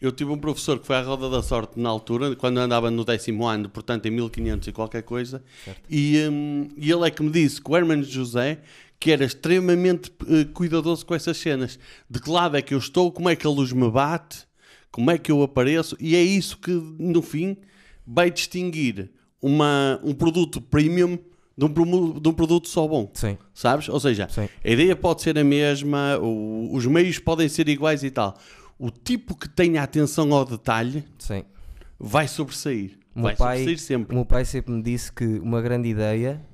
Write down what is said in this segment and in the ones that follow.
Eu tive um professor que foi à roda da sorte na altura, quando andava no décimo ano, portanto em 1500 e qualquer coisa, e, hum, e ele é que me disse que o Hermanos José que era extremamente eh, cuidadoso com essas cenas. De que lado é que eu estou, como é que a luz me bate, como é que eu apareço, e é isso que, no fim, vai distinguir uma, um produto premium de um, de um produto só bom. Sim. Sabes? Ou seja, Sim. a ideia pode ser a mesma, o- os meios podem ser iguais e tal. O tipo que tenha atenção ao detalhe Sim. vai sobressair. O vai meu, pai, sobressair o sempre. meu pai sempre me disse que uma grande ideia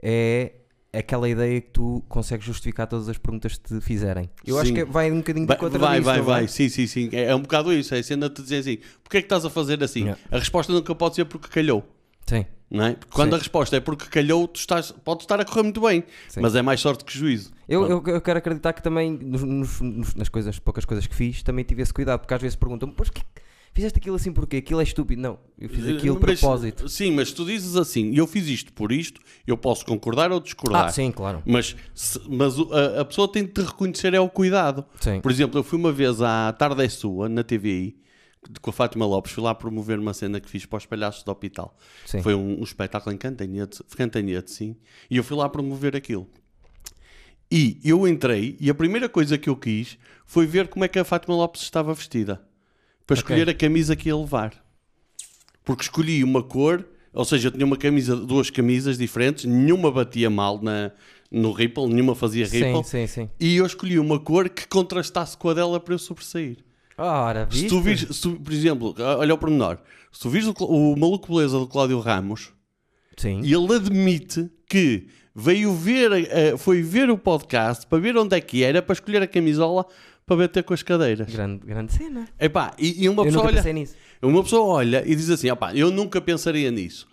é aquela ideia que tu consegues justificar todas as perguntas que te fizerem. Eu acho Sim. que vai um bocadinho de contra vai, vai, não vai. Sim, sim, sim. É, é um bocado isso. É a cena de te dizer assim: porque é que estás a fazer assim? Yeah. A resposta nunca pode ser porque calhou. Sim. Não é? Porque quando Sim. a resposta é porque calhou, tu estás, pode estar a correr muito bem, Sim. mas é mais sorte que juízo. Eu, eu, eu quero acreditar que também nos- nos- nas coisas, poucas coisas que fiz, também tive esse cuidado, porque às vezes perguntam-me, pois que fizeste aquilo assim porquê? Aquilo é estúpido. Não, eu fiz aquilo de propósito. Sim, mas se tu dizes assim, eu fiz isto por isto, eu posso concordar ou discordar. Ah, sim, claro. Mas, se- mas a, a pessoa tem de te reconhecer é o cuidado. Sim. Por exemplo, eu fui uma vez à Tarde é Sua, na TVI, com a Fátima Lopes, fui lá promover uma cena que fiz para os palhaços do hospital. Sim. Foi um, um espetáculo em Cantanhete, Cantanhete, sim. E eu fui lá promover aquilo. E eu entrei e a primeira coisa que eu quis foi ver como é que a Fátima Lopes estava vestida. Para escolher a camisa que ia levar. Porque escolhi uma cor, ou seja, eu tinha uma camisa, duas camisas diferentes, nenhuma batia mal na, no Ripple, nenhuma fazia Ripple. Sim, sim, sim. E eu escolhi uma cor que contrastasse com a dela para eu sobressair. Ora, Se viste? tu vires, se tu, por exemplo, olha o pormenor, se tu vires o, o Maluco Beleza do Cláudio Ramos, Sim. e ele admite que veio ver, eh, foi ver o podcast para ver onde é que era, para escolher a camisola para bater com as cadeiras. Grande, grande cena. Epá, e, e uma eu pessoa olha, uma pessoa olha e diz assim: opá, eu nunca pensaria nisso.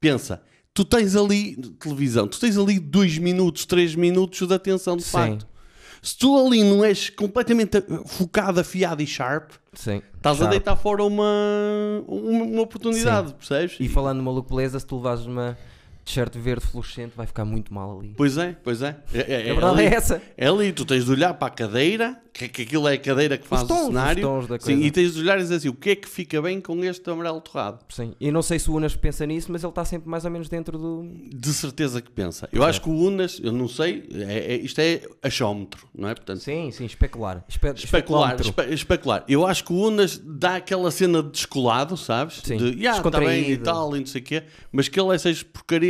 Pensa, tu tens ali televisão, tu tens ali dois minutos, três minutos de atenção de Sim. facto. Se tu ali não és completamente focado, afiado e sharp, Sim. estás a Sharp. deitar fora uma, uma, uma oportunidade, percebes? E falando no maluco beleza, se tu levares uma t-shirt verde fluorescente, vai ficar muito mal ali. Pois é, pois é. É, é, A verdade ali, é essa. é ali, tu tens de olhar para a cadeira, que, que aquilo é a cadeira que faz tons, o cenário. Sim, e tens de olhar e dizer assim: o que é que fica bem com este amarelo torrado? Sim. E não sei se o Unas pensa nisso, mas ele está sempre mais ou menos dentro do. De certeza que pensa. Eu acho que o Unas, eu não sei, é- é- isto é achómetro, não é? Portanto, Sim, sim, especular. Espe especular, espe- especular. Eu acho que o Unas dá aquela cena de descolado, sabes? Sim, De, "Ya, tá bem e descontraído." tal, e não sei o quê, mas que ele essas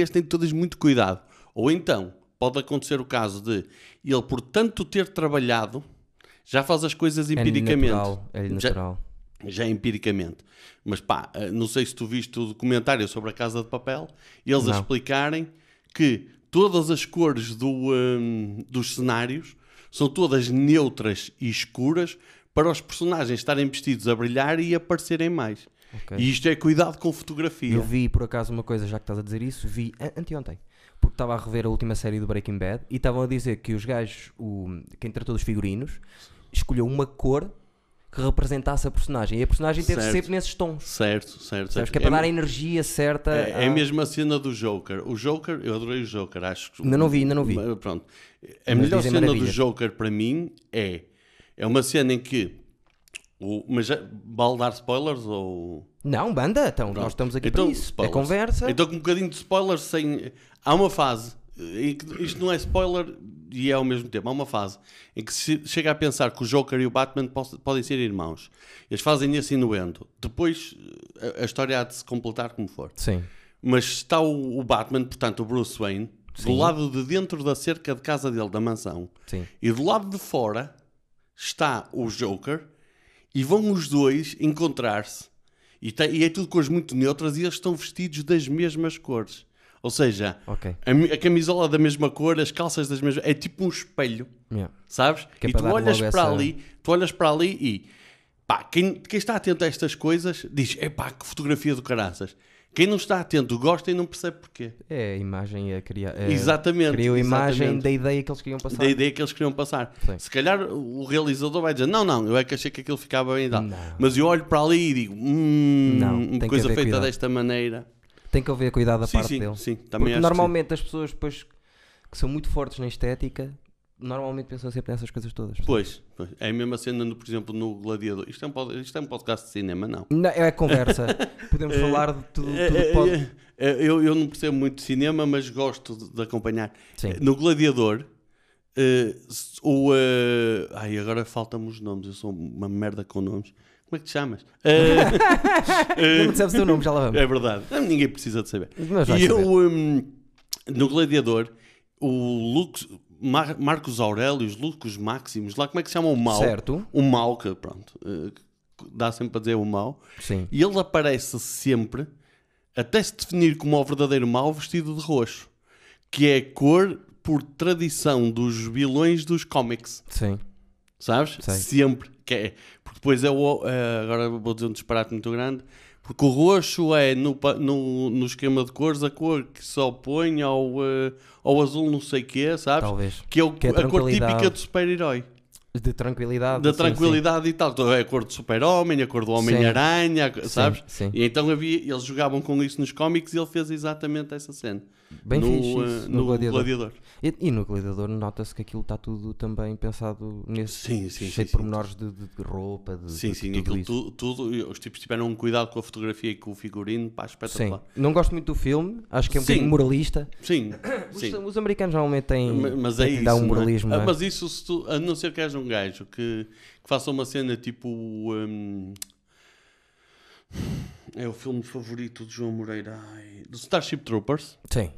porcarias tem todas muito cuidado. Ou então, pode acontecer o caso de ele, por tanto ter trabalhado, já faz as coisas É empiricamente. natural. É Já- natural. já empiricamente. Mas pá, eh, não sei se tu viste o documentário sobre a Casa de Papel, eles a Não. explicarem que todas as cores do, hum, dos cenários são todas neutras e escuras para os personagens estarem vestidos a brilhar e aparecerem mais. Ok. E isto é cuidado com fotografia. Eu vi por acaso uma coisa, já que estás a dizer isso, vi an- anteontem, porque estava a rever a última série do Breaking Bad e estavam a dizer que os gajos, o, quem tratou dos figurinos, escolheu uma cor que representasse a personagem e a personagem teve Certo. sempre nesses tons. Certo, certo. Certo. que é para dar a energia certa. É, é a mesma cena do Joker. O Joker, eu adorei o Joker, acho que. Ainda não vi, ainda não vi. Pronto. A Mas melhor cena do maravilhas. Joker para mim é. É uma cena em que. O, mas já, vale dar spoilers ou. Não, banda, então, Pronto. nós estamos aqui Então, para isso. spoilers. É conversa. Então, com um bocadinho de spoilers, sem. Há uma fase. Em que isto não é spoiler e é ao mesmo tempo. Há uma fase em que se chega a pensar que o Joker e o Batman podem ser irmãos. Eles fazem esse inuendo. Depois a, a história há de se completar como for. Sim. Mas está o, o Batman, portanto, o Bruce Wayne, do Sim. lado de dentro da cerca de casa dele, da mansão. Sim. E do lado de fora está o Joker e vão os dois encontrar-se. E, e é tudo cores muito neutras e eles estão vestidos das mesmas cores. Ou seja, Ok. a, a camisola da mesma cor, as calças das mesmas... É tipo um espelho, Yeah. sabes? Que é e tu olhas para essa- ali, tu olhas para ali e... Pá, quem, quem está atento a estas coisas diz, epá, que fotografia do caraças. Quem não está atento gosta e não percebe porquê. É a imagem a criar. é- Exatamente, Criou a imagem da ideia que eles queriam passar. da ideia que eles queriam passar. Sim. Se calhar o realizador vai dizer: Não, não, eu é que achei que aquilo ficava bem e tal. Não. Mas eu olho para ali e digo: Hum, Não, coisa feita cuidado. desta maneira. Tem que haver cuidado da sim, parte sim, dele. sim, também Porque normalmente as pessoas depois que são muito fortes na estética normalmente pensam sempre nessas coisas todas. Pois, pois. é a mesma cena, no, por exemplo, no Gladiador. Isto é, um, pod- isto é um podcast de cinema, não. Não, é conversa. Podemos falar de tudo, tudo pode. É, é, é, eu, eu não percebo muito de cinema, mas gosto de, de acompanhar. Sim. No Gladiador, s- o. eh, ai, agora faltam-me os nomes, eu sou uma merda com nomes. Como é que te chamas? Eh, Não disseste o teu nome, já lá vamos. é verdade, ninguém precisa de saber. E eu, hum, no Gladiador, o Lux, Mar- Marcos Aurelius, Lucas Maximus, lá como é que se chama o mal? Certo. O mal, que pronto, eh, dá sempre para dizer o mal. Sim. E ele aparece sempre, até se definir como o verdadeiro mal, vestido de roxo. Que é a cor por tradição dos vilões dos cómics. Sim. Sabes? Sei. Sempre. Que é, porque depois é o. eh, agora vou dizer um disparate muito grande. Porque o roxo é, no, no, no esquema de cores, a cor que se opõe ao, eh, ao azul não sei quê, sabes? Talvez. Que é, o- Que é a cor típica do super-herói. De tranquilidade. Da sim, tranquilidade e tal. É a cor do super-homem, a cor do Homem-Aranha, sim. sabes? Sim, sim. E então havia, eles jogavam com isso nos cómics e ele fez exatamente essa cena. Bem no, fixe eh, isso, no, no Gladiador. Gladiador. E, e no Gladiador nota-se que aquilo está tudo também pensado nesse Sim, sim, cheio sim, de sim. pormenores de, de- roupa, de, Sim, de sim, tudo aquilo tudo, tudo, os tipos tiveram um cuidado com a fotografia e com o figurino, pá, Sim. espetacular. Não gosto muito do filme, acho que é um Sim. bocadinho moralista. Sim, Os, sim. os americanos normalmente têm. Ma- Mas é têm isso. um é? moralismo. Ah, não é? Mas isso, se tu, a não ser que haja um gajo que, que faça uma cena tipo. hum, é o filme favorito de João Moreira, ai, do Starship Troopers. Sim.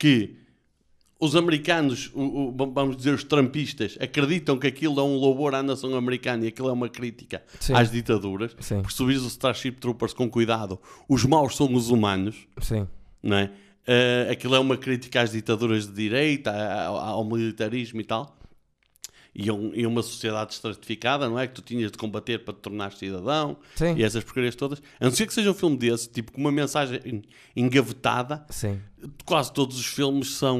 Que os americanos, o- o- vamos dizer os trampistas, acreditam que aquilo é um louvor à nação americana e aquilo é uma crítica Sim. às ditaduras. Sim. Porque se tu vires o Starship Troopers com cuidado, os maus são os humanos, Sim. não é? Eh, aquilo é uma crítica às ditaduras de direita, ao, ao militarismo e tal. E a, um- e uma sociedade estratificada, não é? Que tu tinhas de combater para te tornar cidadão Sim. e essas porcarias todas. A não ser que seja um filme desse, tipo, com uma mensagem engavetada, Sim. Quase todos os filmes são,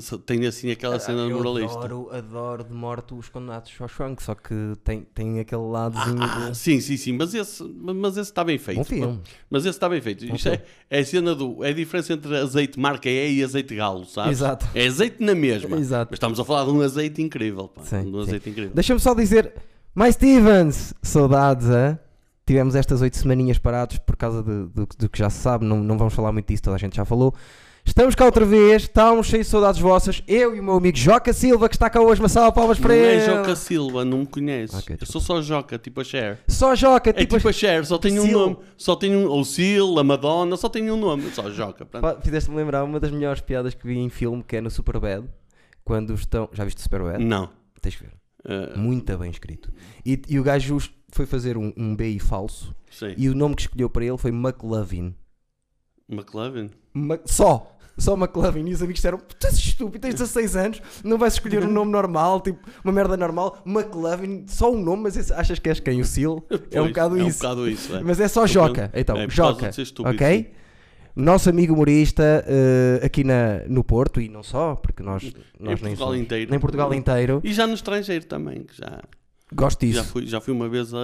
são- têm assim aquela cena eu moralista. adoro, adoro de morte os condenados Shawshank, só que tem, tem aquele ladozinho Ah, de... sim, sim, sim, mas esse, mas esse está bem feito. Bom filme. Mas esse está bem feito. Isto é, é a cena do. É a diferença entre azeite marca E e azeite galo, sabes? Exato. É azeite na mesma. Exato. Mas estamos a falar de um azeite incrível, pá. Sim, um sim. azeite incrível. Deixa-me só dizer, mais Stevens, saudades, hã? Tivemos estas oito semaninhas parados por causa de- do, do que já se sabe, não, não vamos falar muito disso, toda a gente já falou. Estamos cá outra vez, estamos cheios de saudades vossas. Eu e o meu amigo Joca Silva, que está cá hoje, uma salva de palmas para Não é ele. Joca Silva, não me conheces. Ok, eu sou só Joca, tipo a Cher. Só Joca, É tipo. tipo a Cher, só um Sil. nome. Só tem um. Ou Sil, a Madonna, só tem um nome. Só Joca. Fizeste-me lembrar uma das melhores piadas que vi em filme, que é no Superbad, quando estão. Já viste o Superbad? Não. Tens que ver. Eh, Muito bem escrito. E, e o gajo foi fazer um, um BI falso sim. e o nome que escolheu para ele foi McLovin. McLovin? Ma- Só! Só McLovin. E os amigos disseram: Tu és estúpido, tens 16 anos, não vais escolher um nome normal, tipo uma merda normal. McLovin, só um nome, mas esse- achas que és quem? O Seal? É um bocado é isso. um bocado isso. É. Mas é só Joca. Então, É Joca. estúpido, ok? Nosso amigo humorista eh, aqui na, no Porto e não só, porque nós, nós nem Portugal somos- inteiro. Nem Portugal inteiro. E já no estrangeiro também, que já, Gosto já, disso. fui, já fui uma vez a-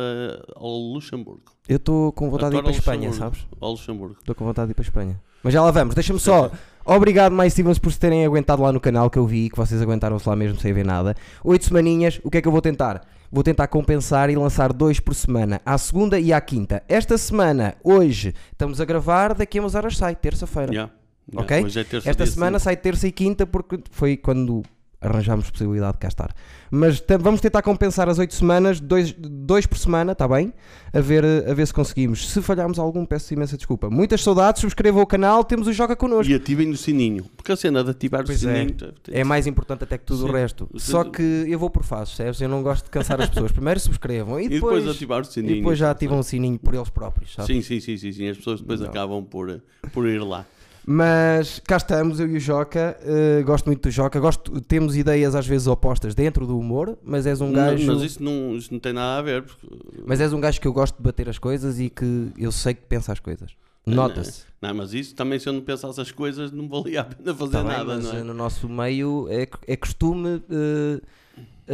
ao Luxemburgo. Eu estou com vontade de ir para a Espanha, sabes? Ao Luxemburgo. Estou com vontade de ir para a Espanha. Mas já lá vamos. Deixa-me só. Obrigado, mais Stevens, por se terem aguentado lá no canal que eu vi, que vocês aguentaram-se lá mesmo sem ver nada. Oito semaninhas, o que é que eu vou tentar? Vou tentar compensar e lançar dois por semana, à segunda e à quinta. Esta semana, hoje, estamos a gravar, daqui a umas horas sai, terça-feira. Yeah. Yeah. Ok? Hoje é terça, Esta semana sai terça e quinta porque foi quando arranjámos possibilidade de cá estar. Mas vamos tentar compensar as oito semanas, dois, dois por semana, está bem? A ver, a ver se conseguimos. Se falharmos algum, peço imensa desculpa. Muitas saudades, subscrevam o canal, temos o Joga Connosco. E ativem o sininho. Porque a cena de ativar o Pois é. sininho. tem- É mais importante até que tudo Sim. o resto. Só que eu vou por fases, percebes? Eu não gosto de cansar as pessoas. Primeiro subscrevam e E depois, depois ativar o e sininho. depois já ativam o sininho por eles próprios, sabe? Sim, sim, sim, sim, sim. As pessoas depois Não. acabam por, por ir lá. Mas cá estamos, eu e o Joca. eh, gosto muito do Joca. Gosto, temos ideias às vezes opostas dentro do humor, mas és um Não, gajo. mas isso não, isso não tem nada a ver. Porque, Mas és um gajo que eu gosto de bater as coisas e que eu sei que pensa as coisas. Nota-se. Não, mas isso também, se eu não pensasse as coisas, não valia a pena fazer Tá bem, nada, mas não é? no nosso meio é, é costume eh,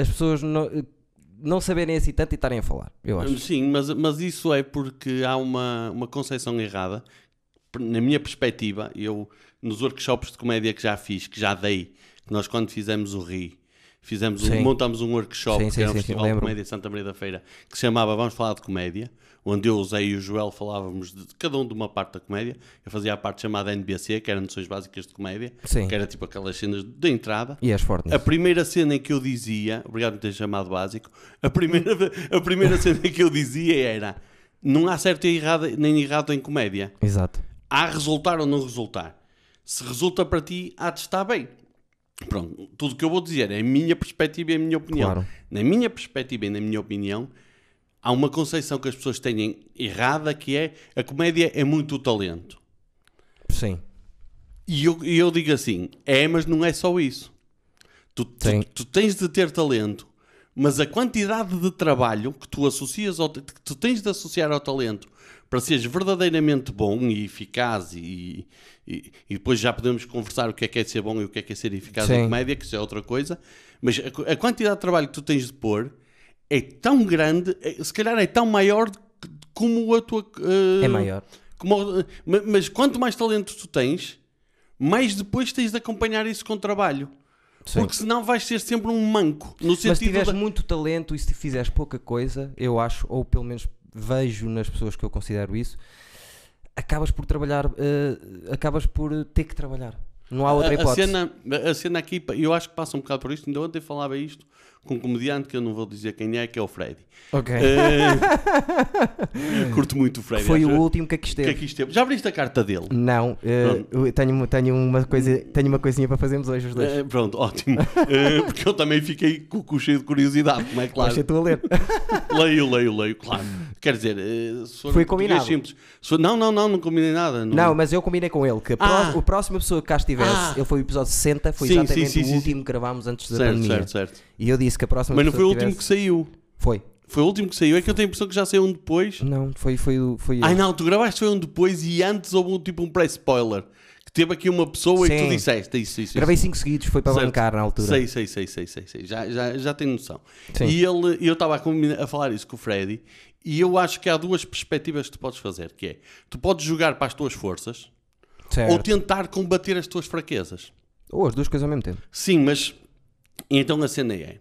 as pessoas não, eh, não saberem assim tanto e estarem a falar. Eu acho. Sim, mas, mas isso é porque há uma, uma concepção errada. Na minha perspectiva, eu nos workshops de comédia que já fiz, que já dei, que nós quando fizemos o RI, Fizemos um, montamos um workshop, Sim, que era um sim, festival de comédia Santa Maria da Feira, que se chamava Vamos Falar de Comédia, onde eu, o Zé e o Joel falávamos de cada um de uma parte da comédia. Eu fazia a parte chamada NBC, que era Noções Básicas de Comédia, que era tipo aquelas cenas de entrada. E és forte A primeira cena em que eu dizia, obrigado por ter chamado básico, a primeira, a primeira cena em que eu dizia era: não há certo e errado, nem errado em comédia. Exato. Há resultar ou não resultar. Se resulta para ti, há de estar bem. Pronto, tudo o que eu vou dizer é a minha perspectiva e a minha opinião. Claro. Na minha perspectiva e na minha opinião, há uma concepção que as pessoas têm errada que é a comédia é muito o talento. Sim. E eu, eu digo assim: é, mas não é só isso. Tu, tu- tu tens de ter talento, mas a quantidade de trabalho que tu associas ao, que tu tens de associar ao talento para seres verdadeiramente bom e eficaz e, e, e depois já podemos conversar o que é que é ser bom e o que é que é ser eficaz Sim. em comédia, que isso é outra coisa, mas a, a quantidade de trabalho que tu tens de pôr é tão grande, é- se calhar é tão maior como a tua... eh, É maior. como- ma- mas quanto mais talento tu tens, mais depois tens de acompanhar isso com trabalho. Sim. Porque senão vais ser sempre um manco. No Mas se sentido tiveres da- muito talento e se fizeres pouca coisa, eu acho, ou pelo menos vejo nas pessoas que eu considero isso, acabas por trabalhar, eh, acabas por ter que trabalhar. Não há outra a, a hipótese. cena, a cena aqui, eu acho que passa um bocado por isto. Ainda ontem falava isto com um comediante que eu não vou dizer quem é, que é o Freddy. Ok. Eh, curto muito o Freddy. Foi acho- o último que aqui que esteve. aqui esteve. Já abriste a carta dele? Não, eu tenho, tenho, uma coisa, tenho uma coisinha para fazermos hoje os dois. Eh, pronto, ótimo. Porque eu também fiquei com o cu cheio de curiosidade, como é claro. Deixa tu a ler. Leio, leio, leio, claro. Quer dizer, Foi combinado. Simples. For- não, não, não, não combinei nada. Não, mas eu combinei com ele que Ah. a próxima pessoa que cá estivesse, Ah. ele foi o episódio 60, foi Sim, exatamente sim, o sim, último que gravámos antes da Certo, pandemia. certo, certo. E eu disse que a próxima Mas não foi o último que saiu. Foi. Foi o último que saiu. É que eu tenho a impressão que já saiu um depois. Não, foi, foi, foi Ai não, tu gravaste foi um depois e antes houve um, tipo um pré-spoiler. Que teve aqui uma pessoa e Sim. tu disseste isso, isso, Gravei isso. 5 seguidos, foi para Certo. bancar na altura. Sei, sei, sei, sei, sei, sei. Já, já, já tenho noção. Sim. E ele, eu estava a, a falar isso com o Freddy e eu acho que há duas perspectivas que tu podes fazer, que é, tu podes jogar para as tuas forças Certo. ou tentar combater as tuas fraquezas. Ou as duas coisas ao mesmo tempo. Sim, mas então a cena é,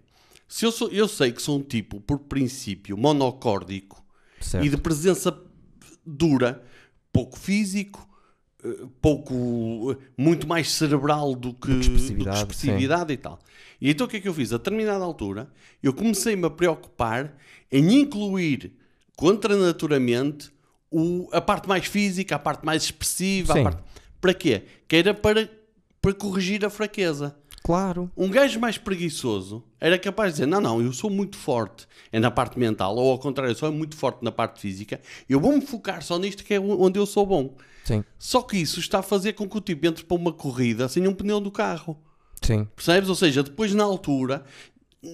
se eu, sou, eu sei que sou um tipo, por princípio, monocórdico Certo. e de presença dura, pouco físico, eh, pouco, eh, muito mais cerebral do que, do que expressividade, expressividade e tal. E então o que é que eu fiz? A determinada altura, eu comecei-me a preocupar em incluir contranaturalmente o, a parte mais física, a parte mais expressiva, parte... para quê? Que era para, para corrigir a fraqueza. Claro. Um gajo mais preguiçoso era capaz de dizer: Não, não, eu sou muito forte na parte mental, ou ao contrário, eu sou muito forte na parte física, eu vou-me focar só nisto que é onde eu sou bom. Sim. Só que isso está a fazer com que o tipo entre para uma corrida sem um pneu do carro. Sim. Percebes? Ou seja, depois na altura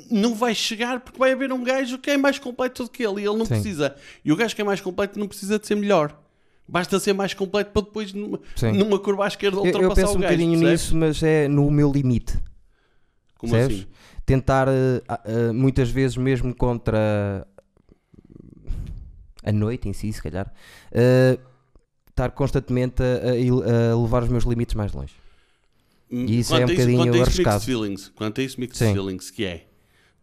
não vai chegar porque vai haver um gajo que é mais completo do que ele e ele não Sim. precisa. E o gajo que é mais completo não precisa de ser melhor. Basta ser mais completo para depois numa, numa curva à esquerda Eu, ultrapassar eu penso o um gajo. bocadinho nisso, mas é no meu limite. Como percebes? assim? Tentar, eh, muitas vezes, mesmo contra a noite em si, se calhar, eh, estar constantemente a, a levar os meus limites mais longe. E isso é um Quanto a bocadinho quanto a isso, arriscado. mixed feelings, quanto a isso mixed Sim. feelings, que é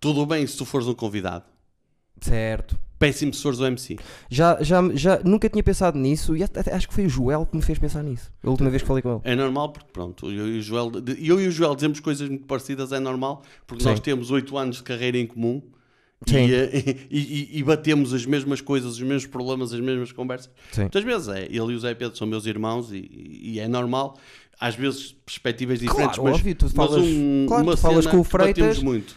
tudo bem se tu fores um convidado, Certo. Péssimo se fores o MC. Já, já, já nunca tinha pensado nisso e até- acho que foi o Joel que me fez pensar nisso. A última vez que falei com ele. É normal porque, pronto, eu e o Joel, eu e o Joel dizemos coisas muito parecidas, é normal, porque Sim. nós temos oito anos de carreira em comum e, eh, e, e- e batemos as mesmas coisas, os mesmos problemas, as mesmas conversas. Sim. Muitas vezes é, ele e o Zé Pedro são meus irmãos e, e é normal, às vezes perspectivas diferentes, Claro, mas, óbvio, tu mas falas- um- claro, tu falas com o Freitas- muito.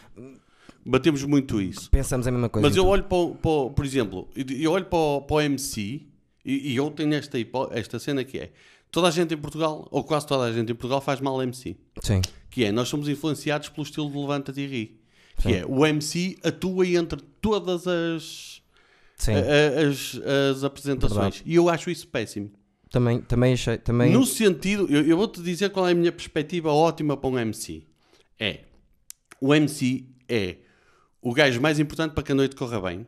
Batemos muito isso. Pensamos a mesma coisa. Mas eu então. olho para, o- para o- por exemplo, eu olho para o, para o MC e, e eu tenho esta, esta cena que é toda a gente em Portugal, ou quase toda a gente em Portugal, faz mal MC. Sim. Que é, nós somos influenciados pelo estilo de Levanta-te e Ri. Que Sim. é, o MC atua entre todas as, as, as apresentações. Verdade. E eu acho isso péssimo. Também, também achei. Também... No sentido, eu, eu vou-te dizer qual é a minha perspectiva ótima para um MC. É, o MC é o gajo mais importante para que a noite corra bem.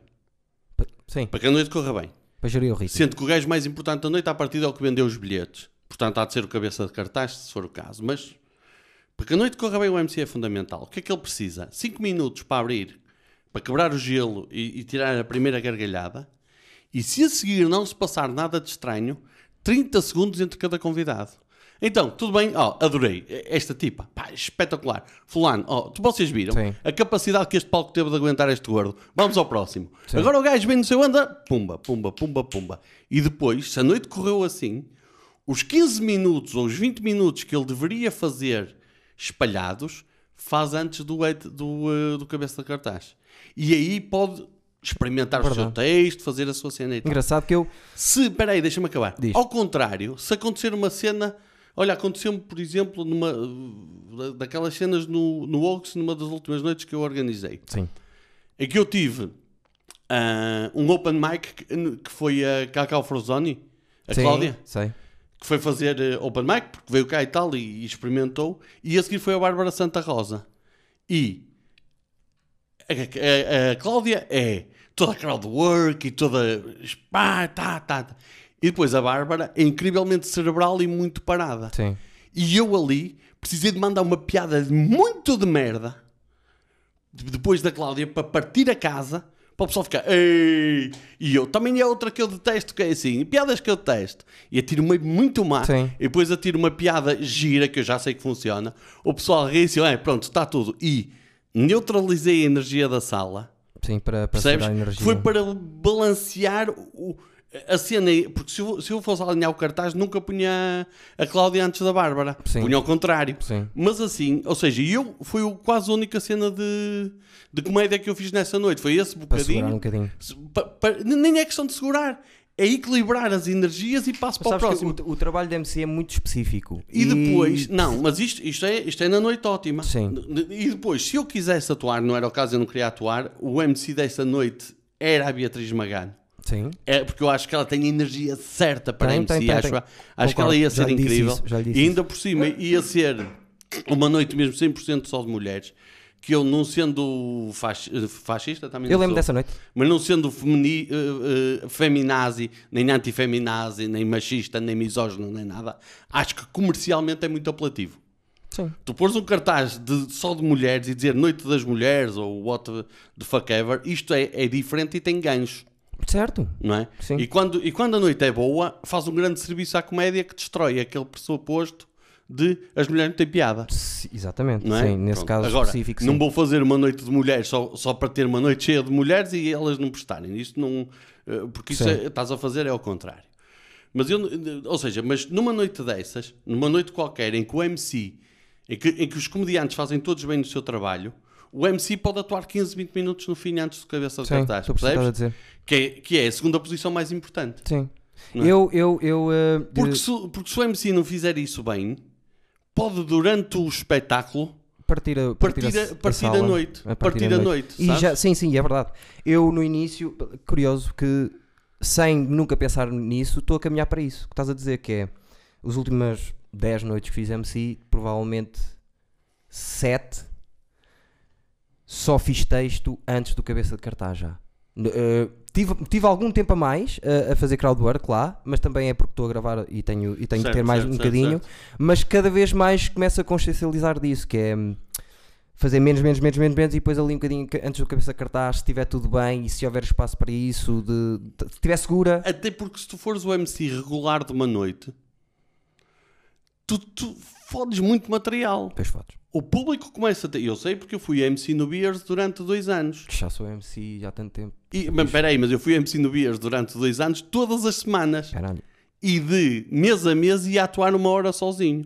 Sim, Para que a noite corra bem. para gerir o ritmo. Sendo que o gajo mais importante da noite à partida é o que vendeu os bilhetes. Portanto, há de ser o cabeça de cartaz, se for o caso. Mas Porque a noite corra bem o MC é fundamental. O que é que ele precisa? 5 minutos para abrir, para quebrar o gelo e, e tirar a primeira gargalhada. E se a seguir não se passar nada de estranho, 30 segundos entre cada convidado. Então, tudo bem, ó, adorei esta tipa, pá, espetacular. Fulano, ó, tu- vocês viram Sim. a capacidade que este palco teve de aguentar este gordo. Vamos ao próximo. Agora o gajo vem no seu anda, pumba, pumba, pumba, pumba. E depois, se a noite correu assim, os 15 minutos ou os 20 minutos que ele deveria fazer espalhados, faz antes do, do, eh, do cabeça de cartaz. E aí pode experimentar o seu texto, fazer a sua cena e tal. Engraçado que eu. Se, peraí, deixa-me acabar. Diz. Ao contrário, se acontecer uma cena, olha, aconteceu-me, por exemplo, numa da- daquelas cenas no, no Oaks, numa das últimas noites que eu organizei, Sim. é que eu tive ah, um open mic que, que foi a Cacau Frozoni, a Sim, Cláudia, Sei. que foi fazer eh, open mic, porque veio cá e tal, e, e experimentou, e a seguir foi a Bárbara Santa Rosa. E a, a- a Cláudia é toda crowd work e toda. Pá, tá, tá, tá. E depois a Bárbara é incrivelmente cerebral e muito parada. Sim. E eu ali precisei de mandar uma piada muito de merda de- depois da Cláudia para partir a casa para o pessoal ficar Ei! e eu também é outra que eu detesto que é assim, piadas que eu detesto e atiro uma muito má Sim. e depois atiro uma piada gira que eu já sei que funciona o pessoal ri e é pronto, está tudo e neutralizei a energia da sala Sim, para, para. Foi para balancear o- a cena. Porque se eu, se eu fosse alinhar o cartaz, nunca punha a Cláudia antes da Bárbara. Sim. Punha ao contrário. Sim. Mas assim, ou seja, eu foi o- quase a única cena de, de comédia que eu fiz nessa noite. Foi esse segurar um bocadinho. bocadinho. Pa- pa- nem é questão de segurar. É equilibrar as energias e passo para o próximo. o, o trabalho da MC é muito específico. E depois, não, mas isto, isto, é, isto é na noite ótima. Sim. E depois, se eu quisesse atuar, não era o caso, eu não queria atuar, o MC dessa noite era a Beatriz Magano. Sim. É porque eu acho que ela tem a energia certa para Tem, MC. tem, tem, acho acho que ela ia ser incrível. isso, e ainda por cima ia ser uma noite mesmo 100% só de mulheres. Que eu, não sendo fasci- fascista, também Eu lembro sou, dessa noite. mas não sendo femini, eh, eh, feminazi, nem antifeminazi, nem machista, nem misógino, nem nada, acho que comercialmente é muito apelativo. Sim. Tu pôres um cartaz de, só de mulheres e dizer Noite das Mulheres ou what the fuck ever, isto é, é diferente e tem gancho, Certo. não é? Sim. E, quando, e quando a noite é boa, faz um grande serviço à comédia que destrói aquele pressuposto de as mulheres não têm piada. S- Exatamente. Não é? Sim, nesse Pronto. caso Agora, específico. não sim. vou fazer uma noite de mulheres só, só para ter uma noite cheia de mulheres e elas não prestarem. Isto não. eh, Porque isso Sim. é- estás a fazer é ao contrário. Mas eu, ou seja, mas numa noite dessas, numa noite qualquer em que o MC, em que, em que os comediantes fazem todos bem no seu trabalho, o MC pode atuar 15, 20 minutos no fim antes do cabeça de cartaz, a percebes? a. Que é, que é a segunda posição mais importante. Sim. É? Eu, eu, eu. eh, Porque se, porque se o MC não fizer isso bem, pode durante o espetáculo partir a, partir a, s- partir a sala, noite. a Partir a noite. E sabes? já, sim, sim, é verdade. Eu no início, curioso que sem nunca pensar nisso, estou a caminhar para isso. O que estás a dizer que é as últimas 10 noites que fiz MC, provavelmente 7 só fiz texto antes do cabeça de cartaz já. Eh, tive, tive algum tempo a mais eh, a fazer crowdwork lá, mas também é porque estou a gravar e tenho, e tenho Certo, que ter mais certo, um bocadinho. Mas cada vez mais começo a consciencializar disso, que é hum, fazer menos, menos, menos, menos, menos e depois ali um bocadinho ca- antes do cabeça de cartaz, se estiver tudo bem e se houver espaço para isso, de, de- se estiver segura. Até porque se tu fores o MC regular de uma noite, tu, tu fodes muito material. Depois fotos. O público começa a ter. Eu sei porque eu fui MC no Beers durante dois anos. Já sou MC já há tanto tempo. E, mas peraí, mas eu fui MC no Beers durante dois anos, todas as semanas. Caralho. E de mês a mês ia atuar uma hora sozinho.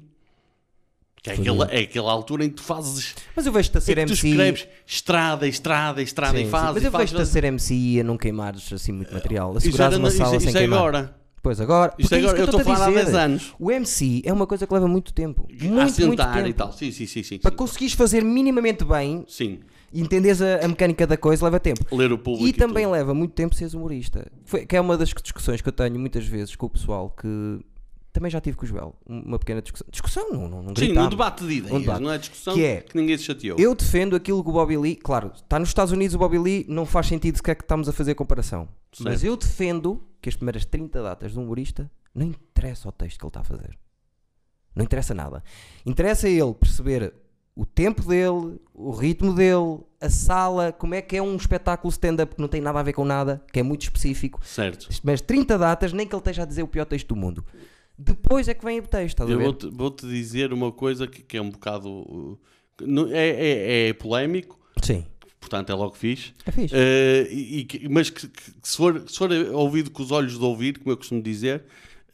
Que é, aquela, é aquela altura em que tu fazes. Mas eu vejo-te a É ser tu MC. escreves estrada, estrada, estrada Sim, e fazes. Mas eu vejo-te a ser MC e a não queimares assim muito material. A Isso segurares era uma na- sala isso- sem isso é queimar. agora. Pois agora. Isto é agora, eu estou a falar há dizer. 10 anos. O MC é uma coisa que leva muito tempo. Muito, muito tempo. e tal. Sim, sim, sim. sim, Para sim. conseguires fazer minimamente bem Sim. e entenderes a, a mecânica da coisa, leva tempo. Ler o público. E também tudo. leva muito tempo seres humorista. Foi, que é uma das discussões que eu tenho muitas vezes com o pessoal que também já tive com o Joel. Uma pequena discussão. Discussão, não, não, não Sim, um debate de ideias, Um debate. não é discussão Que é, ninguém se chateou. Eu defendo aquilo que o Bobby Lee. Claro, está nos Estados Unidos o Bobby Lee, não faz sentido sequer que estamos a fazer comparação. Mas Certo. eu defendo que as primeiras 30 datas de um humorista não interessa o texto que ele está a fazer. Não interessa nada. Interessa ele perceber o tempo dele, o ritmo dele, a sala, como é que é um espetáculo stand-up que não tem nada a ver com nada, que é muito específico. Certo. Mas 30 datas, nem que ele esteja a dizer o pior texto do mundo. Depois é que vem o texto, estás Eu vou-te vou-te dizer uma coisa que, que é um bocado. uh, não- é, é, é polémico, Sim. portanto é logo fixe. É fixe. Eh, e, e que- mas que, que- que se, for, se for ouvido com os olhos de ouvir, como eu costumo dizer,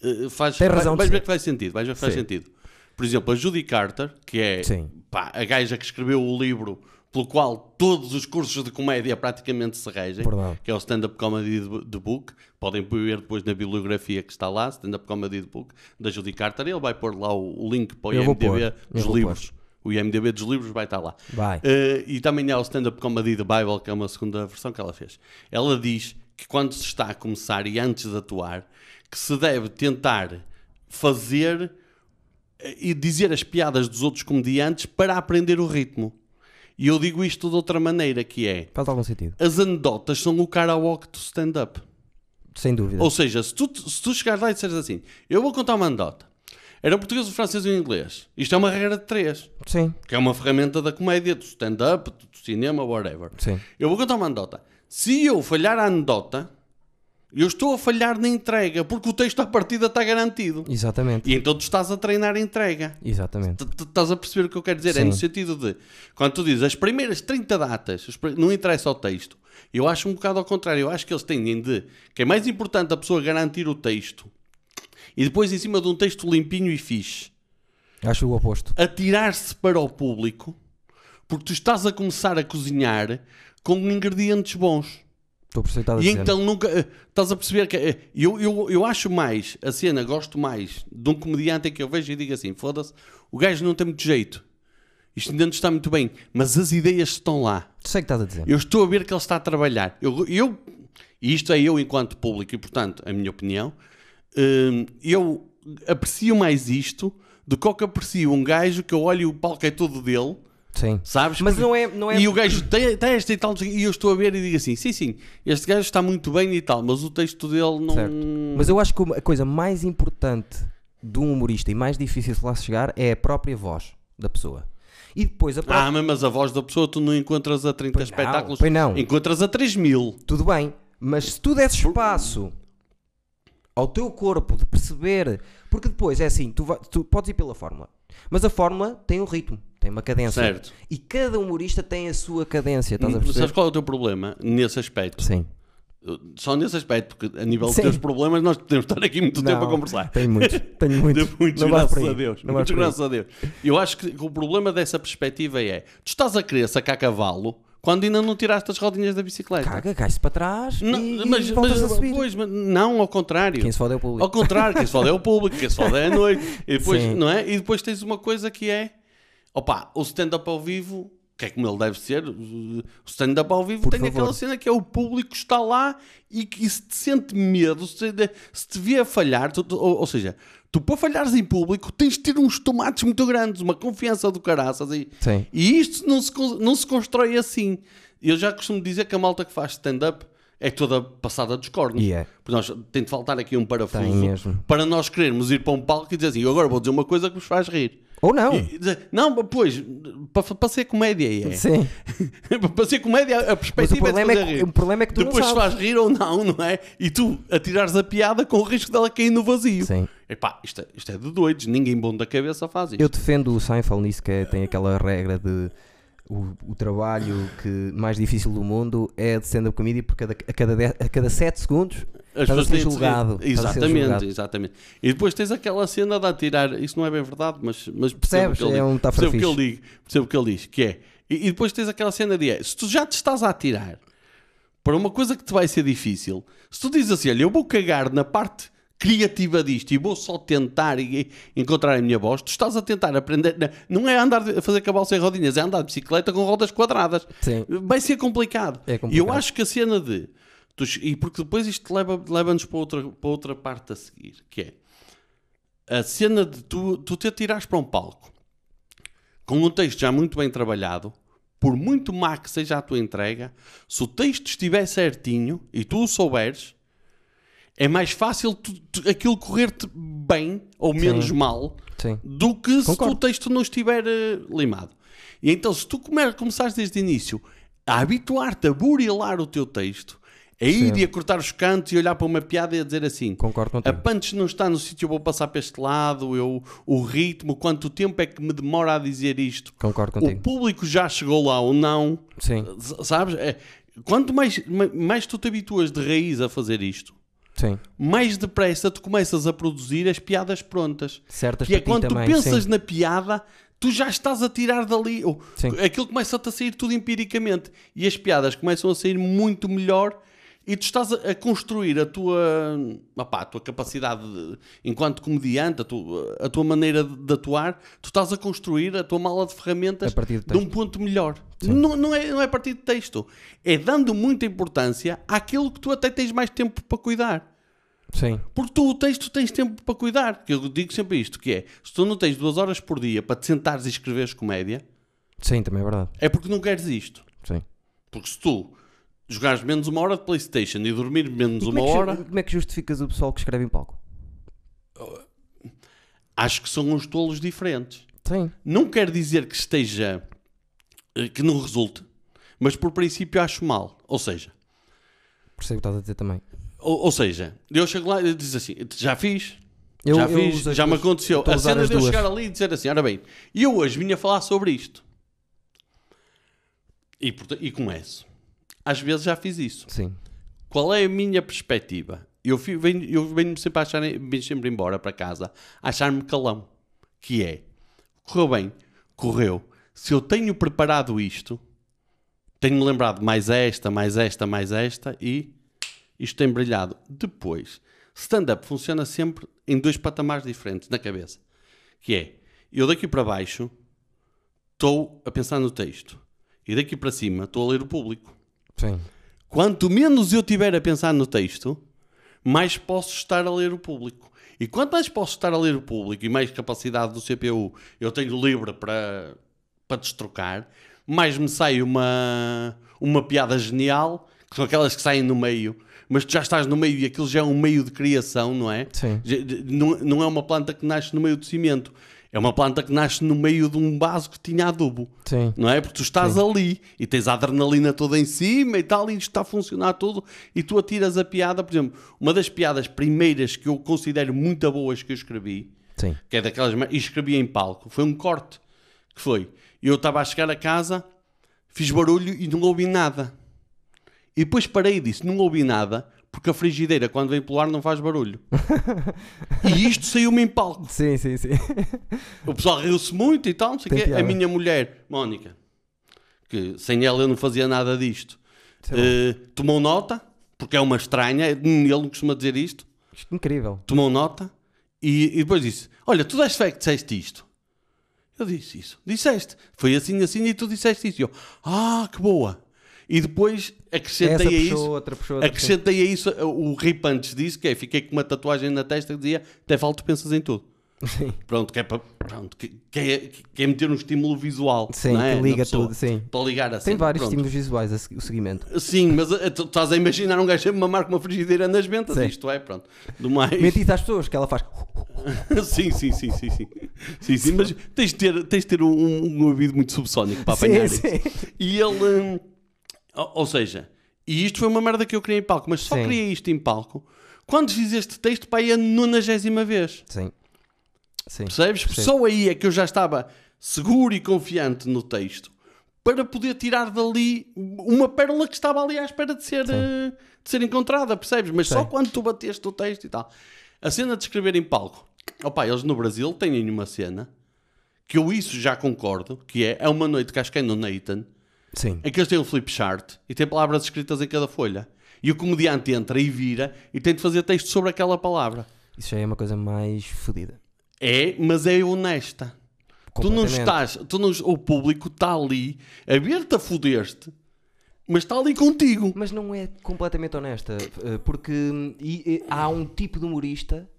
eh, faz, Tem razão vai, de vais ver ser. que faz sentido. Vais ver que faz Sim. sentido. Por exemplo, a Judy Carter, que é Sim. pá, a gaja que escreveu o livro pelo qual todos os cursos de comédia praticamente se regem, Verdade. que é o Stand-Up Comedy The The Book. Podem ver depois na bibliografia que está lá, Stand-Up Comedy The Book, da Judy Carter. Ele vai pôr lá o, link para o Eu IMDB dos livros. O IMDB dos livros vai estar lá. Vai. Eh, e também há o Stand-Up Comedy The Bible, que é uma segunda versão que ela fez. Ela diz que quando se está a começar e antes de atuar, que se deve tentar fazer eh, e dizer as piadas dos outros comediantes para aprender o ritmo. E eu digo isto de outra maneira, que é... Faz algum sentido. As anedotas são o karaoke do stand-up. Sem dúvida. Ou seja, se tu, se tu chegares lá e disseres assim, eu vou contar uma anedota. Era um português, um francês e inglês. Isto é uma regra de três. Sim, Que é uma ferramenta da comédia, do stand-up, do cinema, whatever. sim. Eu vou contar uma anedota. Se eu falhar a anedota, eu estou a falhar na entrega, porque o texto à partida está garantido. Exatamente. E então tu estás a treinar a entrega. Exatamente. Estás a perceber o que eu quero dizer? É Sim. no sentido de, quando tu dizes as primeiras 30 datas, não interessa o texto, eu acho um bocado ao contrário. Eu acho que eles tendem de, que é mais importante a pessoa garantir o texto e depois em cima de um texto limpinho e fixe, Acho o oposto. atirar-se para o público, porque tu estás a começar a cozinhar com ingredientes bons. Estou a perceber a E dizer. então nunca. eh, Estás a perceber que. eh, Eu, eu, eu acho mais a cena, gosto mais de um comediante em que eu vejo e digo assim: foda-se, o gajo não tem muito jeito. Isto ainda não está muito bem, mas as ideias estão lá. Sei que estás a dizer. Eu estou a ver que ele está a trabalhar. Eu, eu, e isto é eu enquanto público, e portanto, a minha opinião, hum, eu aprecio mais isto do que o que aprecio um gajo que eu olho e o palco é todo dele. Sim. Sabes? Mas Porque- não é- não é- E o gajo tem, tem esta e tal, e eu estou a ver e digo assim: sim, sim, este gajo está muito bem e tal, mas o texto dele não. Certo. Mas eu acho que a coisa mais importante de um humorista e mais difícil de lá chegar é a própria voz da pessoa. E depois a própria... Ah, mas- a voz da pessoa tu não encontras a 30 Pois não, espetáculos, pois não. encontras a 3 mil. Tudo bem, mas se tu desses espaço ao teu corpo de perceber, porque depois é assim, tu, vai- tu podes ir pela fórmula, mas a fórmula tem um ritmo, tem uma cadência. Certo. E cada humorista tem a sua cadência, estás a Sabes perceber? qual é o teu problema nesse aspecto? Sim. Só nesse aspecto, porque a nível dos teus problemas nós podemos estar aqui muito tempo a Não, conversar. Tenho muitos, tenho muitos. Não graças a Deus. Não Muitos, graças a Deus. Eu acho que o problema dessa perspectiva é: tu estás a querer sacar cavalo quando ainda não tiraste as rodinhas da bicicleta. Caga, cai-se para trás Não, e, mas, e mas- a subir. pois, mas não, ao contrário. Quem se fode é o público. Ao contrário, quem se fode é o público, quem se fode é a noite. E depois, Sim. não é? E depois tens uma coisa que é: opa, o stand-up ao vivo, que é como ele deve ser, o stand-up ao vivo Por tem favor. aquela cena que é o público está lá e que se te sente medo, se, te- se te vê a falhar, tu- tu- ou, ou seja, tu para falhares em público tens de ter uns tomates muito grandes, uma confiança do caraças. E, Sim. e isto não se, não se constrói assim. Eu já costumo dizer que a malta que faz stand-up é toda passada dos cornos. E é. Porque nós, tem de faltar aqui um parafuso para nós querermos ir para um palco e dizer assim: "Eu agora vou dizer uma coisa que vos faz rir. Ou não. E não, pois, para, para ser comédia é. Sim. para ser comédia, a Mas o perspectiva problema, é de é que, rir. o problema é que tu Depois não sabes. faz rir ou não, não é? E tu atirares a piada com o risco dela cair no vazio. Sim. Epá, isto é, isto é de doidos, ninguém bom da cabeça faz isto. Eu defendo o Seinfeld nisso, que é- tem aquela regra de o, o trabalho que mais difícil do mundo é de stand-up comedy, porque a cada, a cada, a cada 7 segundos As estás pessoas a ser Exatamente, julgado. exatamente. E depois tens aquela cena de atirar, isso não é bem verdade, mas, mas Percebes? ele É um percebo o que ele diz, percebo o que ele diz, que é. E, e depois tens aquela cena de é, se tu já te estás a atirar para uma coisa que te vai ser difícil, se tu dizes assim, olha, eu vou cagar na parte criativa disto e vou só tentar e- encontrar a minha voz, tu estás a tentar aprender, não é andar a fazer cavalo sem rodinhas, é andar de bicicleta com rodas quadradas. Sim. Vai ser complicado. É E eu complicado. acho que a cena de. E porque depois isto leva- leva-nos para, outra, para outra parte a seguir, que é a cena de tu, tu te atirares para um palco com um texto já muito bem trabalhado, por muito má que seja a tua entrega, se o texto estiver certinho e tu o souberes, É mais fácil tu- tu- aquilo correr-te bem ou menos Sim. mal Sim. do que se Concordo. o texto não estiver eh, limado. E então, se tu come, começares desde o início a habituar-te a burilar o teu texto, a ir Sim. e a cortar os cantos e olhar para uma piada e a dizer assim: Concordo a contigo. punch não está no sítio, eu vou passar para este lado, eu, o ritmo, quanto tempo é que me demora a dizer isto? Concordo O contigo. público já chegou lá ou não? Sim. Sabes? É, quanto mais, ma- mais tu te habituas de raiz a fazer isto, Sim. mais depressa tu começas a produzir as piadas prontas. Certas Que é quando também. tu pensas sim. na piada, tu já estás a tirar dali. Sim. aquilo começa-te a sair tudo empiricamente. E as piadas começam a sair muito melhor. E tu estás a, construir a tua, opá, a tua capacidade de- enquanto comediante, a tua, a tua maneira de, de atuar, tu estás a construir a tua mala de ferramentas A partir do de um ponto melhor. Não, não, é, não é a partir de texto. É dando muita importância àquilo que tu até tens mais tempo para cuidar. Sim. Porque tu o texto tens tempo para cuidar. Que eu digo sempre isto, que é, se tu não tens duas horas por dia para te sentares e escreveres comédia, Sim, também é verdade. é porque não queres isto. Sim. Porque se tu jogares menos uma hora de Playstation e dormir menos E uma como, é que, hora, como é que justificas o pessoal que escreve em palco? acho que são uns tolos diferentes. Sim. Não quer dizer que esteja, eh, que não resulte, mas por princípio acho mal. Ou seja, Percebo o que estás a dizer também. ou, ou seja, eu chego lá e diz assim, já fiz, Eu- já fiz, já me aconteceu. A A cena de eu chegar ali e dizer assim, ora bem, e eu hoje vinha falar sobre isto. E, e começo. Às vezes já fiz isso. Sim. Qual é a minha perspectiva? Eu, venho, eu venho sempre a achar, venho sempre embora para casa, a achar-me calão. Que é, correu bem, correu. Se eu tenho preparado isto, tenho-me lembrado mais esta, mais esta, mais esta e isto tem brilhado. Depois, stand-up funciona sempre em dois patamares diferentes na cabeça. Que é, eu daqui para baixo estou a pensar no texto e daqui para cima estou a ler o público. Sim. Quanto menos eu tiver a pensar no texto, mais posso estar a ler o público. E quanto mais posso estar a ler o público e mais capacidade do CPU eu tenho livre para, para destrocar, mais me sai uma, uma piada genial, que são aquelas que saem no meio, mas tu já estás no meio e aquilo já é um meio de criação, não é? Sim. Não, não é uma planta que nasce no meio do cimento, é uma planta que nasce no meio de um vaso que tinha adubo Sim. não é? Porque tu estás ali e tens a adrenalina toda em cima e tal, e isto está a funcionar tudo, e tu atiras a piada. Por exemplo, uma das piadas primeiras que eu considero muito boas que eu escrevi, Sim. que é daquelas, e escrevi em palco, foi um corte, que foi, eu estava a chegar a casa, fiz barulho e não ouvi nada. E depois parei e disse, não ouvi nada, porque a frigideira, quando vem pelo ar, não faz barulho. e isto saiu-me em palco. Sim, sim, sim. O pessoal riu-se muito e tal, não sei o quê. A minha mulher, Mónica, que sem ela eu não fazia nada disto, eh, tomou nota, porque é uma estranha, ele não costuma dizer isto, Isto é incrível. tomou nota e, e depois disse: Olha, tu deste fé que disseste isto. Eu disse isso, disseste, foi assim, assim e tu disseste isso. E eu, ah, que boa. E depois acrescentei a puxou, isso. outra puxou, outra puxou. Acrescentei a isso o rip antes disso, que é fiquei com uma tatuagem na testa que dizia até falta pensas em tudo. Sim. Pronto, que é, para, pronto, que, que é, que é meter um estímulo visual. Sim, não é? que liga pessoa. tudo, sim. Para ligar assim. Tem vários pronto. estímulos visuais a o seguimento. Sim, mas eh, tu estás a imaginar um gajo a mamar com uma frigideira nas ventas, Sim. isto é, pronto. Do mais. Mentiste às pessoas que ela faz. sim, sim, sim, sim, sim. Sim, sim, mas tens de ter, tens de ter um, um ouvido muito subsónico para Sim, apanhar isso. sim. E ele. Ou, ou seja, e isto foi uma merda que eu criei em palco, mas só Sim. criei isto em palco quando fiz este texto para aí a nonagésima vez. Sim. Sim. Percebes? Percebo. Só aí é que eu já estava seguro e confiante no texto para poder tirar dali uma pérola que estava ali à espera de ser, eh, de ser encontrada, percebes? Mas só Sim. quando tu bateste o texto e tal. A cena de escrever em palco. Opa, eles no Brasil têm uma cena que eu isso já concordo, que é, é uma noite que acho que é no Nathan, Sim. em que eles têm um flip chart e têm palavras escritas em cada folha. E o comediante entra e vira e tem de fazer texto sobre aquela palavra. Isso já é uma coisa mais fodida. É, mas é honesta. Tu não estás, tu não, o público está ali a ver-te a foder-te, mas está ali contigo. Mas não é completamente honesta, eh, porque hum, e- e há um tipo de humorista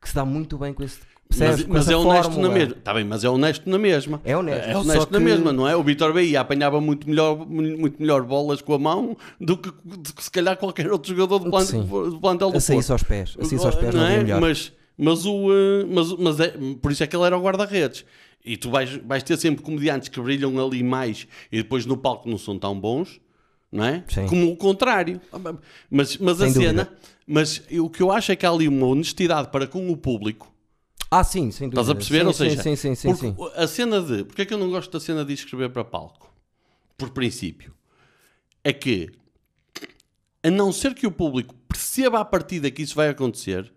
que se dá muito bem com esse. Percebes? Mas, mas é honesto fórmula. na mesma. Está bem, mas é honesto na mesma. É honesto, É honesto na que- mesma, não é? O Vitor Bahia apanhava muito melhor, muito melhor bolas com a mão do que, do que se calhar qualquer outro jogador do, plan, Sim. do plantel do A sair só aos pés. A sair só aos pés não, não é melhor. Mas, mas, o, eh, mas, mas é, por isso é que ele era o guarda-redes. E tu vais, vais ter sempre comediantes que brilham ali mais e depois no palco não são tão bons, não é? Sim. Como o contrário. Mas, mas a Sem cena, dúvida. mas o que eu acho é que há ali uma honestidade para com o público. Ah, sim, sem dúvida. Estás a perceber? Sim, Ou seja, sim, sim, sim, sim. a cena de. Porque é que eu não gosto da cena de escrever para palco? Por princípio. É que, a não ser que o público perceba à partida que isso vai acontecer,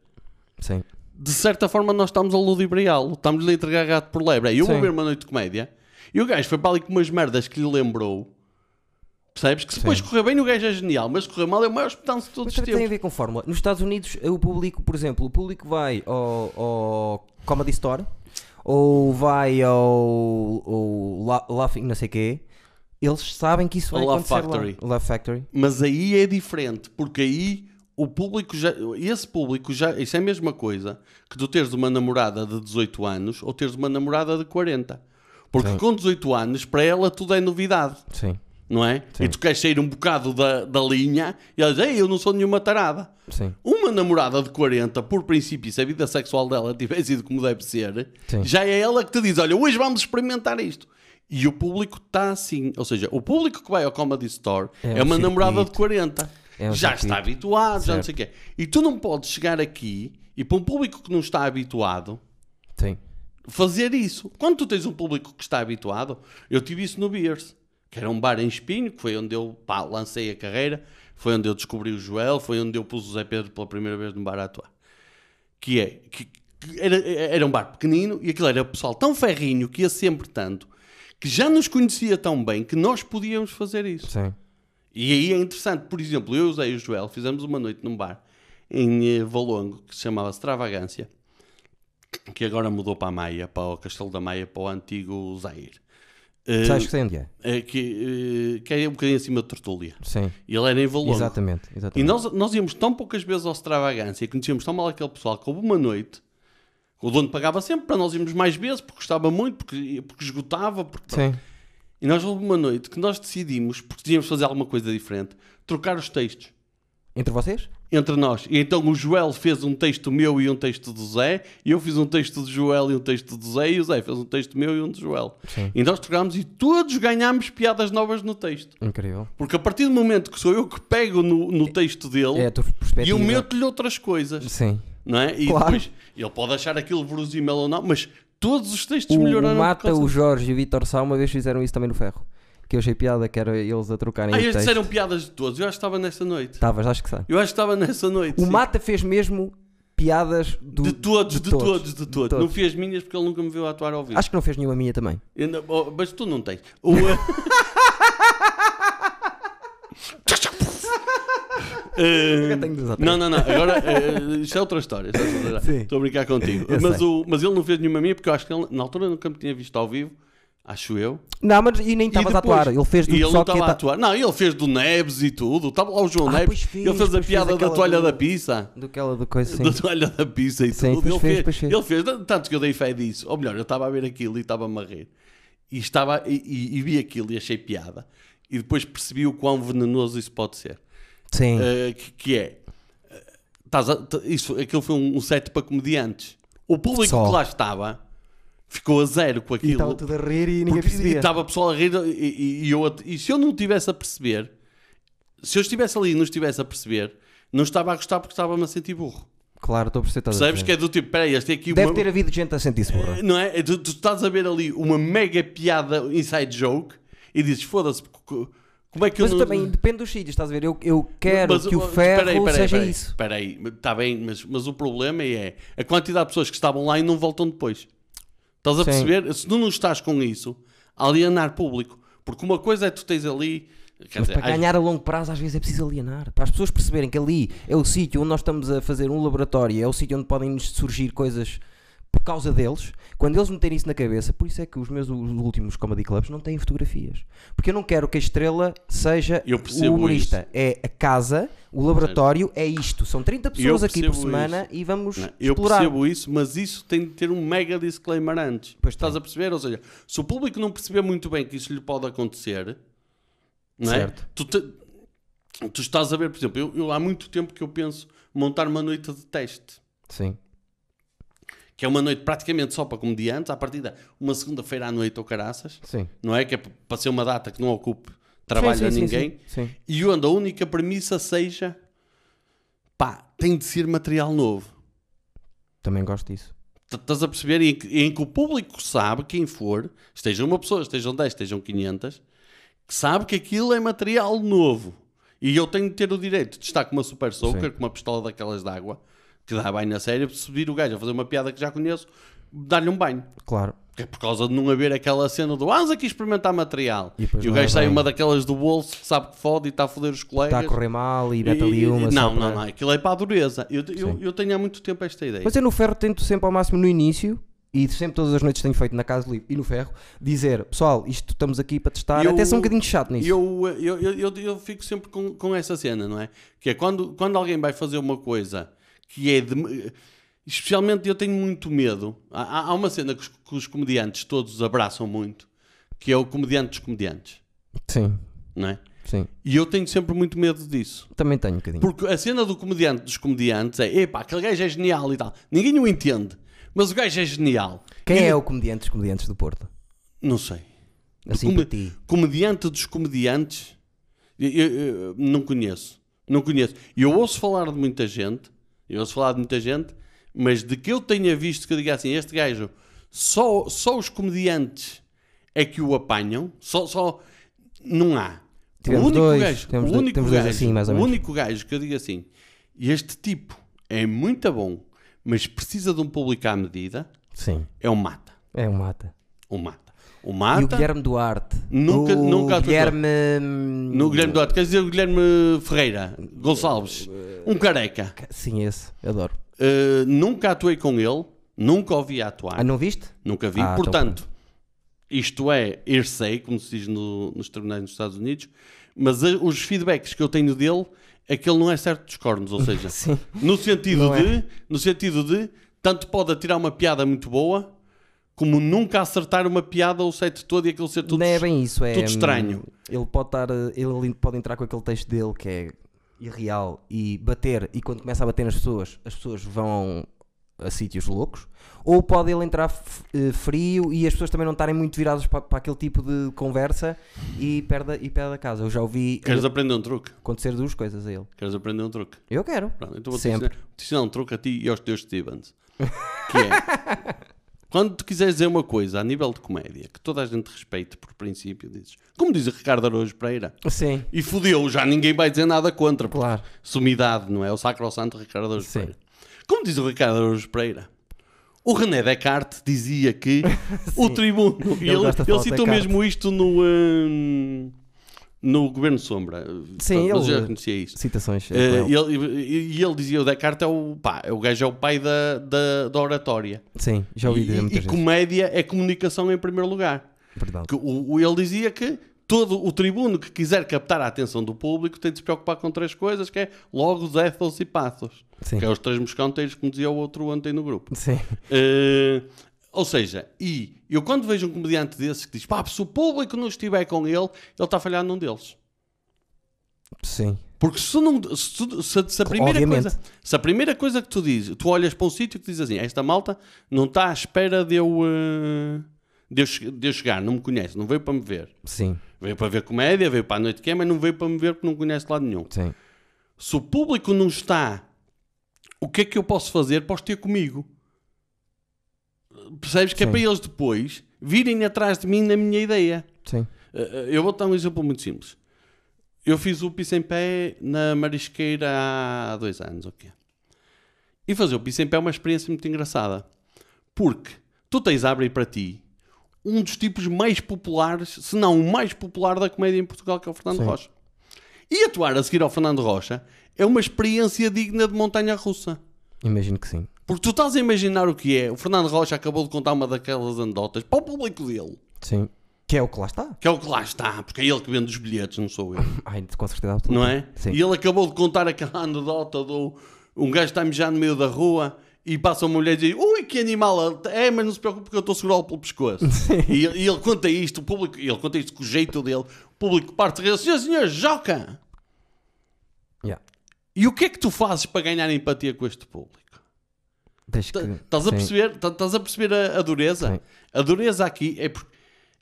Sim. de certa forma nós estamos a ludibriá-lo. Estamos-lhe a entregar gato por lebre. Eu vou ver uma noite de comédia e o gajo foi para ali com umas merdas que lhe lembrou. Percebes? Que se depois correr bem, o gajo é genial, mas se correr mal é o maior espetáculo de todos Mas os também tem a tempos. ver com fórmula. Nos Estados Unidos, o público, por exemplo, o público vai ao, ao Comedy Store ou vai ao, ao La- Laughing não sei quê, eles sabem que isso vai Laugh acontecer Factory. lá. Laugh Factory. Mas aí é diferente, porque aí o público já. Esse público já. Isso é a mesma coisa que tu teres uma namorada de 18 anos ou teres uma namorada de 40. Porque Sim. com 18 anos, para ela tudo é novidade, Sim. Não é? Sim. E tu queres sair um bocado da, da linha e ela diz: Ei, eu não sou nenhuma tarada. Sim. Uma namorada de 40, por princípio, se a vida sexual dela tiver sido como deve ser, Sim. já é ela que te diz: Olha, hoje vamos experimentar isto. E o público está assim. Ou seja, o público que vai ao Comedy Store É é, um uma namorada de circuito. 40. É já circuito. está habituado, já não Certo. sei o quê. E tu não podes chegar aqui e para um público que não está habituado Sim. fazer isso. Quando tu tens um público que está habituado, eu tive isso no Beers, que era um bar em Espinho, que foi onde eu pá, lancei a carreira, foi onde eu descobri o Joel, foi onde eu pus o Zé Pedro pela primeira vez no bar a atuar. Que é, que, que era, era um bar pequenino e aquilo era o pessoal tão ferrinho que ia sempre tanto, que já nos conhecia tão bem que nós podíamos fazer isso. Sim. E aí é interessante, por exemplo, eu, e o Joel fizemos uma noite num bar em eh, Valongo que se chamava Extravagância, que agora mudou para a Maia, para o Castelo da Maia, para o antigo Zaire. Eh, Sabes que sei onde é? eh, que, eh, que é um bocadinho acima de Tertúlia. Sim. E ele era em Valongo. Exatamente. E exatamente. nós, nós íamos tão poucas vezes ao Extravagância e conhecíamos tão mal aquele pessoal que houve uma noite. O dono pagava sempre para nós irmos mais vezes, porque gostava muito, porque, porque esgotava. Porque, Sim. e nós houve uma noite que nós decidimos, porque tínhamos de fazer alguma coisa diferente, trocar os textos Entre vocês? Entre nós. E então o Joel fez um texto meu e um texto do Zé, e eu fiz um texto do Joel e um texto do Zé, e o Zé fez um texto meu e um do Joel. Sim. E nós trocámos e todos ganhámos piadas novas no texto. Incrível. Porque a partir do momento que sou eu que pego no, no texto dele É e eu meto-lhe outras coisas, Sim. não é? E Claro. depois ele pode achar aquilo verosímil ou não, mas todos os textos O, melhoraram. o Mata, o. Jorge e o Vitor Sá uma vez fizeram isso também no ferro. Que eu achei piada que era eles a trocarem Ah, eles disseram piadas de todos. Eu acho que estava nessa noite. Estavas, acho que está. Eu acho que estava nessa noite. O sim. Mata fez mesmo piadas do, De todos, de, todos, de todos. Não fiz minhas porque ele nunca me viu atuar ao vivo. Acho que não fez nenhuma minha também. Ainda- oh, mas tu não tens. O, três. não, não, não. Agora, eh, isto é outra história. é. Estou a brincar contigo. Mas, o, mas ele não fez nenhuma minha porque eu acho que ele, na altura, nunca me tinha visto ao vivo. Acho eu. Não, mas e nem estavas a atuar. Ele fez do E ele não estava a atuar. Não, ele fez do Neves e tudo. Estava lá o João Ah, Neves. fez, ele fez a piada da toalha do- da pizza. do aquela do coisa assim. Da toalha da pizza e Sim, tudo. Ele fez, fez, ele fez, tanto que eu dei fé disso. Ou melhor, eu estava a ver aquilo e estava-me a rir. E, estava, e, e- e vi aquilo e achei piada. E depois percebi o quão venenoso isso pode ser. Sim. Uh, que, que é. uh, a- isso, aquilo foi um, um set para comediantes. O público Só. que lá estava ficou a zero com e aquilo. estava tudo a rir e ninguém Porque percebia. estava o pessoal a rir e, e- e eu, e se eu não tivesse a perceber, se eu estivesse ali e não estivesse a perceber, não estava a gostar porque estava-me a sentir burro. Claro, estou a perceber. Percebes que é do tipo, peraí, este tem aqui Deve uma... ter havido gente a sentir-se burra. Não é? Tu, tu estás a ver ali uma mega piada inside joke e dizes, foda-se, co- como é que Mas eu não... também depende dos sítios, estás a ver? Eu, eu quero Mas, que o oh, ferro peraí, peraí, seja peraí, isso. Espera aí, está bem, mas, mas o problema é a quantidade de pessoas que estavam lá e não voltam depois. Estás a Sim. perceber? Se tu não estás com isso, alienar público. Porque uma coisa é tu tens ali... Mas dizer, para às- ganhar a longo prazo, às vezes é preciso alienar. Para as pessoas perceberem que ali é o sítio onde nós estamos a fazer um laboratório, é o sítio onde podem surgir coisas por causa deles, quando eles meterem isso na cabeça, por isso é que os meus os últimos comedy clubs não têm fotografias. Porque eu não quero que a estrela seja Eu o humorista. É a casa, o laboratório, é isto. São 30 pessoas aqui por semana e vamos Não, Eu explorar. percebo isso, mas isso tem de ter um mega disclaimer antes. Pois Estás tem. a perceber? Ou seja, se o público não perceber muito bem que isso lhe pode acontecer, não é? Certo. Tu, te- tu estás a ver, por exemplo, eu, eu há muito tempo que eu penso montar uma noite de teste. Sim. Que é uma noite praticamente só para comediantes, à partida uma segunda-feira à noite ou caraças, Sim. não é? Que é para ser uma data que não ocupe trabalho Sim, a sim, sim, ninguém. E onde a única premissa seja pá, tem de ser material novo. Também gosto disso. Estás a perceber? Em que, em que o público sabe, quem for, esteja uma pessoa, estejam 10, estejam 500, que sabe que aquilo é material novo. E eu tenho de ter o direito de estar com uma super soaker, com uma pistola daquelas de água, que dá banho na série, se vir o gajo a fazer uma piada que já conheço, dar-lhe um banho. Claro. É por causa de não haver aquela cena do vamos aqui experimentar material. E E, o não gajo é sai bem. uma daquelas do bolso que sabe que fode e está a foder os colegas. Está a correr mal e mete ali uma. e- não, para- não, não. Aquilo é para a dureza. Eu, eu, eu tenho há muito tempo esta ideia. Mas eu no ferro tento sempre ao máximo no início, e sempre todas as noites tenho feito na casa livre e no ferro, dizer, pessoal, isto estamos aqui para testar, Eu- até sou um bocadinho chato nisso. Eu, eu, eu, eu, eu fico sempre com, com essa cena, não é? Que é quando, quando alguém vai fazer uma coisa que é de. Especialmente eu tenho muito medo. Há, há- uma cena que os, que os comediantes todos abraçam muito, que é o comediante dos comediantes, Sim, não é? sim. E eu tenho sempre muito medo disso. Também tenho um bocadinho. Porque a cena do comediante dos comediantes é, epá, aquele gajo é genial e tal. Ninguém o entende, mas o gajo é genial. Quem E- é o comediante dos comediantes do Porto? Não sei. Assim para ti. Comediante dos comediantes, eu, eu- eu não conheço. Não conheço. E eu ouço falar de muita gente, eu ouço falar de muita gente, mas de que eu tenha visto que eu diga assim, este gajo, só, só os comediantes é que o apanham, só, só não há. Tivemos o único dois, gajo, temos o único temos gajo, assim, o único gajo que eu digo assim, este tipo é muito bom, mas precisa de um público à medida, Sim, é o Mata. é um mata. O Mata. O E o Mata. Guilherme Duarte? Nunca- o nunca. Guilherme... No Guilherme Duarte, quer dizer o Guilherme Ferreira Gonçalves, um careca. Sim, esse, adoro. Uh, nunca atuei com ele, nunca ouvi atuar, Ah, não viste? nunca vi. Ah, então Portanto, isto é hearsay, como se diz no- nos tribunais dos Estados Unidos, mas a- os feedbacks que eu tenho dele é que ele não é certo dos cornos, ou seja, no sentido Não é. de, no sentido de, tanto pode atirar uma piada muito boa, como nunca acertar uma piada o set todo e aquilo ser tudo não é bem isso, é... tudo estranho. hum, Ele pode estar... eh, Ele pode entrar com aquele texto dele que é irreal e bater, e quando começa a bater nas pessoas, as pessoas vão a sítios loucos, ou pode ele entrar eh, frio e as pessoas também não estarem muito viradas para, para aquele tipo de conversa e perde, e perde a casa. Eu já ouvi Queres aprender um truque? acontecer duas coisas a ele. Queres aprender um truque? Eu quero. Pronto, então vou-te Sempre. ensinar, vou-te ensinar um truque a ti e aos teus Stevens. Que é, quando tu quiseres dizer uma coisa a nível de comédia que toda a gente respeite por princípio, dizes, como diz o Ricardo Araújo Pereira, Sim, e fodeu, já ninguém vai dizer nada contra, claro. sumidade, não é? O sacro-santo Ricardo Araújo Sim. Pereira. Como diz o Ricardo Araújo Pereira, o René Descartes dizia que o tribuno, Ele ele, ele citou mesmo isto no, hum, no Governo Sombra, Sim, mas ele- já conhecia isto. Citações. é Eh, e, ele. ele, ele dizia: o Descartes é o, pá, o gajo é o pai da, da, da oratória. Sim, já ouvi dizer E, e comédia é comunicação em primeiro lugar. Verdade. Que o, ele dizia que todo o tribuno que quiser captar a atenção do público tem de se preocupar com três coisas: que é logos, ethos e pathos. Sim. Que é os três moscanteiros, como dizia o outro ontem no grupo. Sim. Eh, ou seja, e eu quando vejo um comediante desses que diz: pá, se o público não estiver com ele, ele está a falhar num deles. Sim. Porque se, não, se, se- se a primeira Obviamente. coisa, se a primeira coisa que tu dizes, tu olhas para um sítio que dizes assim, esta malta não está à espera de eu, eh, de eu, de eu chegar, não me conhece, não veio para me ver. Sim. Veio para ver comédia, veio para a noite que é, mas não veio para me ver porque não conhece lado nenhum. Sim. Se o público não está, o que é que eu posso fazer? Posso ter comigo. Percebes que é Sim. para eles depois virem atrás de mim na minha ideia. Sim. Uh, Eu vou dar um exemplo muito simples. Eu fiz o piso em pé na Marisqueira há dois anos, ok? E fazer o piso em pé é uma experiência muito engraçada. Porque tu tens a abrir para ti um dos tipos mais populares, se não o mais popular da comédia em Portugal, que é o Fernando Sim. Rocha. E atuar a seguir ao Fernando Rocha é uma experiência digna de montanha russa. Imagino que sim. Porque tu estás a imaginar o que é. O Fernando Rocha acabou de contar uma daquelas anedotas para o público dele. Sim. Que é o que lá está. Que é o que lá está, porque é ele que vende os bilhetes, não sou eu. Ai, com certeza absoluta. Não é? Sim. E ele acabou de contar aquela anedota do um gajo está a mijar no meio da rua e passa uma mulher e diz: Ui, que animal! É, mas não se preocupe porque eu estou a segurá-lo pelo pescoço. E, ele- e ele conta isto, o público, ele conta isto com o jeito dele, o público parte de Senhor, senhor, joca! Yeah. E o que é que tu fazes para ganhar empatia com este público? Tá-. Estás a perceber, tá- estás a perceber a, a dureza? Sim. A dureza aqui é porque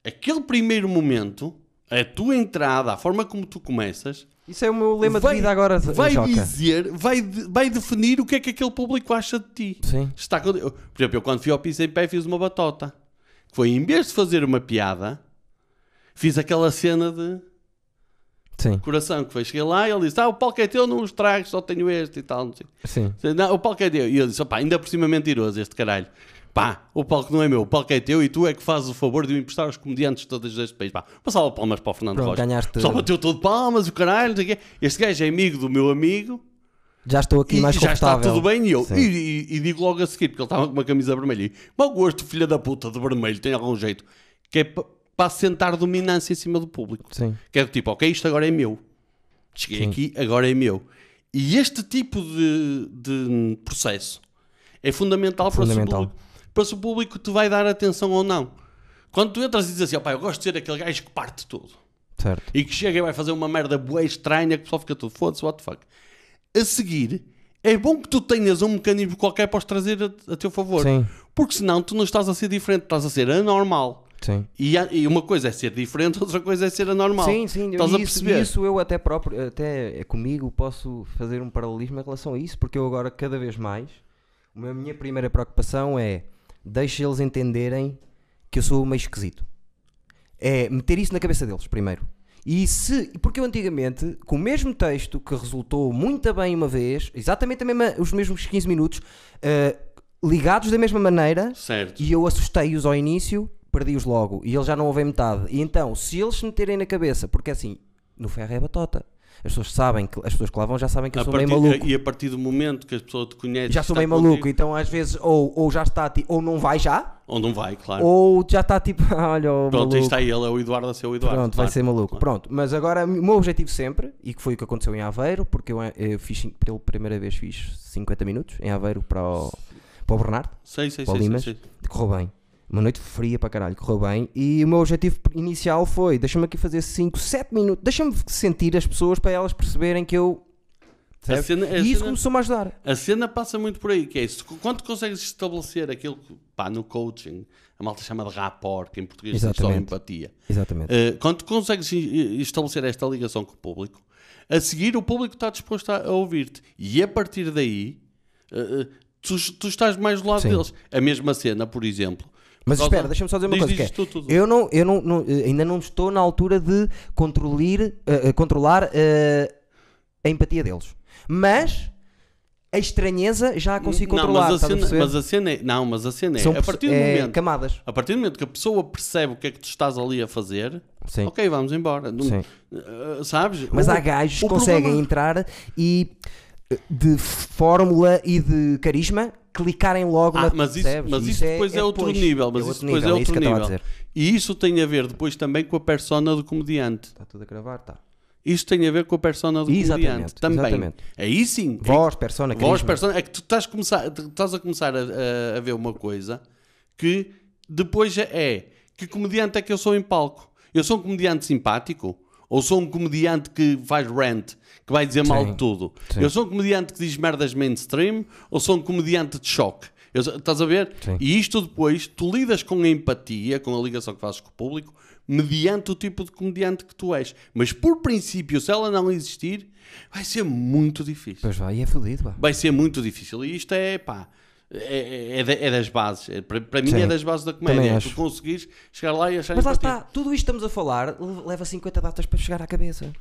aquele primeiro momento, a tua entrada, a forma como tu começas, Isso é o meu lema vai- de vida agora, vai Joca. dizer, vai, vai definir o que é que aquele público acha de ti. Sim. Está Por exemplo, eu quando fui ao Pisa em Pé fiz uma batota. Foi, em vez de fazer uma piada, fiz aquela cena de Sim. coração, que foi, cheguei lá e ele disse, ah, o palco é teu, não os trago, só tenho este e tal, não sei. Sim. Não, o palco é teu. E eu disse, opá, ainda por cima é mentiroso este caralho. Pá, o palco não é meu, o palco é teu e tu é que fazes o favor de me emprestar aos comediantes todos deste país. Pá, passava palmas para o Fernando Pronto, Rocha. ganhaste- Só bateu todo palmas, o caralho, não sei o quê. Este gajo é amigo do meu amigo Já estou aqui e mais já está tudo bem. E eu e, e- e digo logo a seguir, porque ele estava com uma camisa vermelha. E, mau gosto, filha da puta, de vermelho, tem algum jeito. Que é para assentar dominância em cima do público. Sim. Que é do tipo, ok, isto agora é meu. Cheguei Sim. aqui, agora é meu. E este tipo de, de processo é fundamental, Para, Fundamental. se o público, para se o público te vai dar atenção ou não. Quando tu entras e dizes assim, opá, eu gosto de ser aquele gajo que parte tudo. Certo. E que chega e vai fazer uma merda boa estranha que o pessoal fica tudo, foda-se, what the fuck. A seguir, é bom que tu tenhas um mecanismo qualquer para os trazer a, a teu favor. Sim. Porque senão tu não estás a ser diferente, estás a ser anormal. Sim. E, há- e uma coisa é ser diferente, outra coisa é ser anormal. Sim, sim, Estás a isso, perceber? isso eu até próprio, até comigo posso fazer um paralelismo em relação a isso, porque eu agora cada vez mais, a minha primeira preocupação é deixa eles entenderem que eu sou meio esquisito. É meter isso na cabeça deles primeiro. E se, porque eu antigamente, com o mesmo texto que resultou muito bem uma vez, exatamente a mesma- os mesmos 15 minutos, eh, ligados da mesma maneira, Certo. e eu assustei-os ao início, perdi-os logo. E eles já não ouvem metade. E então, se eles se meterem na cabeça, porque assim, no ferro é batota. As pessoas sabem, que, as pessoas que lá vão já sabem que eu A sou partir- meio maluco. E a partir do momento que as pessoas te conhecem, Já sou meio maluco, contigo, então às vezes ou, ou já está, ou não vai já, Ou não vai, claro. ou já está tipo, olha, o Pronto, maluco. está ele, é o Eduardo a ser o Eduardo. Pronto, vai claro. ser maluco. Claro. Pronto, mas agora o meu objetivo sempre, e que foi o que aconteceu em Aveiro, porque eu, eu fiz, pela primeira vez fiz 50 minutos em Aveiro para o, para o Bernardo. Sei, sei, Para o sei, sei, Limas. sei. Correu bem. Uma noite fria para caralho, correu bem. E o meu objetivo inicial foi: deixa-me aqui fazer 5, 7 minutos, deixa-me sentir as pessoas para elas perceberem que eu. Cena- e isso começou-me a ajudar. A cena passa muito por aí, que é isso. Quando consegues estabelecer aquilo que, pá, no coaching, a malta chama de rapport, que em português é só Exatamente. empatia. Exatamente. Uh, quando consegues estabelecer esta ligação com o público, a seguir o público está disposto a, ouvir-te. E a partir daí, uh, tu, tu estás mais do lado Sim. deles. A mesma cena, por exemplo. Mas espera, deixa-me só dizer uma Diz, coisa. diz é, tu, tu, tu. Eu, não, eu não, não- ainda não estou na altura de controlir, eh, controlar eh, a empatia deles. Mas a estranheza já a consigo não, controlar. mas a, a cena, perceber? mas a cena é. Não, mas a cena é. São a partir do é, momento. camadas. A partir do momento que a pessoa percebe o que é que tu estás ali a fazer, Sim. ok, vamos embora. Sim. uh, sabes? Mas O- há gajos que conseguem problema- entrar e de fórmula e de carisma clicarem logo Ah, na mas isso, percebes? mas isso depois é, outro depois. nível. Mas É isso depois é nível, outro isso nível. E isso tem a ver depois também com a persona do comediante. Está tudo a gravar, tá. Isso tem a ver com a persona do Exatamente, comediante. Também. exatamente. Aí sim. Voz, persona, Voz, carisma. persona. É que tu estás a começar, estás a, começar a, a- ver uma coisa que depois é, é que comediante é que eu sou em palco? Eu sou um comediante simpático? Ou sou um comediante que faz rant, que vai dizer mal de tudo? sim. Eu sou um comediante que diz merdas mainstream? Ou sou um comediante de choque? Eu estás a ver? Sim. E isto depois, tu lidas com a empatia, com a ligação que fazes com o público, mediante o tipo de comediante que tu és. Mas por princípio, se ela não existir, vai ser muito difícil. Pois vai, e é fodido, pá. Vai ser muito difícil. E isto é, pá, é, é, da- é das bases. É- para, para mim é das bases da comédia. É tu conseguires chegar lá e achar Mas lá empatia. está, tudo isto que estamos a falar leva 50 datas para chegar à cabeça.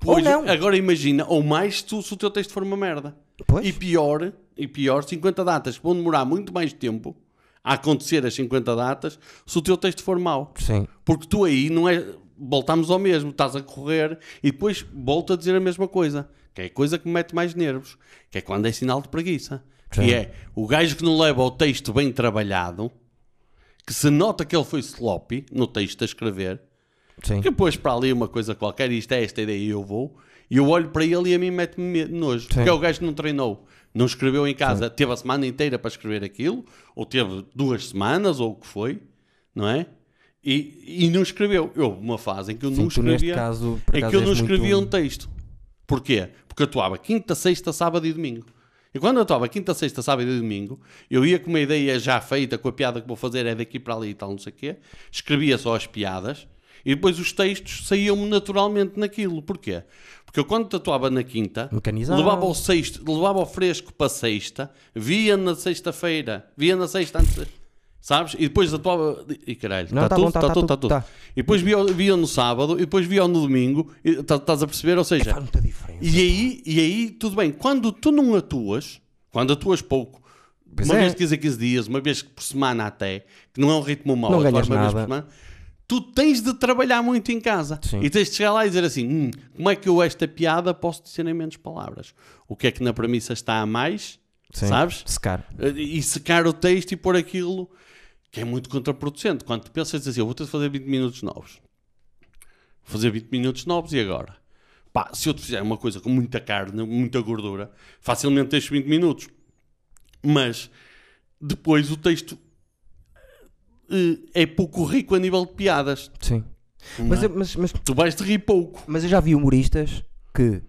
Pois, Ou não. Agora imagina, ou mais se, tu- se o teu texto for uma merda. Pois. E pior, e pior, 50 datas que vão demorar muito mais tempo a acontecer as 50 datas se o teu texto for mau. Sim. Porque tu aí não é. Voltamos ao mesmo, estás a correr e depois volto a dizer a mesma coisa, que é a coisa que me mete mais nervos, que é quando é sinal de preguiça. Que Sim. é o gajo que não leva o texto bem trabalhado, que se nota que ele foi sloppy no texto a escrever, Sim. que pôs para ali uma coisa qualquer, isto é esta ideia e eu vou, e eu olho para ele e a mim mete-me nojo. Porque é o gajo que não treinou, não escreveu em casa, teve a semana inteira para escrever aquilo, ou teve duas semanas, ou o que foi, não é? E, e não escreveu. Eu, uma fase em que eu não Sim, escrevia, caso, é acaso, que eu não és muito- escrevia um texto. Porquê? Porque eu atuava quinta, sexta, sábado e domingo. E quando eu atuava quinta, sexta, sábado e domingo, eu ia com uma ideia já feita, com a piada que vou fazer é daqui para ali e tal, não sei o quê, escrevia só as piadas e depois os textos saíam-me naturalmente naquilo. Porquê? Porque eu quando atuava na quinta, Mecanizado. levava o, sexto, levava o fresco para sexta, via na sexta-feira, via na sexta antes, sabes? E depois atuava. E caralho, está tá tudo, bom, tá- está tá tudo, está tudo. tá. E depois via, via no sábado, e depois via no domingo, tá- estás a perceber? Ou seja, diferença. e aí, e aí, tudo bem, quando tu não atuas, quando atuas pouco, Pois uma é. vez de 15 a 15 dias, uma vez por semana até, que não é um ritmo mau, Não ganhas uma vez nada. Tu tens de trabalhar muito em casa. Sim. E tens de chegar lá e dizer assim: "Hum, como é que eu esta piada posso dizer em menos palavras? O que é que na premissa está a mais? Sim. Sabes? Secar. E secar o texto e pôr aquilo que é muito contraproducente. Quando tu pensas assim, eu vou ter de fazer 20 minutos novos. Vou fazer 20 minutos novos e agora? Pá, se eu te fizer uma coisa com muita carne, muita gordura, facilmente tens 20 minutos. Mas depois o texto eh, é pouco rico a nível de piadas. Sim. Mas, é? eu, mas, mas, Tu vais te rir pouco. mas eu já vi humoristas que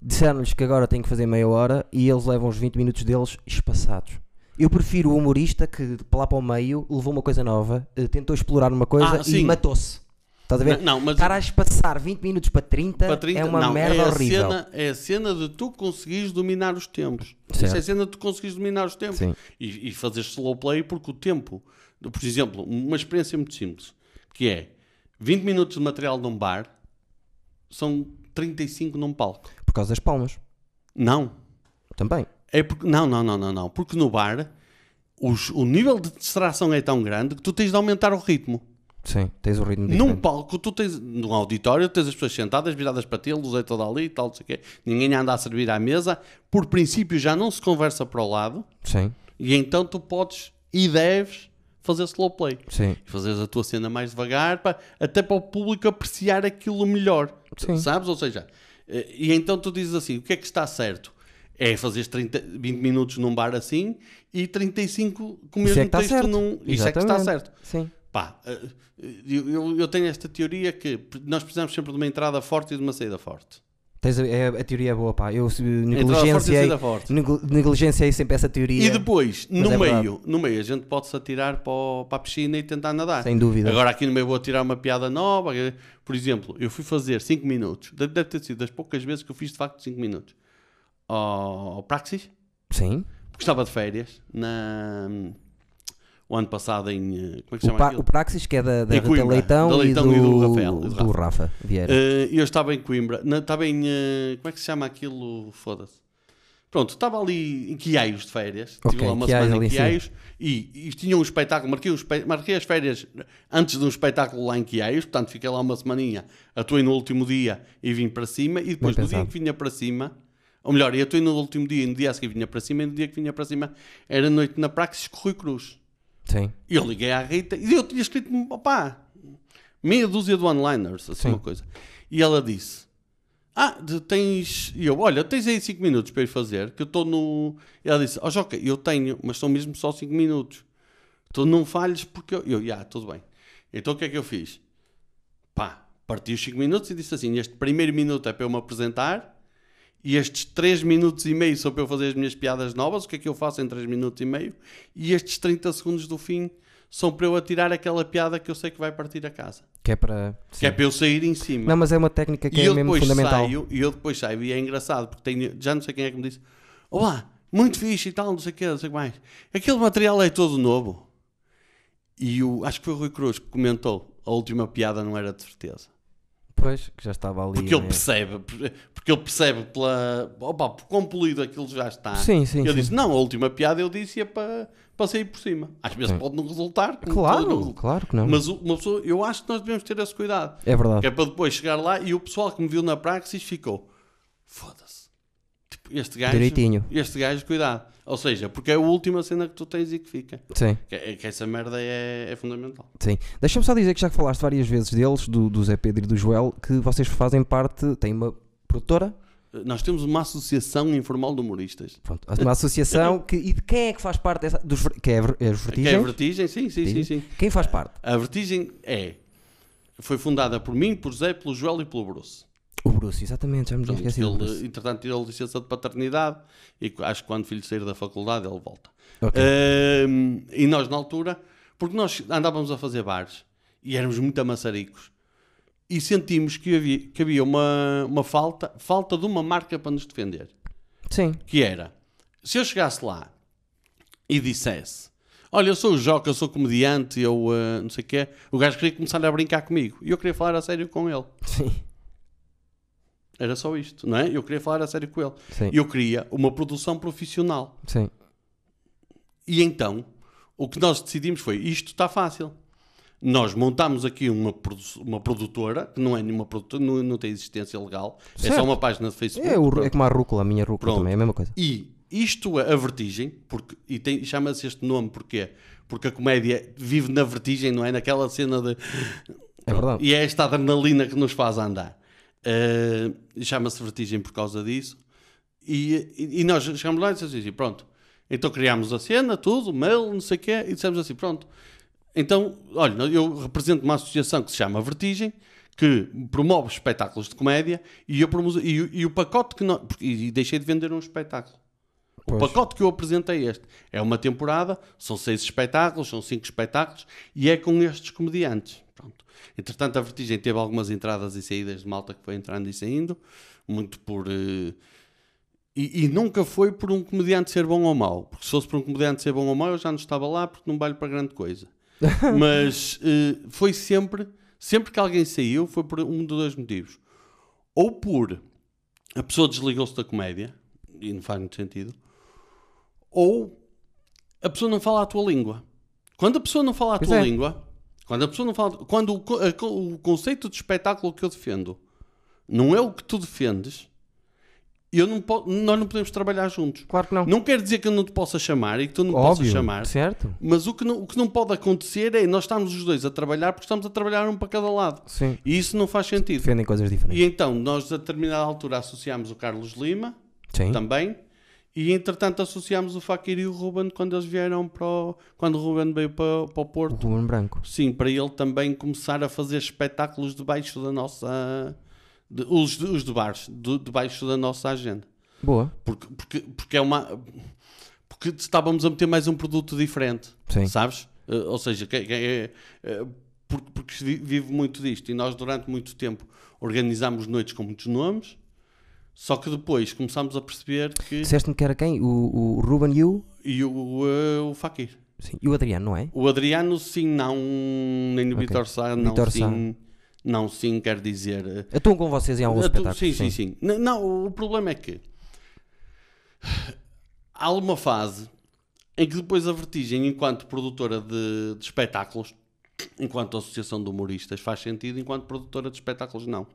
disseram-lhes que agora têm que fazer meia hora e eles levam os 20 minutos deles espaçados. Eu prefiro o humorista que lá para o meio levou uma coisa nova, eh, tentou explorar uma coisa Ah, e matou-se. Estás a ver? Não, mas Estar a espaçar 20 minutos para 30, para 30, é uma não, merda é horrível. Cena, é a cena de tu conseguires dominar os tempos. Certo. Isso é a cena de tu conseguires dominar os tempos. Sim. E, e fazer slow play porque o tempo, por exemplo, uma experiência muito simples, que é 20 minutos de material num bar são 35 num palco. Por causa das palmas. Não. Também. É porque, não, não, não, não, não. Porque no bar os- o nível de distração é tão grande que tu tens de aumentar o ritmo. Sim, tens o ritmo Num diferente. palco, tu tens, num auditório, tens as pessoas sentadas, viradas para ti, luz é toda ali e tal, não sei o quê. Ninguém anda a servir à mesa. Por princípio, já não se conversa para o lado. Sim, E então tu podes e deves fazer slow play. sim. E fazeres a tua cena mais devagar, pá, até para o público apreciar aquilo melhor. Sim. Sabes? Ou seja, eh, e então tu dizes assim: o que é que está certo? É fazer 30, 20 minutos num bar assim e 35 com o Isso mesmo é que texto certo. num. Isso é que está certo. Sim. Pá, eh, eu- eu tenho esta teoria que nós precisamos sempre de uma entrada forte e de uma saída forte. Tens a, é- a teoria é boa, pá. Eu se- Entrada forte e negligenciei, saída forte. negli- negligenciei sempre essa teoria. E depois, Mas no é verdade. meio, no meio, a gente pode-se atirar para, o- para a piscina e tentar nadar. Sem dúvida. Agora aqui no meio vou tirar uma piada nova. eh, Por exemplo, eu fui fazer 5 minutos. Deve deve ter sido das poucas vezes que eu fiz de facto 5 minutos. Ao, ao Praxis, Sim. porque estava de férias na, o ano passado em. eh, Como é que se O, chama pa- aquilo? o Praxis, que é da, da Coimbra, Leitão, da Leitão e, e do, do Rafael, do do Rafa Vieira. Eh, eu estava em Coimbra, estava em. eh, como é que se chama aquilo? Foda-se. Pronto, estava ali em Quiaios de férias. Ok, Tive lá uma semana em. Quiaios e, e tinha um espetáculo. Marquei, um espe- marquei as férias antes de um espetáculo lá em Quiaios, portanto fiquei lá uma semaninha. Atuei no último dia e vim para cima. E depois, Bem no dia que vinha para cima, ou melhor, eu atuei no último dia e no dia a seguir vinha para cima. E no dia que vinha para cima era noite na Praxis com Rui Cruz. Sim. E eu liguei à Rita e eu tinha escrito, opá, meia dúzia de one-liners, assim Sim. uma coisa. E ela disse, ah, tens... E eu, olha, tens aí 5 minutos para ir fazer, que eu estou no... E ela disse, ó Joca, eu tenho, mas são mesmo só 5 minutos. Tu não falhes porque eu... Eu, já, tudo bem. Então o que é que eu fiz? Pá, parti os 5 minutos e disse assim, este primeiro minuto é para eu me apresentar e estes 3 minutos e meio são para eu fazer as minhas piadas novas, o que é que eu faço em 3 minutos e meio, e estes 30 segundos do fim são para eu atirar aquela piada que eu sei que vai partir a casa. Que é para. Que é para eu sair em cima. Não, mas é uma técnica que e é eu mesmo fundamental. saio, e eu depois saio, e é engraçado, porque tenho, já não sei quem é que me disse, olá, muito fixe e tal, não sei o que, não sei o que mais. Aquele material é todo novo. E o, acho que foi o Rui Cruz que comentou, a última piada não era de certeza. Pois, que já estava ali. Porque ele né? percebe, porque ele percebe pela. Opa, por quão polido aquilo já está. Sim, sim, Ele sim. disse: Não, a última piada eu disse ia para, para sair por cima. Às vezes Sim. pode não resultar. Claro, claro que não. Mas uma pessoa, eu acho que nós devemos ter esse cuidado. É verdade. Que é para depois chegar lá e o pessoal que me viu na Praxis ficou: Foda-se. Este gajo, Direitinho. este gajo, cuidado. Ou seja, porque é a última cena que tu tens e que fica. Sim, Que, é- que essa merda é, é fundamental. sim. Deixa-me só dizer que já que falaste várias vezes deles, do, do Zé Pedro e do Joel, que vocês fazem parte, têm uma produtora, Nós temos uma associação informal de humoristas. pronto, uma associação, que, e de quem é que faz parte dessa? Dos, que é, é os Que é Vertigem? a Vertigem? Sim, sim, sim, sim. Quem faz parte? A Vertigem é. Foi fundada por mim, por Zé, pelo Joel e pelo Bruce. O Bruce, exatamente, já me tinha esquecido. do ele, Bruce. entretanto, tirou licença de paternidade e acho que quando o filho sair da faculdade ele volta. Ok. Ahm, e nós, na altura, porque nós andávamos a fazer bares e éramos muito amassaricos e sentimos que havia, que havia uma, uma falta, falta de uma marca para nos defender. Sim, Que era, se eu chegasse lá e dissesse, olha, eu sou o Joca, eu sou comediante, eu ah, não sei o quê, o gajo queria começar a brincar comigo e eu queria falar a sério com ele. sim, Era só isto, não é? Eu queria falar a sério com ele. sim, Eu queria uma produção profissional. sim. E então, o que nós decidimos foi: isto está fácil. Nós montámos aqui uma, produ- uma produtora, que não é nenhuma produtora, não, não tem existência legal, é Certo. só uma página de Facebook. É, o, é como a rúcula, a minha rúcula Pronto. também, é a mesma coisa. E isto, a vertigem, porque, e chama-se este nome porquê? Porque a comédia vive na vertigem, não é? Naquela cena de. É verdade. E é esta adrenalina que nos faz andar. Uh, chama-se vertigem por causa disso. E, e, e nós chegamos lá e dissemos assim: pronto. Então criámos a cena, tudo, mail, não sei o quê, e dissemos assim: pronto. Então, olha, eu represento uma associação que se chama Vertigem, que promove espetáculos de comédia, e, eu promo- e, o- e o pacote que nós. E deixei de vender um espetáculo. O Pois. pacote que eu apresentei é este. É uma temporada, são seis espetáculos, são cinco espetáculos, e é com estes comediantes. Pronto. Entretanto, a Vertigem teve algumas entradas e saídas de malta que foi entrando e saindo, muito por. eh, E, e nunca foi por um comediante ser bom ou mau. Porque se fosse por um comediante ser bom ou mau, eu já não estava lá porque não valho para grande coisa. Mas eh, foi sempre, sempre que alguém saiu, foi por um de dois motivos. Ou por a pessoa desligou-se da comédia, e não faz muito sentido, ou a pessoa não fala a tua língua. Quando a pessoa não fala a Pois tua é. língua, quando a pessoa não fala, quando o, o conceito de espetáculo que eu defendo não é o que tu defendes, eu não po- nós não podemos trabalhar juntos. Claro que não. Não quer dizer que eu não te possa chamar e que tu não possas Óbvio, chamar. certo? Mas o que, não, o que não pode acontecer é nós estamos os dois a trabalhar porque estamos a trabalhar um para cada lado. Sim. E isso não faz sentido. Defendem coisas diferentes. E então, nós a determinada altura associámos o Carlos Lima Sim. também. E entretanto associámos o Fakir e o Ruben quando eles vieram para o, quando o Ruben veio para, para o O Porto. Ruben Branco. Sim, para ele também começar a fazer espetáculos debaixo da nossa. de- os, de- os de bares, de- debaixo da nossa agenda. Boa. Porque, porque, porque é uma. Porque estávamos a meter mais um produto diferente. Sim. Sabes? Eh, ou seja, que, que é, eh, porque, porque se vi- vive muito disto. E nós, durante muito tempo, organizámos noites com muitos nomes. Só que depois começámos a perceber que. Disseste-me que era quem? O, o Ruben e o... E o, eh, o Fakir. Sim. E o Adriano, não é? O Adriano, sim, não. Nem o Ok. Vitor Sá, não, Vítor Sá. sim. Não, sim, quer dizer. eh, Atuam com vocês em tô- espetáculos. Sim, sim, sim. N- Não, o problema é que há uma fase em que depois a Vertigem, enquanto produtora de, de espetáculos, enquanto associação de humoristas, faz sentido, enquanto produtora de espetáculos, não.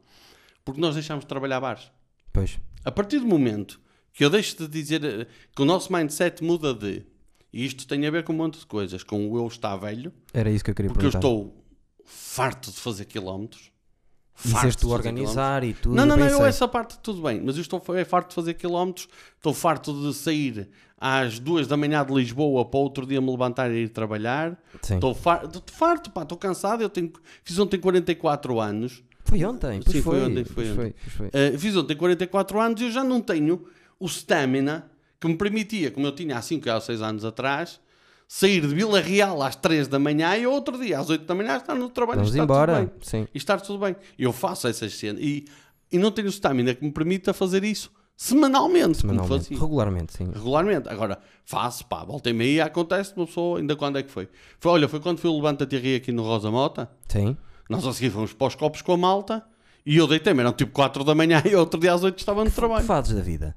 Porque nós deixámos de trabalhar bares. Pois. A partir do momento que eu deixo de dizer eh, que o nosso mindset muda de. E isto tem a ver com um monte de coisas, com o eu estar velho, Era isso que eu queria porque eu perguntar. estou farto de fazer quilómetros. Farto tu organizar e tudo. Não, não, eu não, eu essa parte tudo bem, mas eu estou é farto de fazer quilómetros, estou farto de sair às duas da manhã de Lisboa para outro dia me levantar e ir trabalhar. Sim. Estou farto, estou farto, pá, estou cansado, eu tenho, fiz ontem 44 anos, Foi ontem. Pois Sim, foi, foi ontem, foi pois ontem. foi, pois foi. eh, fiz ontem 44 anos e eu já não tenho o stamina que me permitia, como eu tinha há 5 ou 6 anos atrás, sair de Vila Real às 3 da manhã e outro dia às 8 da manhã estar no trabalho e Vamos está embora. tudo bem Sim. e estar tudo bem. Eu faço essas cenas e, e não tenho stamina que me permita fazer isso semanalmente, como Semanalmente. fazia. Regularmente, sim. Regularmente. Agora, faço, pá, volta e meia, acontece uma pessoa, ainda quando é que foi? Foi, olha, foi quando foi o Levanta-te e Ri aqui no Rosa Mota, Sim. Nós a seguir fomos para os copos com a malta, e eu deitei-me, eram tipo 4 da manhã, e outro dia às 8 estava no Que trabalho. fazes da vida?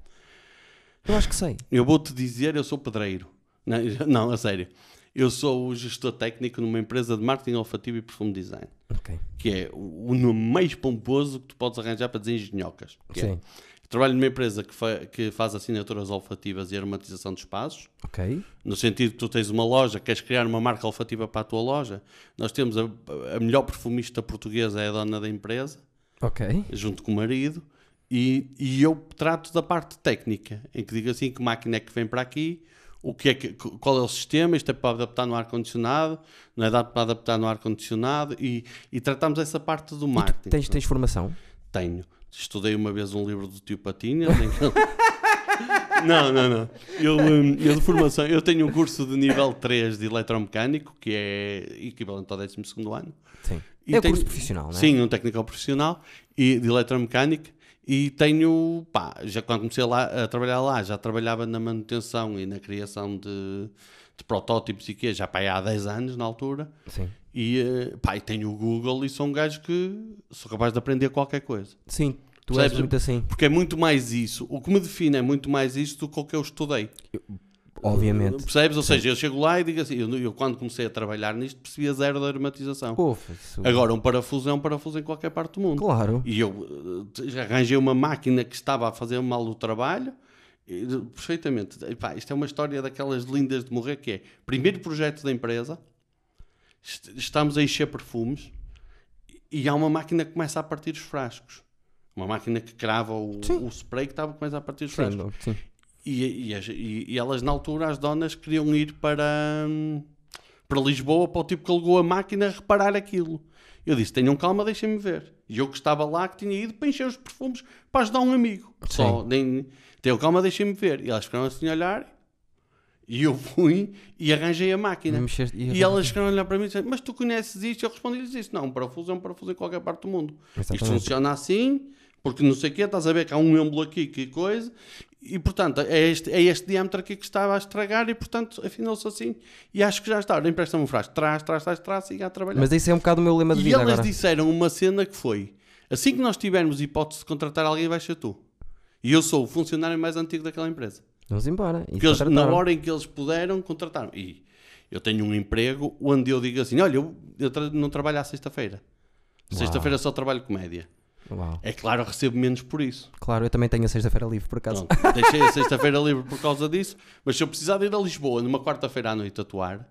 Eu acho que sei. Eu vou-te dizer, eu sou pedreiro. Não, não, a sério. Eu sou o gestor técnico numa empresa de marketing olfativo e perfume design. Ok. que é o nome mais pomposo que tu podes arranjar para dizer engenhocas. que é, Sim. Trabalho numa empresa que, fa que faz assinaturas olfativas e aromatização de espaços. Ok. No sentido que tu tens uma loja, queres criar uma marca olfativa para a tua loja. Nós temos a, a melhor perfumista portuguesa, é a dona da empresa, Ok. junto com o marido. E, e eu trato da parte técnica, em que digo assim que máquina é que vem para aqui, o que é que, qual é o sistema, isto é para adaptar no ar-condicionado, não é dado para adaptar no ar-condicionado, e, e tratamos essa parte do marketing. Tens, tens formação? Tenho. Estudei uma vez um livro do tio Patinha. nem que- não, não, não. Eu, hum, eu de formação, eu tenho um curso de nível 3 de eletromecânico, que é equivalente ao 12 ano. Sim. E é tenho- curso profissional, não é? Sim, um técnico profissional e de eletromecânica. E tenho, pá, já quando comecei lá, a trabalhar lá, já trabalhava na manutenção e na criação de, de protótipos e que já pá, há 10 anos na altura. Sim. E, eh, pá, e tenho o Google e sou um gajo que sou capaz de aprender qualquer coisa. Sim, tu Percebes? és muito assim. Porque é muito mais isso. O que me define é muito mais isso do que o que eu estudei. Obviamente. Percebes? Ou seja, eu chego lá e digo assim: eu, eu quando comecei a trabalhar nisto percebia zero da aromatização. Ufa, isso- Agora, um parafuso é um parafuso em qualquer parte do mundo. Claro. E eu eh, já arranjei uma máquina que estava a fazer mal o trabalho. e, de- perfeitamente. E, pá, isto é uma história daquelas lindas de morrer que é primeiro projeto da empresa. Est- Estamos a encher perfumes e há uma máquina que começa a partir os frascos. Uma máquina que crava o, Sim. o spray que estava a começar a partir os Sim, frascos. não- sim. E, e e- elas, na altura, as donas queriam ir para, para Lisboa para o tipo que alugou a máquina reparar aquilo. Eu disse: tenham calma, deixem-me ver. E eu que estava lá, que tinha ido para encher os perfumes para ajudar um amigo. Só, nem, tenham calma, deixem-me ver. E elas ficaram assim a olhar. E eu fui e arranjei a máquina. Mexeste- E elas ficaram a olhar para mim e disseram, mas tu conheces isto? Eu respondi-lhes isto. Não, um parafuso é um parafuso em qualquer parte do mundo. Isto Exatamente. funciona assim, porque não sei o quê, estás a ver que há um êmbolo aqui, que coisa, e portanto é este, é este diâmetro aqui que estava a estragar e portanto afinou-se assim. E acho que já está. Empresta-me um frasco, traz, traz, traz, traz, siga a trabalhar. Mas isso é um bocado o meu lema de e vida elas agora. disseram uma cena que foi, assim que nós tivermos hipótese de contratar alguém, vai ser tu. E eu sou o funcionário mais antigo daquela empresa. Vamos embora. Porque eles, na hora em que eles puderam, contrataram. E eu tenho um emprego onde eu digo assim: olha, eu, eu tra- não trabalho à sexta-feira. Sexta-feira só trabalho comédia. Uau. É claro, recebo menos por isso. Claro, eu também tenho a sexta-feira livre, por acaso. Deixei a sexta-feira livre por causa disso. Mas se eu precisar de ir a Lisboa numa quarta-feira à noite atuar,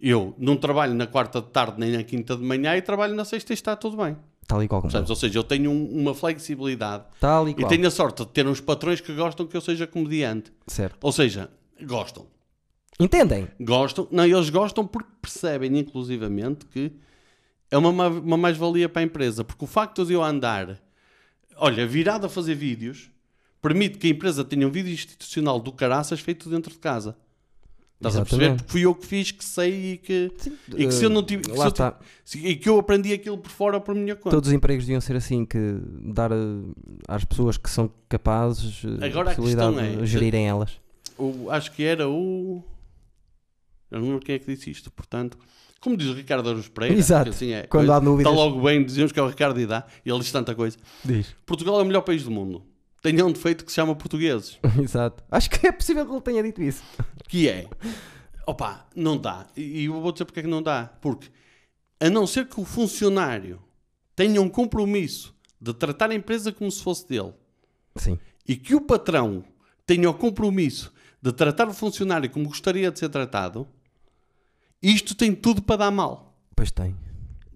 eu não trabalho na quarta de tarde nem na quinta de manhã e trabalho na sexta e está tudo bem. Tal e qual como Percebes? Ou seja, eu tenho um- uma flexibilidade Tal e e qual. tenho a sorte de ter uns patrões que gostam que eu seja comediante. Certo. Ou seja, gostam. Entendem? Gostam, não, eles gostam porque percebem, inclusivamente, que é uma, ma- uma mais-valia para a empresa. Porque o facto de eu andar, olha, virado a fazer vídeos, permite que a empresa tenha um vídeo institucional do caraças feito dentro de casa. Estás a perceber? Porque fui eu que fiz, que sei e que, e que se eu não tive. se Lá está. tive- e que eu aprendi aquilo por fora por minha conta. Todos os empregos deviam ser assim, que dar eh, às pessoas que são capazes eh, Agora a possibilidade é, de gerirem elas. O- acho que era o. Eu não lembro quem é que disse isto, portanto. Como diz o Ricardo Aruz Pereira, Exato. assim é, Quando há dúvidas. Está logo bem, dizemos que é o Ricardo e dá, e ele diz tanta coisa. Diz. Portugal é o melhor país do mundo. Tem um defeito que se chama portugueses. Exato. Acho que é possível que ele tenha dito isso. Que é, opa, não dá. E eu vou dizer porque é que não dá. Porque, a não ser que o funcionário tenha um compromisso de tratar a empresa como se fosse dele, Sim. e que o patrão tenha o compromisso de tratar o funcionário como gostaria de ser tratado, isto tem tudo para dar mal. Pois tem.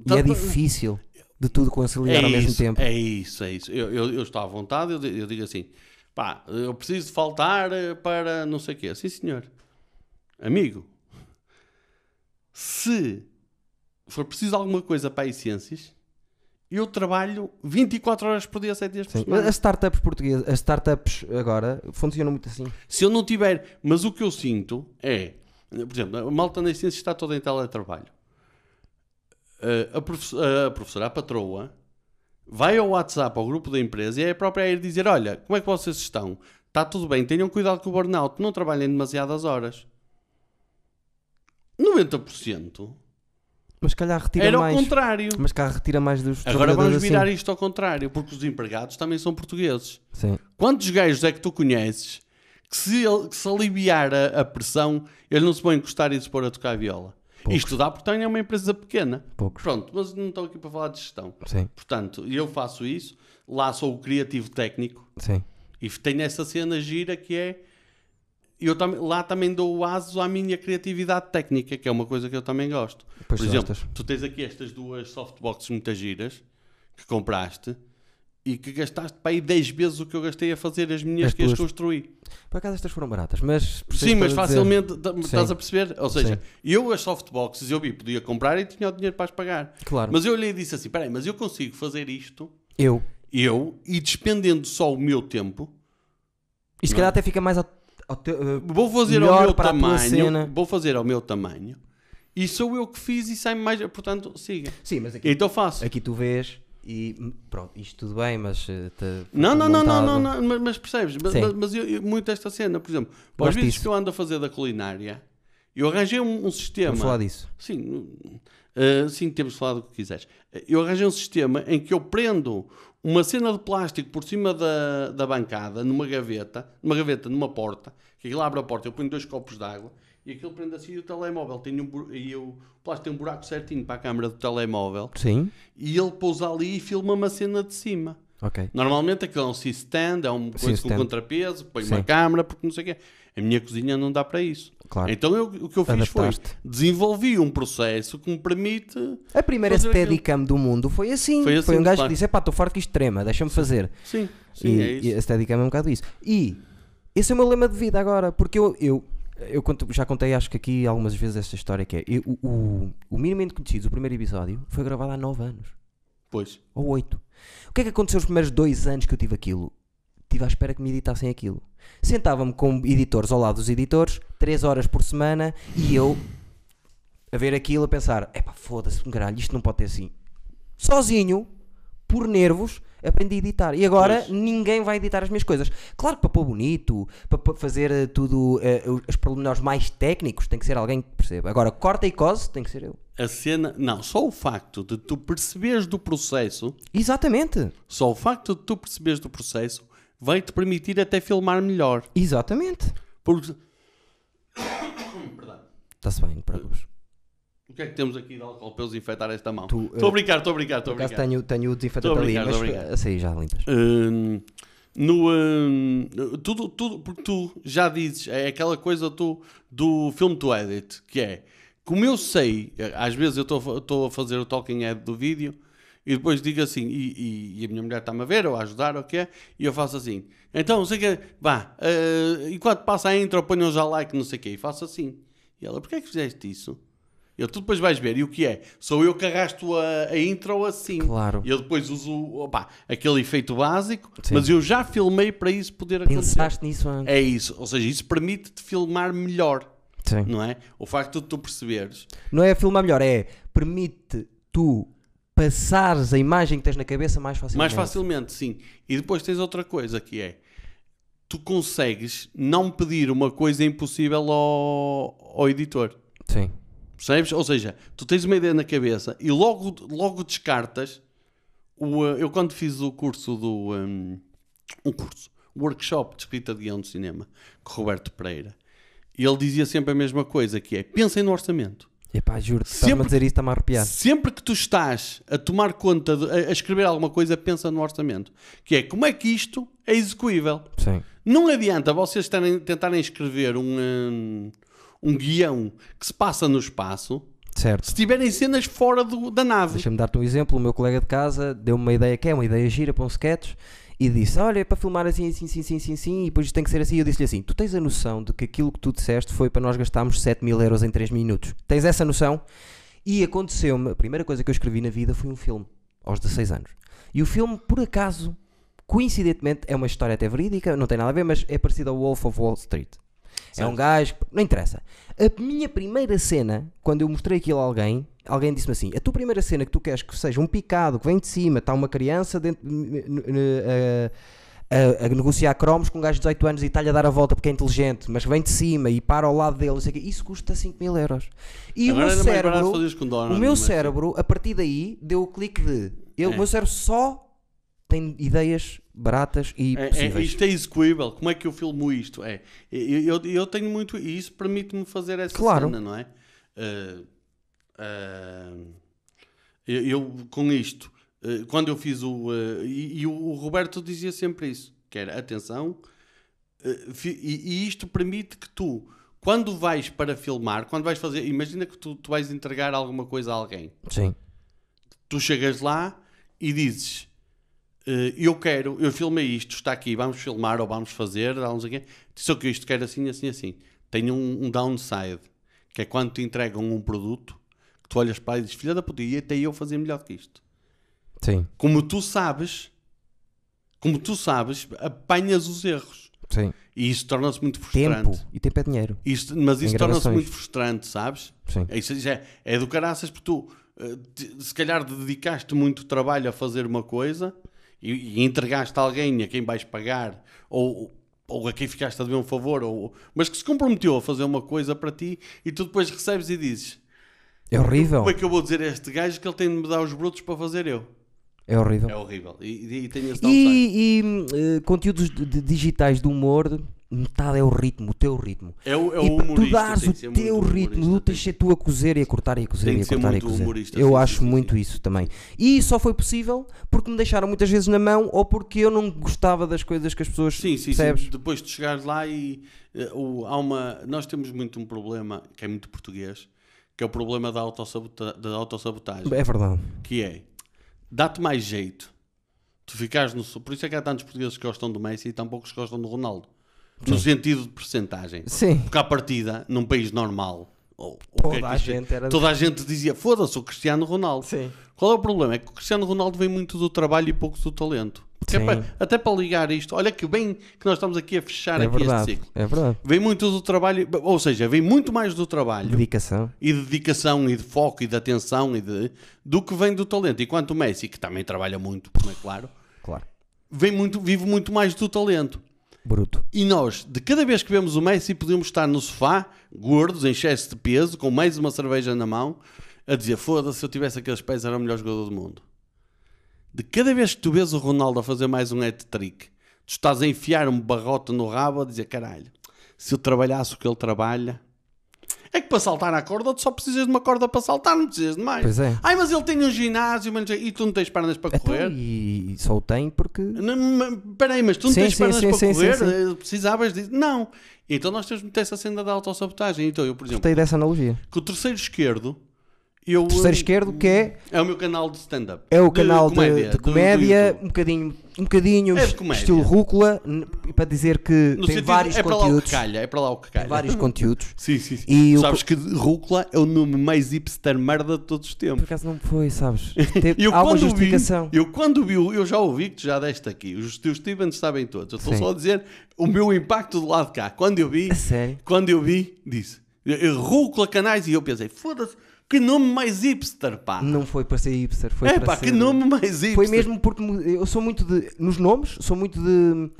E é difícil de tudo conciliar é ao mesmo isso, tempo. É isso, é isso. Eu, eu, eu estou à vontade, eu, eu digo assim, pá, eu preciso de faltar eh, para não sei o quê. Sim, senhor. Amigo, se for preciso alguma coisa para as ciências, eu trabalho 24 horas por dia, 7 dias por semana. As startups portuguesas, as startups agora funcionam muito assim. Se eu não tiver, mas o que eu sinto é, por exemplo, a malta na ciência está toda em teletrabalho. A, professora, a professora, a patroa, vai ao WhatsApp, ao grupo da empresa, e é a própria a ir dizer: Olha, como é que vocês estão? Está tudo bem, tenham cuidado com o burnout, não trabalhem demasiadas horas. 90% Mas calhar retira era o mais. contrário. Mas cá retira mais dos Agora vamos assim. virar isto ao contrário, porque os empregados também são portugueses. Sim. Quantos gajos é que tu conheces que se, ele- que se aliviar a, a pressão, ele não se vai encostar e se pôr a tocar a viola? Poucos. Isto dá porque é uma empresa pequena. Poucos. Pronto, mas não estou aqui para falar de gestão. Sim. Portanto, eu faço isso, lá sou o criativo técnico, Sim. E tem essa cena gira que é. Eu tam, lá também dou o aso à minha criatividade técnica, que é uma coisa que eu também gosto. Pois Por exemplo, gostas. tu tens aqui estas duas softboxes muito giras que compraste e que gastaste para aí 10 vezes o que eu gastei a fazer as minhas As que as construí. Por acaso estas foram baratas, mas. percebo Sim, mas a dizer. facilmente tá- estás a perceber? Ou seja, eu as softboxes eu vi, podia comprar e tinha o dinheiro para as pagar. Claro. Mas eu olhei e disse assim: peraí, mas eu consigo fazer isto, Eu. eu, e despendendo só o meu tempo, E se Não. calhar até fica mais ao, ao teu- uh, vou fazer ao meu tamanho, vou fazer ao meu tamanho, e sou eu que fiz e sai mais, portanto, siga. Sim, mas aqui, Então faço. aqui tu vês e hum, pronto, isto tudo bem, mas. uh, tá- Não, não, não, não, não, mas, percebes? Mas, mas- eu, muito esta cena, por exemplo, Gosto vídeos disso. que eu ando a fazer da culinária, eu arranjei um, um sistema. Vamos falar disso. Sim, uh, sim, temos de falar do que quiseres. Eu arranjei um sistema em que eu prendo uma cena de plástico por cima da, da bancada, numa gaveta, numa gaveta, numa porta, que aquilo abre a porta, eu ponho dois copos de água e aquilo prende assim e o telemóvel tem um, e o plástico tem um buraco certinho para a câmara do telemóvel Sim, e ele pousa ali e filma uma cena de cima. ok. Normalmente aquilo é um C-stand, é um coisa com contrapeso, põe uma Sim. câmara, porque não sei o quê. A minha cozinha não dá para isso. Claro. Então eu- o que eu fiz foi Adaptaste. desenvolvi um processo que me permite. A primeira Steadicam do mundo foi assim. Foi Foi, assim, um gajo claro. que disse: Epá, estou farto que isto trema, deixa-me fazer. Sim, sim, e, é isso. e a Steadicam é um bocado isso. E esse é o meu lema de vida agora, porque eu, eu, eu conto- já contei, acho que aqui algumas vezes esta história que é eu- o, o, Minimamente Conhecidos, o primeiro episódio, foi gravado há 9 anos. Pois. Ou 8. O que é que aconteceu os primeiros dois anos que eu tive aquilo? Estive à espera que me editassem aquilo. Sentava-me com editores ao lado dos editores, 3 horas por semana, e eu a ver aquilo a pensar: epá, foda-se, um caralho, isto não pode ter assim. Sozinho, por nervos, aprendi a editar. E agora Pois. ninguém vai editar as minhas coisas. Claro que para pôr bonito, para, fazer eh, tudo, eh, os pormenores mais técnicos, tem que ser alguém que perceba. Agora, corta e cose, tem que ser eu. A cena. Não, só o facto de tu perceberes do processo, Exatamente. só o facto de tu perceberes do processo, vai te permitir até filmar melhor. Exatamente. Porque. Está-se bem, não. O que é que temos aqui de álcool para eu desinfetar esta mão? Estou eh, a brincar, estou a brincar, estou a brincar. tenho, tenho o desinfetante ali, mas a sair já limpas. Hum, no, hum, tudo, tudo, porque tu já dizes, é aquela coisa tu, do film to edit, que é, como eu sei, às vezes eu estou a fazer o talking head do vídeo e depois digo assim, e, e- e a minha mulher está-me a ver ou a ajudar ou o que é, e eu faço assim, então, não sei que, vá, eh, enquanto passa a intro, ponham já like, não sei o que, e faço assim. E ela, porquê é que fizeste isso? Eu, tu depois vais ver, e o que é? Sou eu que arrasto a, a intro assim. Claro. Eu depois uso opá, aquele efeito básico, Sim. mas eu já filmei para isso poder acontecer. Pensaste nisso antes? É isso, ou seja, isso permite-te filmar melhor, Sim. não é? O facto de tu perceberes. Não é filmar melhor, é permite tu passares a imagem que tens na cabeça mais facilmente. Mais facilmente, sim. E depois tens outra coisa que é tu consegues não pedir uma coisa impossível ao, ao editor. Sim. Percebes? Ou seja, tu tens uma ideia na cabeça e logo, logo descartas. O, uh, eu, quando fiz o curso do. Um, um curso, workshop de escrita de guião de cinema com o Roberto Pereira, e ele dizia sempre a mesma coisa: que é pensem no orçamento. Epá, juro-te, estás-me a dizer isso, está-me a arrepiar. Sempre que tu estás a tomar conta, de, a, a escrever alguma coisa, pensa no orçamento. Que é como é que isto é execuível. Sim. Não adianta vocês estarem- tentarem escrever um, um, um guião que se passa no espaço Certo. se tiverem cenas fora do- da nave. Deixa-me dar-te um exemplo. O meu colega de casa deu-me uma ideia que é uma ideia gira para um sketch e disse: Olha, é para filmar assim, assim, assim, assim, assim, assim, e depois isto tem que ser assim. E eu disse-lhe assim: Tu tens a noção de que aquilo que tu disseste foi para nós gastarmos 7 mil euros em 3 minutos? Tens essa noção? E aconteceu-me, a primeira coisa que eu escrevi na vida foi um filme, aos 16 anos. E o filme, por acaso, coincidentemente, é uma história até verídica, não tem nada a ver, mas é parecido ao Wolf of Wall Street. É um Certo. gajo, não interessa. A minha primeira cena, quando eu mostrei aquilo a alguém, alguém disse-me assim: A tua primeira cena que tu queres que seja um picado, que vem de cima, está uma criança dentro, a, a- negociar cromos com um gajo de 18 anos e está-lhe a dar a volta porque é inteligente, mas vem de cima e para ao lado dele, não sei o quê. isso custa 5 mil euros. E Agora o era meu cérebro, o meu cérebro, a partir daí, deu o clique de É. o meu cérebro só tem ideias baratas e É, é, possíveis. isto é execuível. Como é que eu filmo isto? É, eu, eu, tenho muito. E isso permite-me fazer essa Claro. cena, não é? Ah, ah, eu, eu, com isto, ah, quando eu fiz o. e, e o, Roberto dizia sempre isso: que era, atenção, fi- e, e isto permite que tu, quando vais para filmar, quando vais fazer, imagina que tu, tu vais entregar alguma coisa a alguém, Sim. tu chegas lá e dizes, eu quero, eu filmei isto, está aqui, vamos filmar ou vamos fazer, o quê, só que eu isto quero assim, assim, assim. Tem um, um downside, que é quando te entregam um produto, que tu olhas para e dizes, filha da puta, e até eu fazer melhor que isto. Sim. Como tu sabes, como tu sabes, apanhas os erros. Sim. E isso torna-se muito frustrante. Tempo. E tempo é dinheiro. Isto, mas isso torna-se muito frustrante, sabes? Sim. Isso já é, é do caraças, porque tu eh, se calhar dedicaste muito trabalho a fazer uma coisa e, e entregaste a alguém a quem vais pagar ou, ou a quem ficaste a dever um favor, ou, mas que se comprometeu a fazer uma coisa para ti e tu depois recebes e dizes: É horrível. Como é que eu vou dizer a este gajo que ele tem de me dar os brutos para fazer eu? É horrível. É horrível. E, e, e. E, e, eh, conteúdos digitais de humor, metade é o ritmo, o teu ritmo. É o, é e o tu dares o teu ritmo, tu tens de ser tu a cozer e a cortar e a cozer e a cortar e a cozer. Eu acho muito isso também. E só foi possível porque me deixaram muitas vezes na mão ou porque eu não gostava das coisas que as pessoas Sim, sim, percebes? sim. Depois de chegares lá e o- há uma. Nós temos muito um problema que é muito português, que é o problema da, autossabota, da autossabotagem. É verdade. Que é dá-te mais jeito. Tu ficares no. Por isso é que há tantos portugueses que gostam do Messi e tão poucos que gostam do Ronaldo. No sentido de percentagem. Sim. Porque à partida, num país normal, ou, ou Toda o que é a gente era- toda a gente dizia: foda-se, o Cristiano Ronaldo. Sim. Qual é o problema? É que o Cristiano Ronaldo vem muito do trabalho e pouco do talento. É para- até para ligar isto, olha que bem que nós estamos aqui a fechar É aqui este verdade. ciclo. É verdade. Vem muito do trabalho, ou seja, vem muito mais do trabalho Dedicação. e de dedicação e de foco e de atenção e de, do que vem do talento. Enquanto o Messi, que também trabalha muito, como é claro, Claro. vem muito, vive muito mais do talento. Bruto. E nós, de cada vez que vemos o Messi, podemos estar no sofá, gordos, em excesso de peso, com mais uma cerveja na mão, a dizer: foda-se, se eu tivesse aqueles pés, era o melhor jogador do mundo. De cada vez que tu vês o Ronaldo a fazer mais um hat-trick, tu estás a enfiar um barrote no rabo a dizer: caralho, se eu trabalhasse o que ele trabalha. É que para saltar à corda, tu só precisas de uma corda para saltar, não precisas de mais. Pois é. Ai, mas ele tem um ginásio, mas e tu não tens pernas para Então, correr. e só o tem porque. Não, Peraí, mas tu não Sim, tens sim, pernas sim, para sim, correr? Eh, Precisavas disso? Não. Então nós temos meter essa senda da autossabotagem. Então eu, por exemplo, Gostei dessa analogia. com o terceiro esquerdo, eu... Terceiro eh, esquerdo, que é, É o meu canal de stand-up. é o De canal de comédia, de, do- do comédia YouTube. um bocadinho, um bocadinho É de comédia. estilo rúcula, para dizer que No tem sentido- vários é para lá o conteúdos. que calha, é para lá o que calha. Tem vários conteúdos. Sim, sim, sim. E o Sabes que Rúcula é o nome mais hipster merda de todos os Por tempos. acaso não foi, sabes? Teve, Eu há uma quando, vi, justificação. eu quando vi, eu já ouvi que tu já deste aqui, os teus Stevens sabem todos. Eu estou Sim. só a dizer o meu impacto do lado de cá. Quando eu vi, A sério? quando eu vi, disse Rúcula Canais e eu pensei, foda-se, que nome mais hipster, pá. Não foi para ser hipster, foi é para pá, ser... que nome mais hipster. Foi mesmo porque eu sou muito de. Nos nomes, sou muito de.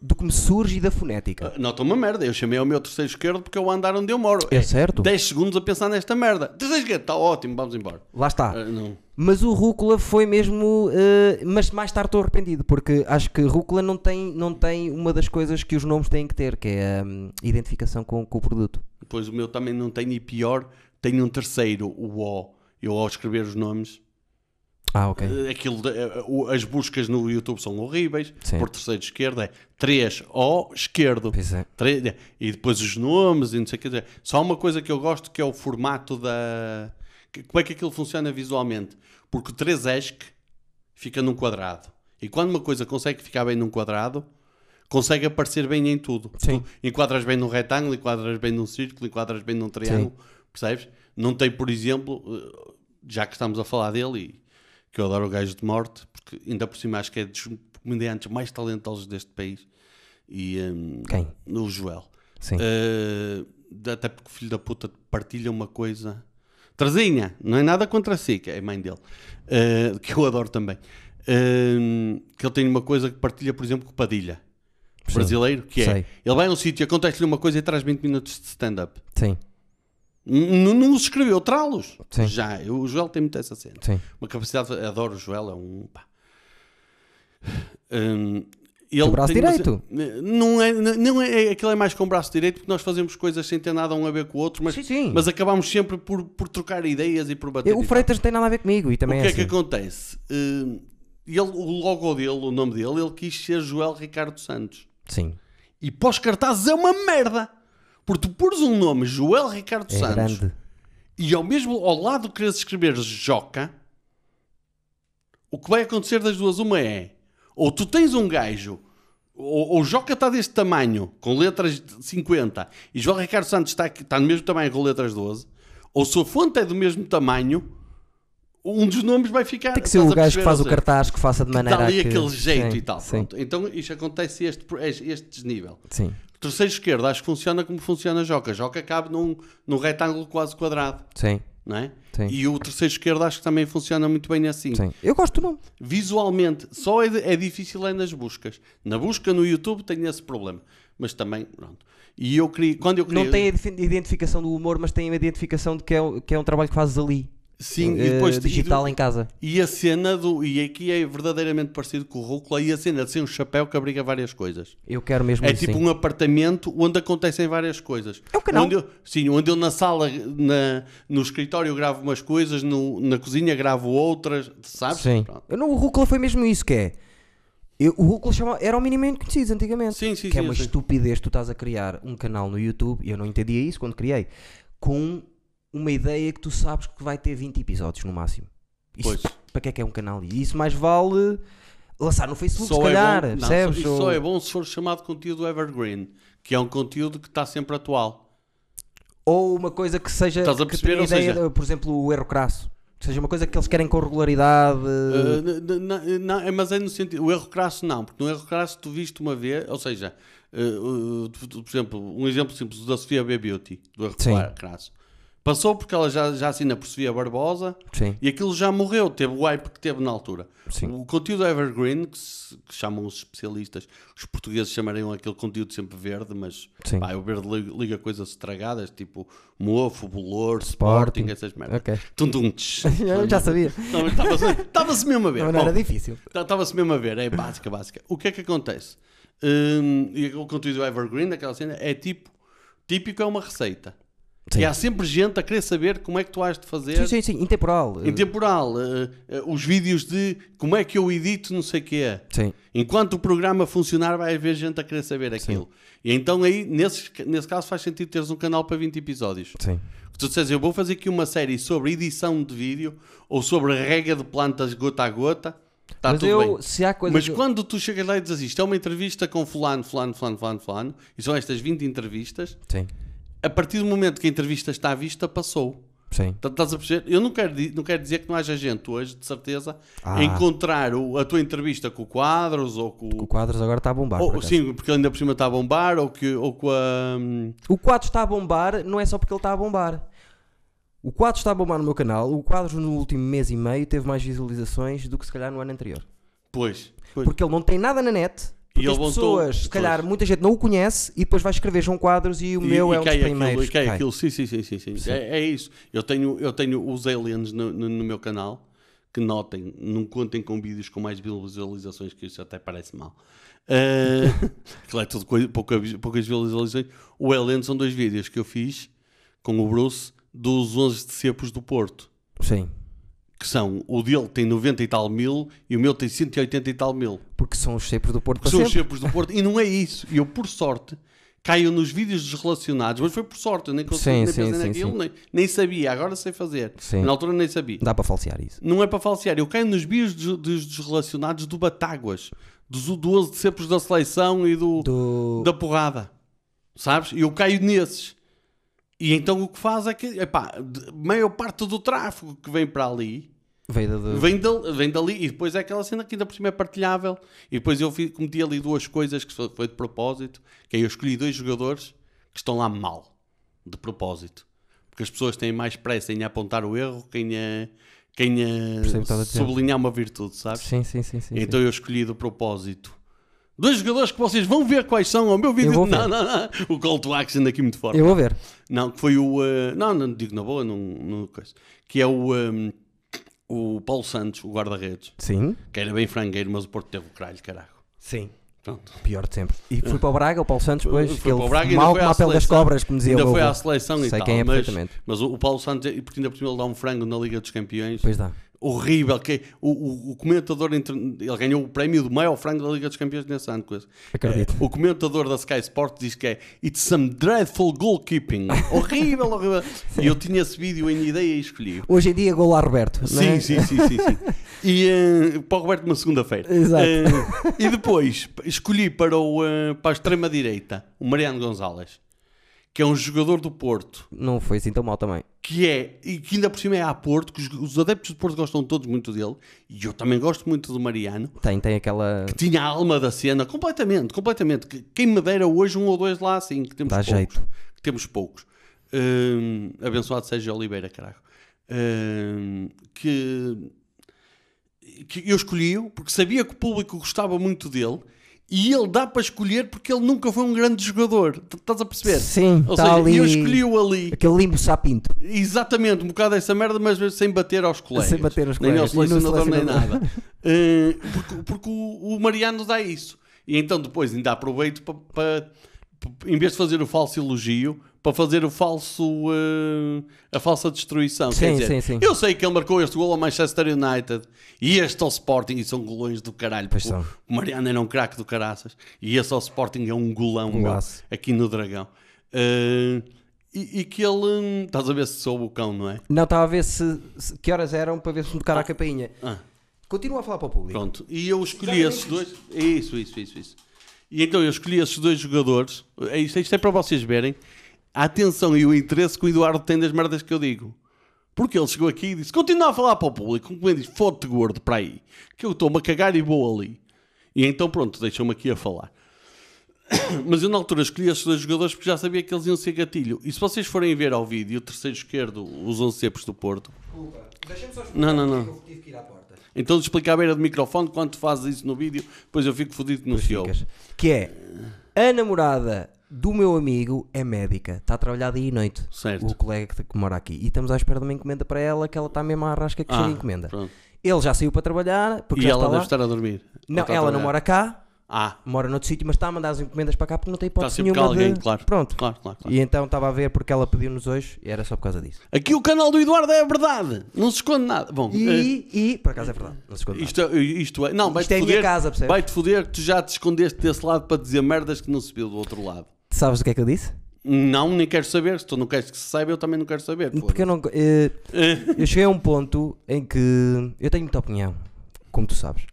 do que me surge e da fonética. Ah, Nota uma merda, eu chamei ao meu terceiro esquerdo porque é o andar onde eu moro. É certo. 10 segundos a pensar nesta merda. Terceiro esquerdo, está ótimo, vamos embora. Lá está. Não. Mas o Rúcula foi mesmo. eh, mas mais tarde estou arrependido, porque acho que Rúcula não tem, não tem uma das coisas que os nomes têm que ter, que é a hum, identificação com, com o produto. Depois o meu também não tem e pior, tem um terceiro, o O. Eu ao escrever os nomes, Ah, ok. eh, aquilo eh, as buscas no YouTube são horríveis. Sim. Por terceiro esquerdo é 3 O esquerdo. Pois é. Tre- E depois os nomes e não sei o que dizer. Só uma coisa que eu gosto que é o formato da. Como é que aquilo funciona visualmente? Porque o 3 ESC fica num quadrado. E quando uma coisa consegue ficar bem num quadrado, consegue aparecer bem em tudo. Sim. Tu enquadras bem num retângulo, enquadras bem num círculo, enquadras bem num triângulo. Percebes? Não tem, por exemplo, eh, já que estamos a falar dele, e que eu adoro o gajo de morte, porque ainda por cima acho que é dos comediantes mais talentosos deste país. E, hum, Quem? o Joel. Sim. Uh, até porque o filho da puta partilha uma coisa. Trazinha, não é nada contra si, que é a mãe dele, uh, que eu adoro também. Uh, que ele tem uma coisa que partilha, por exemplo, com o Padilha, Sim. brasileiro, que é Sei. ele vai a um sítio, acontece-lhe uma coisa e traz 20 minutos de stand-up. Sim. Não os escreveu, trá-los. Já, eu- o Joel tem muito essa cena. Sim. Uma capacidade, adoro o Joel, é um. Pá. Hum, ele Com o braço uma- direito. Não é, não é, aquilo é mais com o braço direito porque nós fazemos coisas sem ter nada um a ver com o outro, mas, Sim, sim. mas acabamos sempre por, por trocar ideias e por bater. Eu- o. Freitas não tem nada a ver comigo e o também que é é que assim. acontece? Hum, ele, o logo dele, o nome dele, ele quis ser Joel Ricardo Santos. Sim. E os cartazes é uma merda. Porque tu pôres um nome, Joel Ricardo É Santos, grande. e ao mesmo ao lado queres escrever Joca, o que vai acontecer das duas, uma é, ou tu tens um gajo, ou, ou Joca está deste tamanho, com letras de 50, e João Ricardo Santos está, está no mesmo tamanho com letras 12, ou se a fonte é do mesmo tamanho, um dos nomes vai ficar. Tem que ser o gajo que faz o seja, cartaz que faça de maneira Dá ali a que... aquele jeito Sim, e tal. Então isto acontece este, este desnível. sim. Terceiro esquerdo acho que funciona como funciona a Joca. Joca cabe num, num retângulo quase quadrado, Sim, não é? Sim. E o terceiro esquerdo acho que também funciona muito bem assim. sim. Eu gosto nome. Visualmente, só é, é difícil é nas buscas. Na busca no YouTube tem esse problema. Mas também, pronto. E eu queria, quando eu queria... Não tem a identificação do humor, mas tem a identificação de que é, que é um trabalho que fazes ali. Sim, eh, e depois... digital e, em casa. e a cena do... E aqui é verdadeiramente parecido com o Rúcula. E a cena de ser um chapéu que abriga várias coisas. Eu quero mesmo É isso, tipo sim. um apartamento onde acontecem várias coisas. É um canal. Onde eu, sim, onde eu na sala, na, no escritório gravo umas coisas, no- na cozinha gravo outras, sabes? Sim. Pronto. Eu não, o Rúcula foi mesmo isso que é. Eu- o Rúcula chama, era o minimamente conhecido antigamente. Sim, sim, que é sim, uma sim. estupidez. Tu estás a criar um canal no YouTube, e eu não entendia isso quando criei, com uma ideia que tu sabes que vai ter 20 episódios no máximo. Isso, Pois. para que é que é um canal? E isso mais vale lançar no Facebook, se Só calhar, é bom, não, percebes? isso Ou- só é bom se for chamado conteúdo evergreen, que é um conteúdo que está sempre atual. Ou uma coisa que seja. Estás a que perceber? Ou ideia, seja- por exemplo, o erro crasso. Que seja uma coisa que eles querem com regularidade. Uh, não, é- mas é no sentido. O erro crasso não, porque no erro crasso tu viste uma vez, ou seja, uh, uh, por exemplo, um exemplo simples da Sofia B. Beauty, do erro Sim. crasso. Passou porque ela já, já assina por Sofia Barbosa Sim, e aquilo já morreu, teve o hype que teve na altura. sim. O conteúdo evergreen, que, se- que chamam os especialistas, os portugueses chamariam aquele conteúdo sempre verde, mas pá, o verde liga, liga coisas estragadas, tipo mofo, bolor, Sporting. sporting, essas merdas. Ok. Tum, tum, tch. Eu já sabia. Estava-se mesmo a ver. Não, não era Bom, difícil. Estava-se mesmo a ver, é básica, básica. O que é que acontece? Hum, e o conteúdo evergreen, aquela cena, é tipo, típico é uma receita. Sim. E há sempre gente a querer saber como é que tu has de fazer. Sim, sim, sim. Intemporal. Em temporal, eh, eh, os vídeos de como é que eu edito não sei o que é. Sim. Enquanto o programa funcionar, vai haver gente a querer saber aquilo. E então aí, nesse, nesse caso, faz sentido teres um canal para 20 episódios. Sim. Que tu dizes, eu vou fazer aqui uma série sobre edição de vídeo ou sobre rega de plantas gota a gota. Está Mas tudo eu. Mas quando tu chegas lá e dizes isto é uma entrevista com fulano, fulano, fulano, fulano, fulano, e são estas 20 entrevistas, Sim. A partir do momento que a entrevista está à vista, passou. Sim. Tá- Estás a perceber? Eu não quero, não quero dizer que não haja gente hoje, de certeza, Ah. a encontrar o- a tua entrevista com o Quadros ou com O Quadros agora está a bombar. ou- por sim, porque ele ainda por cima está a bombar, ou, que, ou com a. O Quadros está a bombar, não é só porque ele está a bombar. O Quadros está a bombar no meu canal. O Quadros no último mês e meio teve mais visualizações do que se calhar no ano anterior. Pois. pois. Porque ele não tem nada na net. E Porque ele as pessoas, se calhar, muita gente não o conhece e depois vai escrever João Quadros e o E- meu e é um dos cai aquilo, primeiros. e cai que cai. aquilo. Sim, sim, sim, sim, sim. É, é isso. Eu tenho, eu tenho os aliens no, no- no meu canal que notem, não contem com vídeos com mais visualizações, que isso até parece mal. Uh, aquilo é tudo coi- pouca, poucas visualizações. O Alien são dois vídeos que eu fiz com o Bruce dos 11 de cepos do Porto. Sim. Que são, o dele tem 90 e tal mil e o meu tem 180 e tal mil. Porque são os cepos do Porto que para são os sempre. cepos do Porto. E não é isso. E eu, por sorte, caio nos vídeos desrelacionados, mas foi por sorte. Eu nem consegui, nem sim, sim, naquilo, sim. Nem, nem sabia. Agora sei fazer. Na altura nem sabia. Dá para falsear isso. Não é para falsear. Eu caio nos vídeos des- des- desrelacionados do Batáguas, dos 12 de cepos da seleção e do, Do... da porrada. Sabes? E eu caio nesses. E então o que faz é que, epá, de- maior parte do tráfego que vem para ali da- do- Vem, dal- vem dali e depois é aquela cena que ainda por cima é partilhável. E depois eu fi- cometi ali duas coisas que foi, de propósito. Que é eu escolhi dois jogadores que estão lá mal, de propósito. Porque as pessoas têm mais pressa em apontar o erro que em, eh, que em eh, Percebo o que estás a dizer. sublinhar uma virtude, sabes? Sim, sim, sim. sim, então eu escolhi de propósito. Dois jogadores que vocês vão ver quais são ao meu vídeo. Não, não, não. O call to action aqui muito forte. Eu vou ver. Não, que foi o. eh, não, não digo na boa, não, não coisa. Que é o. eh, o Paulo Santos, o guarda-redes. Sim. Que era bem frangueiro, mas o Porto teve o caralho. Sim. Pronto. Pior de sempre. E fui para o Braga, o Paulo Santos, depois. Foi que ele para o Braga ainda mal foi como à a pele das cobras, como dizia Ainda o meu foi à seleção e Sei tal. quem é mas, mas o, o Paulo Santos, e porque ainda por cima ele dá um frango na Liga dos Campeões. Pois dá. Horrível. Que o, o, o comentador, ele ganhou o prémio do maior frango da Liga dos Campeões nesse ano. coisa. Acredito. Eh, o comentador da Sky Sport diz que é It's some dreadful goalkeeping. horrível, horrível. E eu tinha esse vídeo em ideia e escolhi. Hoje em dia, gol a Roberto. Sim, é? sim, sim, sim, sim. E eh, para o Roberto uma segunda-feira. Exato. Eh, e depois escolhi para, o, eh, para a extrema-direita o Mariano Gonzalez, que é um jogador do Porto, Não foi assim tão mal também. que é, e que ainda por cima é a Porto, que os, os adeptos do Porto gostam todos muito dele, e eu também gosto muito do Mariano, Tem, tem aquela. que tinha a alma da cena, completamente, completamente. Que- Quem me dera hoje um ou dois lá assim, que temos Dá poucos. jeito. Que temos poucos. Hum, abençoado seja Oliveira, caralho. Hum, que, que eu escolhi-o porque sabia que o público gostava muito dele e ele dá para escolher porque ele nunca foi um grande jogador. Estás a perceber? Sim, Ou tá seja, ali- eu escolhi-o ali. Aquele limbo sapinto. Exatamente, um bocado essa merda, mas sem bater aos colegas. Sem bater aos nem colegas. ao E no selecionador, nem nada. Eh, porque porque o, o Mariano dá isso. E então depois ainda aproveito para- para- em vez de fazer o falso elogio, para fazer o falso eh, a falsa destruição. Quer Sim, dizer, sim, sim. Eu sei que ele marcou este gol ao Manchester United e este ao Sporting e são golões do caralho. Pois porque são. O Mariano era um craque do caraças e esse ao Sporting é um golão meu, Golaço. aqui no Dragão. Eh, e, e que ele. Estás a ver se soube o cão, não é? Não, estava a ver se, se- que horas eram para ver se me tocar a campainha. Ah, Continua a falar para o público. pronto. E eu escolhi esses dois. Isso, isso, isso, isso. E então eu escolhi esses dois jogadores. É Isto, isto é para vocês verem a atenção e o interesse que o Eduardo tem das merdas que eu digo. Porque ele chegou aqui e disse: Continua a falar para o público. Como ele diz, foto gordo para aí. Que eu estou-me a cagar e vou ali. E então pronto, deixam-me aqui a falar. Mas eu na altura escolhi esses dois jogadores porque já sabia que eles iam ser gatilho. E se vocês forem ver ao vídeo, o terceiro esquerdo, os 11 cepos do Porto. Deixa-me só Não, não, não. eu tive que ir à porta. Então explica à beira do microfone quando tu fazes isso no vídeo, depois eu fico fodido no. Ficas. Que é a namorada do meu amigo é médica, está a trabalhar dia e noite. Certo. O colega que, que mora aqui. E estamos à espera de uma encomenda para ela, que ela está mesmo à rasca que chega a encomenda. Ah, pronto. Ele já saiu para trabalhar, porque E ela deve lá. estar a dormir. Não, ela não trabalhar. mora cá, Ah, mora noutro sítio, mas está a mandar as encomendas para cá porque não tem hipótese cá nenhuma alguém, de... claro. Pronto. Claro, claro, claro. E então estava a ver porque ela pediu-nos hoje e era só por causa disso. Aqui o canal do Eduardo é a verdade. Não se esconde nada. Bom, E, e por acaso é verdade, não se esconde nada. isto, é, isto é. Não, vai-te é foder. casa, percebes? Vai-te foder que tu já te escondeste desse lado para dizer merdas que não se viu do outro lado. Sabes o que é que eu disse? Não, nem quero saber. Se tu não queres que se saiba, eu também não quero saber. Porque eu não. eh, eu cheguei a um ponto em que eu tenho muita opinião, como tu sabes.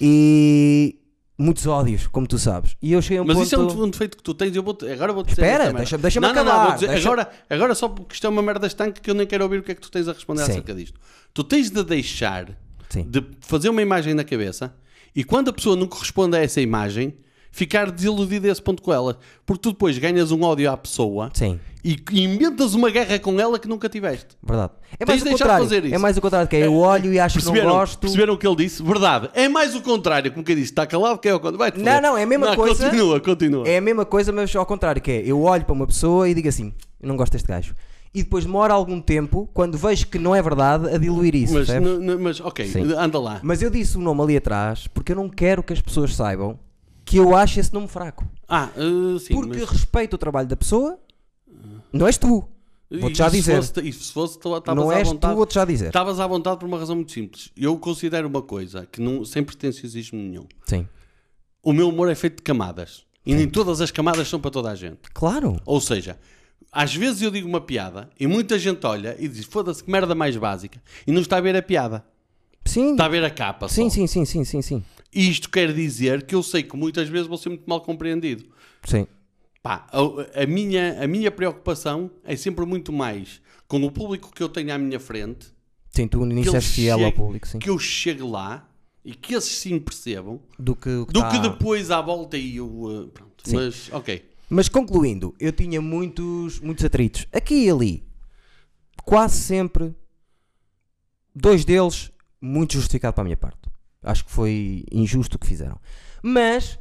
E muitos ódios, como tu sabes. E eu cheguei a um Mas ponto. isso é um, um defeito que tu tens. Eu vou agora vou dizer. Espera, esta merda. deixa- deixa-me não, não, não, acabar, vou dizer- deixa- Agora, agora só porque isto é uma merda estanque que eu nem quero ouvir o que é que tu tens a responder Sim. acerca disto. Tu tens de deixar Sim. de fazer uma imagem na cabeça e quando a pessoa não corresponde a essa imagem, ficar desiludido a esse ponto com ela. Porque tu depois ganhas um ódio à pessoa Sim, e e inventas uma guerra com ela que nunca tiveste. verdade. É Tens mais de o de contrário. fazer isso. É mais o contrário, que é eu olho e acho que não gosto. perceberam o que ele disse? Verdade. É mais o contrário, como quem disse. Está calado que é o contrário. Não, não, é a mesma coisa. Continua, continua. É a mesma coisa, mas ao contrário, que é eu olho para uma pessoa e digo assim, eu não gosto deste gajo. E depois demora algum tempo, quando vejo que não é verdade, a diluir isso. mas, mas, ok, Sim. anda lá. Mas eu disse o nome ali atrás porque eu não quero que as pessoas saibam que eu acho esse nome fraco. Ah, uh, sim. porque mas- respeito o trabalho da pessoa, não és tu. Vou-te já se dizer. fosse- E se fosse, estavas Não à és tu, vontade. vou-te já dizer. Estavas à vontade por uma razão muito simples. Eu considero uma coisa que não, sem pretenciosismo nenhum. Sim. O meu humor é feito de camadas. E nem todas as camadas são para toda a gente. Claro. Ou seja, às vezes eu digo uma piada e muita gente olha e diz foda-se que merda mais básica e não está a ver a piada. Sim. Está a ver a capa Sim, só. sim, sim, sim, sim, sim. Isto quer dizer que eu sei que muitas vezes vou ser muito mal compreendido. Sim. Pá, a, a minha, a minha preocupação é sempre muito mais com o público que eu tenho à minha frente, Sim, tu nisso és fiel ao público, sim. que eu chegue lá e que esses sim percebam, Do que, que do tá- que depois à volta e eu. uh, pronto. Sim. Mas, ok. Mas concluindo, eu tinha muitos, muitos atritos. Aqui e ali. Quase sempre. Dois deles, muito justificado para a minha parte. Acho que foi injusto o que fizeram. Mas.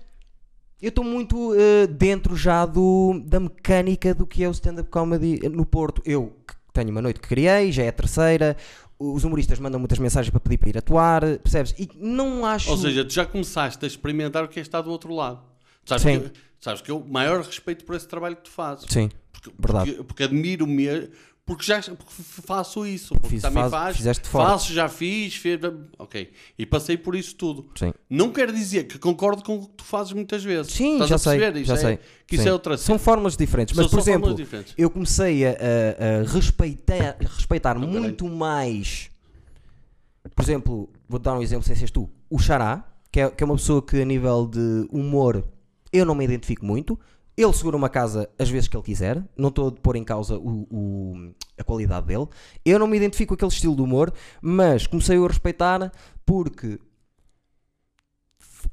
Eu estou muito eh, dentro já do, da mecânica do que é o stand-up comedy no Porto. Eu que tenho uma noite que criei, já é a terceira. Os humoristas mandam muitas mensagens para pedir para ir atuar, percebes? E não acho. Ou seja, tu já começaste a experimentar o que é estar do outro lado. Sabes Sim. que, sabes que eu maior respeito por esse trabalho que tu fazes. Sim, Porque, verdade. porque, porque admiro mesmo. Porque já porque faço isso. Porque Fiz- também faz- faz, fizeste forte. faço, já fiz, fiz, ok. E passei por isso tudo. Sim. Não quer dizer que concordo com o que tu fazes muitas vezes. Sim, Estás já a sei, já é- sei. Que isso é outra São fórmulas diferentes, mas São- por são exemplo, eu comecei a, a- a respeitar, a respeitar muito mais. Por exemplo, vou dar um exemplo sem seres tu. O Xará, que é, que é uma pessoa que a nível de humor eu não me identifico muito. Ele segura uma casa às vezes que ele quiser. Não estou a pôr em causa o- o- a qualidade dele. Eu não me identifico com aquele estilo de humor, mas comecei a respeitar porque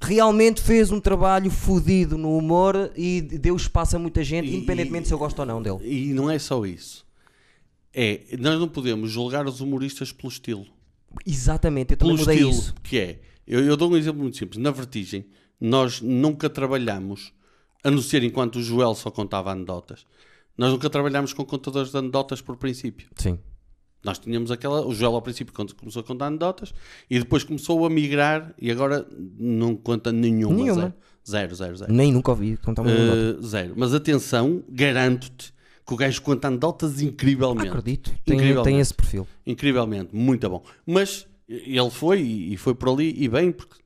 realmente fez um trabalho fodido no humor e deu espaço a muita gente, E- independentemente se eu gosto ou não dele. E não é só isso. É, nós não podemos julgar os humoristas pelo estilo. Exatamente, eu Pelo também mudei estilo isso. que é. Eu, eu dou um exemplo muito simples. Na Vertigem, nós nunca trabalhamos, a não ser enquanto o Joel só contava anedotas, nós nunca trabalhámos com contadores de anedotas por princípio. Sim. Nós tínhamos aquela. O Joel ao princípio começou a contar anedotas e depois começou a migrar e agora não conta nenhuma. Nenhuma. Zero, zero, zero. zero. Nem nunca ouvi contar uma uh, zero. Mas atenção, garanto-te que o gajo conta anedotas incrivelmente. Acredito, tem, Incrivelmente. tem esse perfil. Incrivelmente, muito bom. Mas ele foi e foi por ali e bem, porque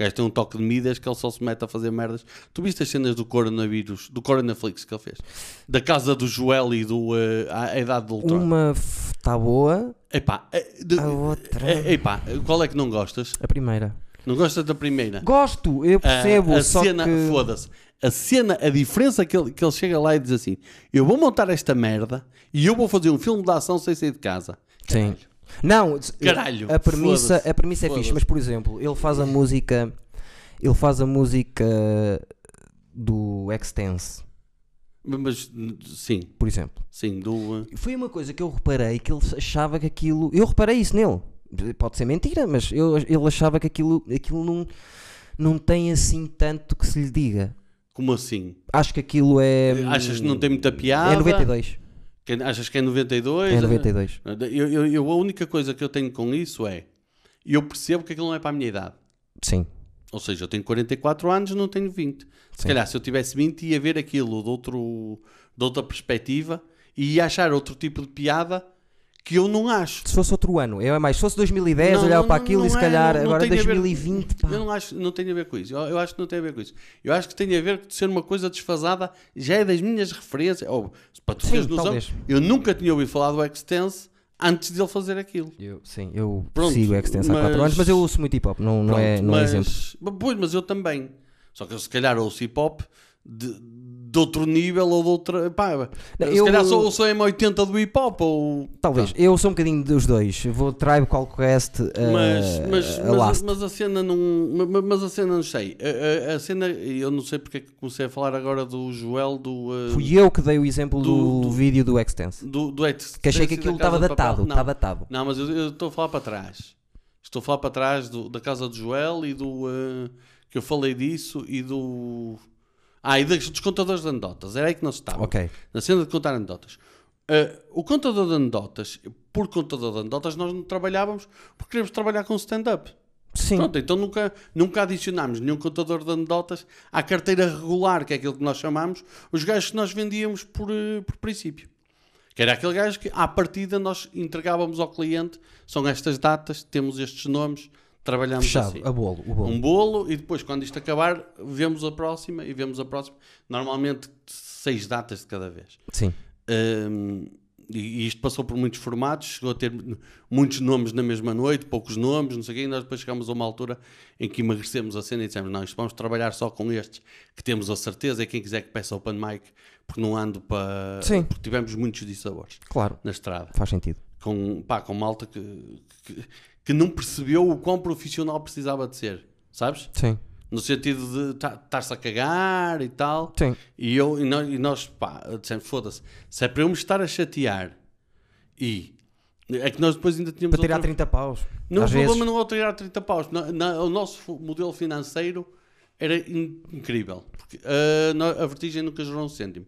gajo tem um toque de Midas que ele só se mete a fazer merdas. Tu viste as cenas do coronavírus, do coronaflix que ele fez? Da casa do Joel e do uh, a, idade do Ultron. Uma está boa, Epá, é, de- a outra. é, epá, qual é que não gostas? A primeira. Não gostas da primeira? Gosto, eu percebo, a, a cena, que. foda-se. A cena, a diferença que ele, que ele chega lá e diz assim: Eu vou montar esta merda e eu vou fazer um filme de ação sem sair de casa. Sim. Não, Caralho, a premissa, a premissa é fixe, mas por exemplo, ele faz a música, ele faz a música do Extense, Mas sim, por exemplo. sim, do. uh, Foi uma coisa que eu reparei que ele achava que aquilo. Eu reparei isso nele. Pode ser mentira, mas eu, ele achava que aquilo, aquilo não, não tem assim tanto que se lhe diga. Como assim? Acho que aquilo é. Achas que não tem muita piada? É 92. Que- achas que é 92? É 92. Eu, eu, eu- a única coisa que eu tenho com isso é. Eu percebo que aquilo não é para a minha idade. Sim. Ou seja, eu tenho 44 anos, não tenho 20. Se Sim. calhar, se eu tivesse 20, ia ver aquilo de, outro, de outra perspectiva e ia achar outro tipo de piada que eu não acho. Se fosse outro ano, é mais. Se fosse 2010, Não, olhava não, para não, aquilo e não se é, calhar não- não agora tem a ver- 2020. pá. Eu não acho, não tem a ver com isso. Eu, eu acho que não tem a ver com isso. Eu acho que tem a ver com ser uma coisa desfasada, já é das minhas referências. Ou, para tu teres noção, eu nunca tinha ouvido falar do Extense antes de ele fazer aquilo. Eu, sim, eu Pronto, sigo o Extense há 4 mas- anos, mas eu ouço muito hip hop, não, não, é, Pronto, não é mas, exemplo. Pois, mas eu também. Só que eu se calhar ouço hip hop de, de outro nível ou de outra. Pá, se eu- calhar só ouço a M80 do hip hop ou. Talvez. Eu sou um bocadinho dos dois. Eu vou Tribe Call Quest uh, Mas, mas, a mas, mas a cena não. ma- Mas a cena não sei. A, a- a cena, eu não sei porque é que comecei a falar agora do Joel do. uh, Fui eu que dei o exemplo do, do- do- vídeo do Extense. do, do Ex- Que achei que aquilo estava datado. Não, Está datado. Não, mas eu eu estou a falar para trás. Estou a falar para trás do- da casa do Joel e do. eh, que eu falei disso e do. Ah, e dos, dos contadores de anedotas. Era aí que nós estávamos. Ok. Na cena de contar anedotas. Eh, o contador de anedotas, por contador de anedotas, nós não trabalhávamos porque queríamos trabalhar com stand-up. Sim. Pronto, então nunca, nunca adicionámos nenhum contador de anedotas à carteira regular, que é aquilo que nós chamamos, os gajos que nós vendíamos por, eh, por princípio. Que era aquele gajo que, à partida, nós entregávamos ao cliente, são estas datas, temos estes nomes, trabalhamos Fechado. assim. A bolo. O bolo. Um bolo e depois, quando isto acabar, vemos a próxima e vemos a próxima. Normalmente, seis datas de cada vez. Sim. Um, e isto passou por muitos formatos, chegou a ter muitos nomes na mesma noite, poucos nomes, não sei o quê, e nós depois chegamos a uma altura em que emagrecemos a cena e dissemos, não, isto vamos trabalhar só com estes, que temos a certeza, e quem quiser que peça open mic, porque não ando para... Sim. Porque tivemos muitos dissabores Claro. na estrada, Faz sentido. com, pá, com malta que, que, que não percebeu o quão profissional precisava de ser, sabes? Sim. No sentido de ta- estar-se a cagar e tal. Sim. E, eu, e, nós, e nós, pá, dissemos, foda-se, se é para eu me estar a chatear e. É que nós depois ainda tínhamos. Para tirar outra- 30 paus. Não, o problema vezes. não é tirar 30 paus. O nosso modelo financeiro era in- incrível. Porque nó- a vertigem nunca gerou um cêntimo.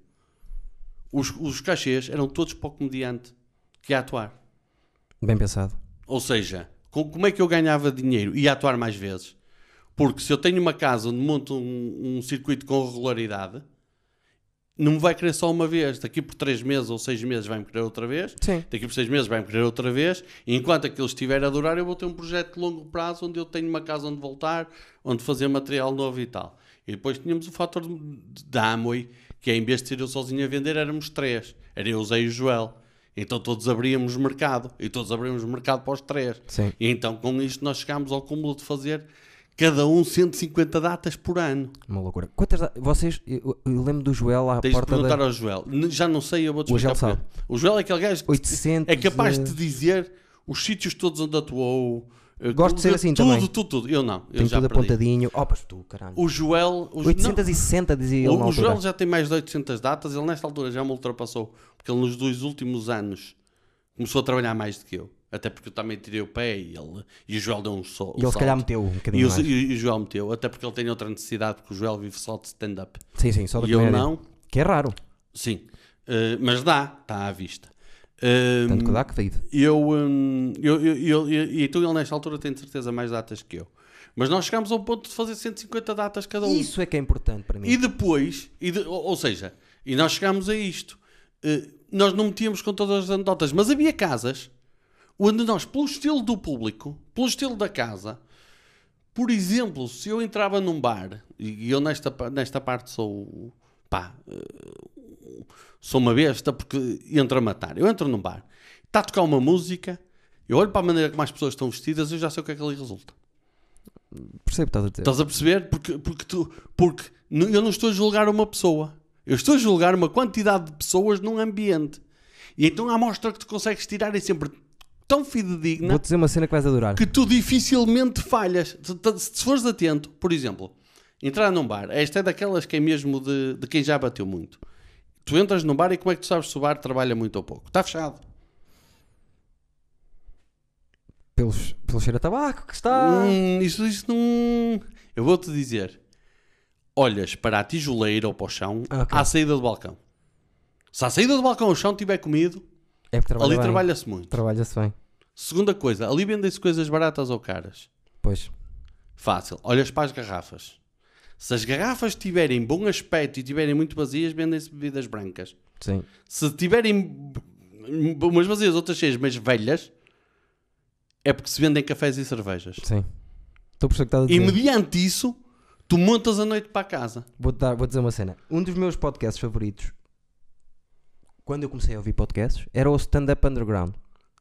Os, os cachês eram todos para o comediante que ia atuar. Bem pensado. Ou seja, como é que eu ganhava dinheiro? Ia atuar mais vezes. Porque se eu tenho uma casa onde monto um, um circuito com regularidade, não me vai querer só uma vez. Daqui por três meses ou seis meses vai-me querer outra vez. Sim. Daqui por seis meses vai-me querer outra vez. E enquanto aquilo estiver a durar, eu vou ter um projeto de longo prazo onde eu tenho uma casa onde voltar, onde fazer material novo e tal. E depois tínhamos o fator da Amway, que é em vez de ser eu sozinho a vender, éramos três. Era eu, Zé e o Joel. Então todos abríamos mercado. E todos abríamos mercado para os três. Sim. E então com isto nós chegámos ao cúmulo de fazer cada um 150 datas por ano. Uma loucura. Quantas vocês, eu, eu lembro do Joel à Tens de porta perguntar da ao Joel. Já não sei, eu vou-te O Joel explicar sabe. porquê. O Joel é aquele gajo que 800 é capaz de te dizer os sítios todos onde atuou. Eh, Gosto de ser tudo, assim tudo, também. Tudo, tudo, Eu não. Eu tem já tudo perdi. apontadinho. Oh, mas tu, caralho. O Joel... O, 860 dizia ele não, o, o. Joel já tem mais de 800 datas. Ele nesta altura já me ultrapassou. Porque ele nos dois últimos anos começou a trabalhar mais do que eu. Até porque eu também tirei o pé e, ele, e o Joel deu um sol. E ele se calhar meteu um E bocadinho o, mais. e, e o Joel meteu, até porque ele tem outra necessidade, porque o Joel vive só de stand-up. Sim, sim, só da E eu não, Que é raro. sim. Eh, mas dá, está à vista. Tanto que dá que vive. eu, hum, eu, eu, e então ele nesta altura tem de certeza mais datas que eu. Mas nós chegámos ao ponto de fazer 150 datas cada um. Isso é que é importante para mim. E depois, e de- ou, ou seja, e nós chegámos a isto. Eh, nós não metíamos com todas as anedotas, mas havia casas onde nós, pelo estilo do público, pelo estilo da casa, por exemplo, se eu entrava num bar, e eu nesta, nesta parte sou, pá, eh, sou uma besta porque entro a matar. Eu entro num bar, está a tocar uma música, eu olho para a maneira como as pessoas estão vestidas, eu já sei o que é que ali resulta. Percebo estás a dizer. Estás a perceber? Porque, porque, tu, porque eu não estou a julgar uma pessoa. Eu estou a julgar uma quantidade de pessoas num ambiente. E então a amostra que tu consegues tirar é sempre tão fidedigna Vou-te dizer uma cena que vais adorar. que tu dificilmente falhas. Se fores atento, por exemplo, entrar num bar, esta é daquelas que é mesmo de, de quem já bateu muito. Tu entras num bar e como é que tu sabes se o bar trabalha muito ou pouco? Está fechado. Pelos, pelo cheiro a tabaco que está. Hum, isso, isso não. Eu vou-te dizer: olhas para a tijoleira ou para o chão Ah, ok. à saída do balcão. Se à saída do balcão o chão estiver comido, É trabalha ali trabalha-se muito. Trabalha-se bem. Segunda coisa, ali vendem-se coisas baratas ou caras. Pois. Fácil. Olhas para as garrafas. Se as garrafas tiverem bom aspecto e tiverem muito vazias, vendem-se bebidas brancas. Sim. Se tiverem umas vazias, outras cheias, mas velhas, é porque se vendem cafés e cervejas. Sim. Estou o que estás a E dizer. mediante isso, tu montas a noite para a casa. Vou, dar, vou dizer uma cena. Um dos meus podcasts favoritos, quando eu comecei a ouvir podcasts, era o Stand Up Underground.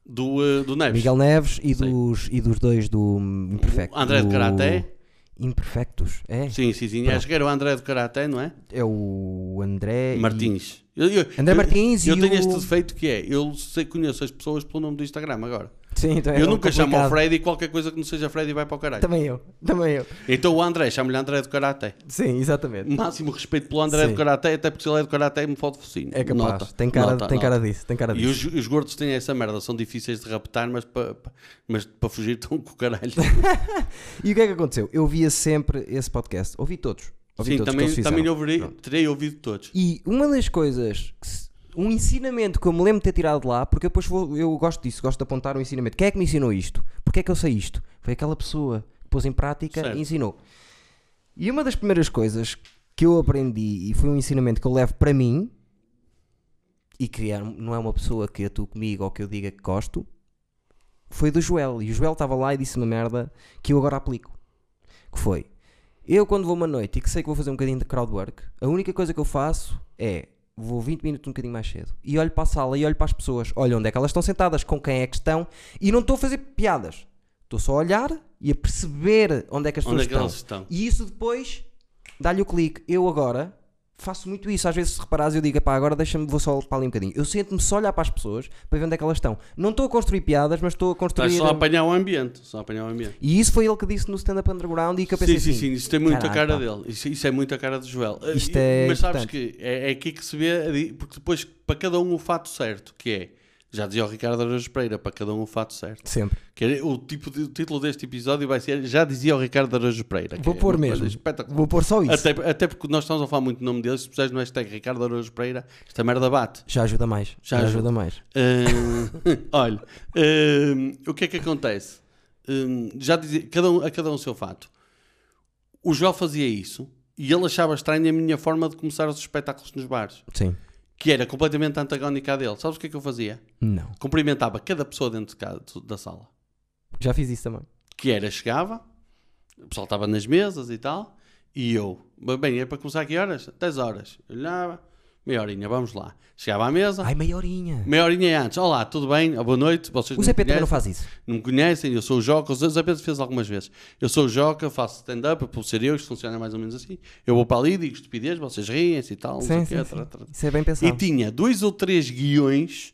Do, uh, do Neves. Miguel Neves e Sim. dos, e dos dois do hum, Imperfecto. André de do- Karaté. Imperfectos, é? Sim, sim, sim. Pronto. Acho que era o André do Karaté, não é? É o André. e- Martins. Eu, eu- André eu- Martins Eu e tenho o- este defeito que é, eu sei, conheço as pessoas pelo nome do Instagram agora. Sim, então é eu nunca chamo ao complicado. Freddy e qualquer coisa que não seja Freddy vai para o caralho. Também eu, também eu. Então o André, chamo-lhe André do Karaté. Sim, exatamente. Máximo respeito pelo André Sim. do Karaté, até porque se ele é do Karaté me fode focinho. É capaz. Nota, tem cara, nota, tem nota. cara disso, tem cara E disso. os, os gordos têm essa merda, são difíceis de raptar, mas para mas para fugir estão com o caralho. E o que é que aconteceu? Eu via sempre esse podcast. Ouvi todos. Ouvi Sim, todos também, também Pronto. terei ouvido todos. E uma das coisas, que se- um ensinamento que eu me lembro de ter tirado de lá, porque depois vou- eu gosto disso, gosto de apontar um ensinamento. Quem é que me ensinou isto? Porquê é que eu sei isto? Foi aquela pessoa que pôs em prática Certo. e ensinou. E uma das primeiras coisas que eu aprendi e foi um ensinamento que eu levo para mim e que não é uma pessoa que atua comigo ou que eu diga que gosto, foi do Joel. E o Joel estava lá e disse uma merda que eu agora aplico. Que foi, eu quando vou uma noite e que sei que vou fazer um bocadinho de crowdwork, a única coisa que eu faço é vou 20 minutos um bocadinho mais cedo e olho para a sala e olho para as pessoas, olho onde é que elas estão sentadas, com quem é que estão e não estou a fazer piadas. Estou só a olhar e a perceber onde é que as Onde pessoas é que estão. estão? E isso depois dá-lhe o clique. Eu agora faço muito isso. Às vezes, se reparares, eu digo, pá, agora deixa-me, vou só para ali um bocadinho. Eu sento-me só a olhar para as pessoas para ver onde é que elas estão. Não estou a construir piadas, mas estou a construir. Estás só a apanhar o ambiente. Só a apanhar o ambiente. E isso foi ele que disse no Stand Up Underground e que eu pensei Sim, sim, assim, sim, isso tem muita "Caralho, cara pá." dele. Isso, isso é muita cara do Joel. Isto E- é Mas sabes que é, é aqui que se vê, a porque depois para cada um o fato certo, que é, já dizia o Ricardo Araújo Pereira, para cada um o fato certo. Sempre. Que é, o, tipo de- o título deste episódio vai ser, já dizia o Ricardo Araújo Pereira. Vou é pôr coisa mesmo. Vou pôr só isso. Até, até porque nós estamos a falar muito do nome dele, se puseres no hashtag Ricardo Araújo Pereira, esta merda bate. Já ajuda mais. Já Já, ajuda. ajuda mais. Ah, olha, ah, o que é que acontece? Ah, já dizia, cada um, a cada um o seu fato. O Joel fazia isso e ele achava estranha a minha forma de começar os espetáculos nos bares, Sim. Que era completamente antagónica à dele. Sabes o que é que eu fazia? Não. Cumprimentava cada pessoa dentro de casa, da sala. Já fiz isso também. Que era, chegava, o pessoal estava nas mesas e tal, e eu, bem, é para começar a que horas? 10 horas. Olhava, meia horinha, vamos lá. Chegava à mesa, Ai, meia horinha. meia horinha antes. Olá, tudo bem? Boa noite. Vocês O Zé Pedro não faz isso. Não me conhecem, eu sou o Joca. O Zé Pedro fez algumas vezes. Eu sou o Joca, faço stand-up, por ser eu, isto funciona mais ou menos assim. Eu vou para ali, digo estupidez, vocês riem-se e tal. Sim, quê, sim, tra- sim. tra- Isso é bem E pensado. tinha dois ou três guiões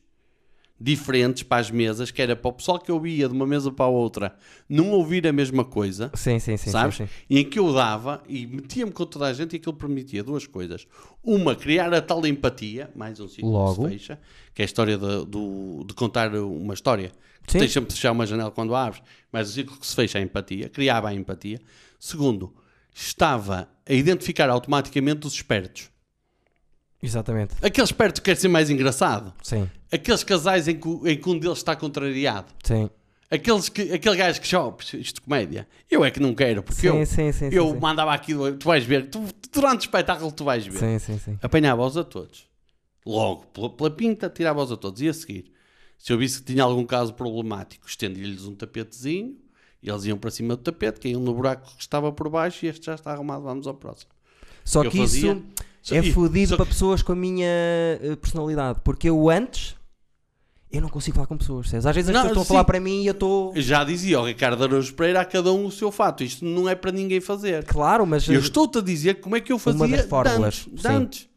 diferentes para as mesas, que era para o pessoal que ouvia de uma mesa para a outra não ouvir a mesma coisa, Sim, sim, sim. sabes? sim, sim. E em que eu dava e metia-me com toda a gente e aquilo permitia duas coisas. Uma, criar a tal empatia, mais um ciclo Logo. que se fecha, que é a história de, do- de contar uma história. Deixa-me fechar uma janela quando abres, mas o ciclo que se fecha é a empatia, criava a empatia. Segundo, estava a identificar automaticamente os espertos. Exatamente. Aquele esperto que quer ser mais engraçado. Sim, Aqueles casais em que, em que um deles está contrariado. sim. Aqueles que, aquele gajo que chove, isto de comédia. Eu é que não quero, porque Sim, eu, sim, sim. eu mandava aquilo, tu vais ver, tu- durante o espetáculo tu vais ver. Sim, sim, sim. Apanhava-os a todos. Logo, pela, pela pinta, tirava-os a todos. E a seguir, se eu visse que tinha algum caso problemático, estendia-lhes um tapetezinho, e eles iam para cima do tapete, caíam no buraco que estava por baixo, e este já está arrumado, vamos ao próximo. Só que fazia- isso Só- é fodido para pessoas com a minha eh, personalidade. Porque eu antes, eu não consigo falar com pessoas. percebes? Às vezes as Não, pessoas estão a falar para mim e eu estou... Já dizia o Ricardo Araújo Pereira, a cada um o seu fato. Isto não é para ninguém fazer. Claro, mas... Eu estou-te a dizer como é que eu fazia Uma das fórmulas, antes.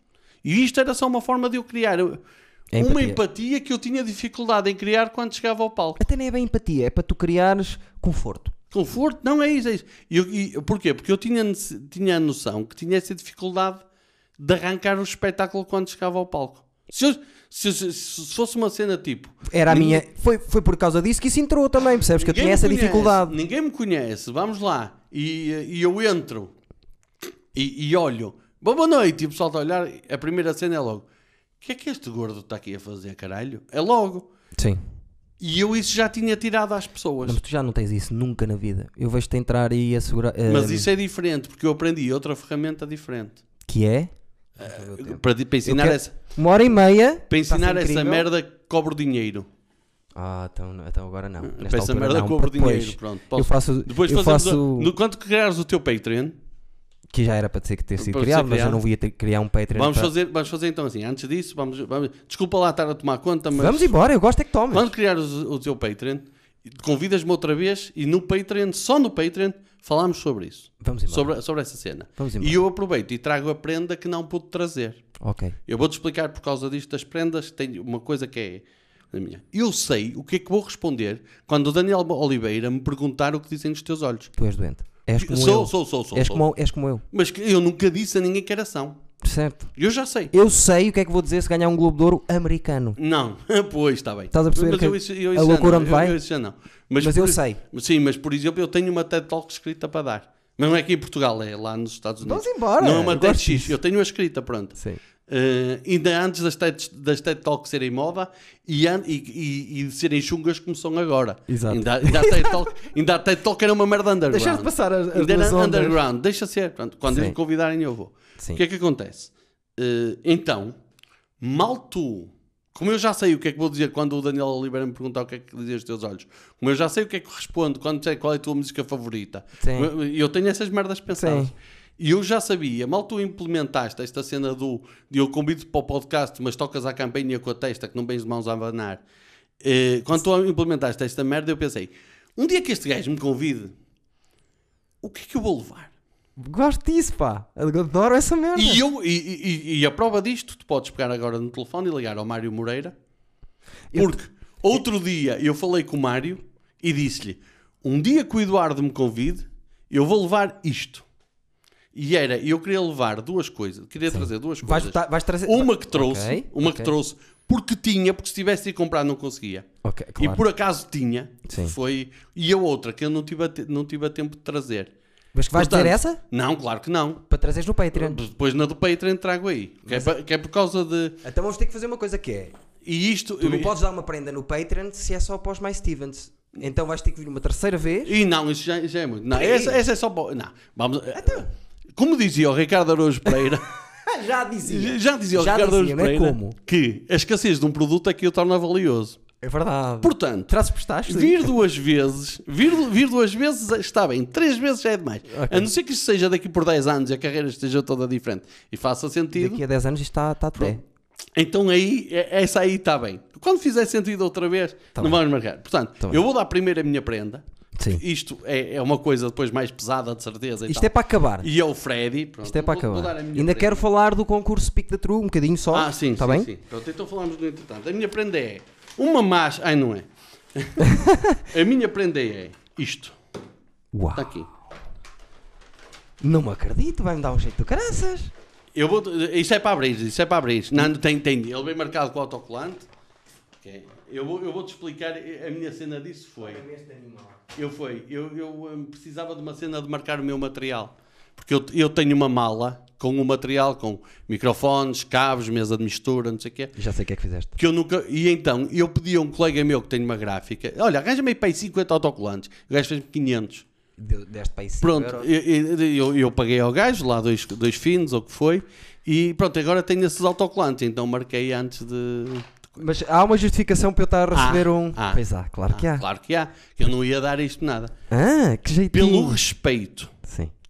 E isto era só uma forma de eu criar É uma empatia. empatia que eu tinha dificuldade em criar quando chegava ao palco. Até nem é bem empatia, é para tu criares conforto. Conforto? Não é isso. É isso. E, e- porquê? Porque eu tinha, tinha a noção que tinha essa dificuldade de arrancar o espetáculo quando chegava ao palco. Se, eu- se, se- se fosse uma cena tipo. Era a ninguém- minha... Foi, foi por causa disso que isso entrou também, percebes? Que eu tinha essa conhece, dificuldade. Ninguém me conhece, vamos lá. E, e eu entro e, e olho. Boa noite. E o pessoal está a olhar. A primeira cena é logo. O que é que este gordo está aqui a fazer, caralho? É logo. Sim. E eu isso já tinha tirado às pessoas. Não, mas tu já não tens isso nunca na vida. Eu vejo-te entrar e assegurar... eh, Mas isso é diferente, porque eu aprendi outra ferramenta diferente. Que é? Para, para ensinar, quero- essa, Uma hora e meia... para está-se ensinar essa incrível. merda que cobro dinheiro. Ah, então, então agora não. Nesta Para essa merda não, cobro depois dinheiro. Pronto, Eu posso- faço... Depois eu faço... no, quando criares o teu Patreon, Que já era para ter, ter sido Para criado, mas eu não ia ter, criar um Patreon vamos para- fazer, vamos fazer então assim. Antes disso, vamos, vamos- desculpa lá estar a tomar conta, mas Vamos embora, eu gosto é que tomes. quando criares o, o teu Patreon, convidas-me outra vez e no Patreon, só no Patreon, falamos sobre isso. Vamos embora. Sobre, sobre essa cena. Vamos embora. E eu aproveito e trago a prenda que não pude trazer. Ok. Eu vou-te explicar por causa disto das prendas. Tenho uma coisa que é a minha. Eu sei o que é que vou responder quando o Daniel Oliveira me perguntar o que dizem os teus olhos. Tu és doente. És como Sou, eu. sou, sou, sou. és, sou. Como, és como eu. Mas eu nunca disse a ninguém que era são. Certo. Eu já sei. Eu sei o que é que vou dizer se ganhar um Globo de Ouro americano. Não, pois está bem. Estás a perceber mas que eu isso, eu a loucura onde Eu- vai? Eu, isso já não. Mas, por- eu sei. Sim, mas por exemplo, eu tenho uma TED Talk escrita para dar. Mas não é aqui em Portugal, é lá nos Estados Unidos. Vamos embora. Não é uma eu TED gosto X, disso. eu tenho a escrita, pronto. Sim. Eh, ainda antes das TED, das TED Talks serem moda e, e, e, e serem chungas como são agora. Exato. Ainda, ainda, a TED Talk, ainda a TED Talk era uma merda underground. Deixar de passar as, as Ainda era ondas. underground, deixa ser. Pronto, quando Sim. eles me convidarem, eu vou. Sim. O que é que acontece? Eh, então, mal tu, como eu já sei o que é que vou dizer quando o Daniel Oliveira me perguntar o que é que dizem os teus olhos, como eu já sei o que é que respondo quando disser qual é a tua música favorita, Sim. eu- tenho essas merdas pensadas. Sim. E eu já sabia, mal tu implementaste esta cena do de eu convido para o podcast, mas tocas à campanha com a testa que não vens de mãos a abanar. Eh, quando tu implementaste esta merda, eu pensei: um dia que este gajo me convide, o que é que eu vou levar? Gosto disso, pá. Adoro essa merda. E, eu, e, e- e a prova disto, tu podes pegar agora no telefone e ligar ao Mário Moreira, porque outro dia eu falei com o Mário e disse-lhe: um dia que o Eduardo me convide, eu vou levar isto. E era, eu queria levar duas coisas, queria trazer duas Vais, coisas. tá- vais trazer. Uma que trouxe, Ok, uma ok. que trouxe, porque tinha, porque se tivesse de comprar não conseguia. Ok, claro. E por acaso tinha, Sim. foi, e a outra que eu não tive a, te- não tive a tempo de trazer. Mas que vais Portanto, dizer essa? Não, claro que não. Para trazeres no Patreon. Depois na do Patreon trago aí. Que é, que é por causa de. Então vamos ter que fazer uma coisa que é. E isto. Tu não podes dar uma prenda no Patreon se é só para os mais Stevens. Então vais ter que vir uma terceira vez. E não, isso já, já é muito. Não, essa, essa é só. para- Não, vamos. Então. Como dizia o Ricardo Araújo Pereira, Já dizia. já dizia o Já Ricardo dizia, Araújo é Pereira como? que a escassez de um produto é que o torna valioso. É verdade. Portanto, pistaches? vir duas vezes, vir, vir duas vezes está bem, três vezes já é demais. Ok. A não ser que isto seja daqui por 10 anos e a carreira esteja toda diferente e faça sentido, Daqui a 10 anos isto está, está pé. então aí, é- essa aí está bem. Quando fizer sentido outra vez, Tá não bem. vamos marcar. Portanto, Tá bem. eu vou dar primeiro a minha prenda. Sim. Isto é, é uma coisa depois mais pesada, de certeza. Isto tal. é para acabar. E é o Freddy. Pronto, Isto é para vou- vou acabar. minha Ainda prenda. quero falar do concurso Pick da True um bocadinho só. Ah, sim, Está sim, bem? sim. Pronto, então falamos do entretanto. A minha prenda é uma máscara. Ai, não é. a minha prenda é isto. Uau. Está aqui. Não me acredito, vai-me dar um jeito de caraças. Eu vou, isso é para abrir, isso é para abrir. Não, tem, tem. Ele vem marcado com o autocolante. Ok. Eu vou, eu vou te explicar. A minha cena disso foi. Eu foi. Eu, eu hum, precisava de uma cena de marcar o meu material. Porque eu, eu tenho uma mala com o material, com microfones, cabos, mesa de mistura, não sei o quê. Já sei o que é que fizeste. Que eu nunca. E então, eu pedi a um colega meu que tem uma gráfica: olha, arranja-me aí para aí 50 autocolantes. O gajo fez-me 500. Deu- Deste para aí 5 Pronto, eu, eu, eu- paguei ao gajo, lá dois, dois finos, ou o que foi, e pronto, agora tenho esses autocolantes, então marquei antes de. Mas há uma justificação para eu estar a receber Ah, um. ah, pois há, claro que Ah, há. Claro que há, que eu não ia dar isto nada. Ah, que jeitinho. Pelo respeito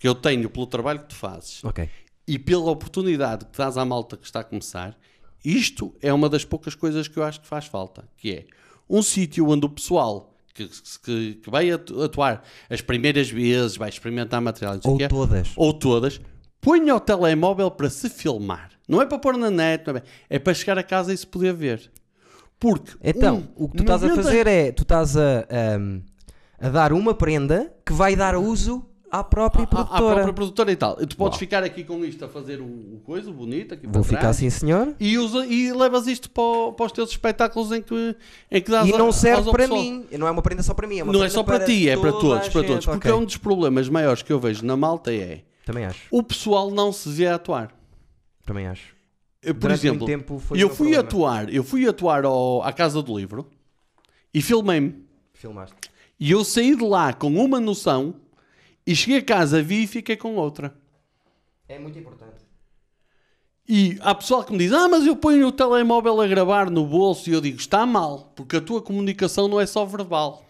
que eu tenho pelo trabalho que tu fazes ok. e pela oportunidade que dás à malta que está a começar, isto é uma das poucas coisas que eu acho que faz falta, que é um sítio onde o pessoal que, que, que vai atu- atuar as primeiras vezes, vai experimentar material, Ou todas. ou todas, ponha o telemóvel para se filmar. Não é para pôr na net, é, é para chegar a casa e se poder ver. Porque Então, um o que tu estás a 90 fazer é, tu estás a, ahm, a dar uma prenda que vai dar uso à própria à- à produtora. própria produtora e tal. Tu podes Uau. ficar aqui com isto a fazer o, o coisa, o bonito, aqui Vou para ficar assim, senhor. E, usa, e levas isto para, o- para os teus espetáculos em que, em que dás E a- não dás serve para mim. Não é uma prenda só para mim. É Não é só para, ti, é para todos, a para todos. Porque Ok. é um dos problemas maiores que eu vejo na malta é Também acho. o pessoal não se vê a atuar. Também acho. Eu, Por Durante exemplo, eu fui problema. atuar, eu fui atuar ao- à Casa do Livro e filmei-me. Filmaste. E eu saí de lá com uma noção e cheguei a casa, vi e fiquei com outra. É muito importante. E há pessoal que me diz: Ah, mas eu ponho o telemóvel a gravar no bolso. E eu digo: Está mal, porque a tua comunicação não é só verbal.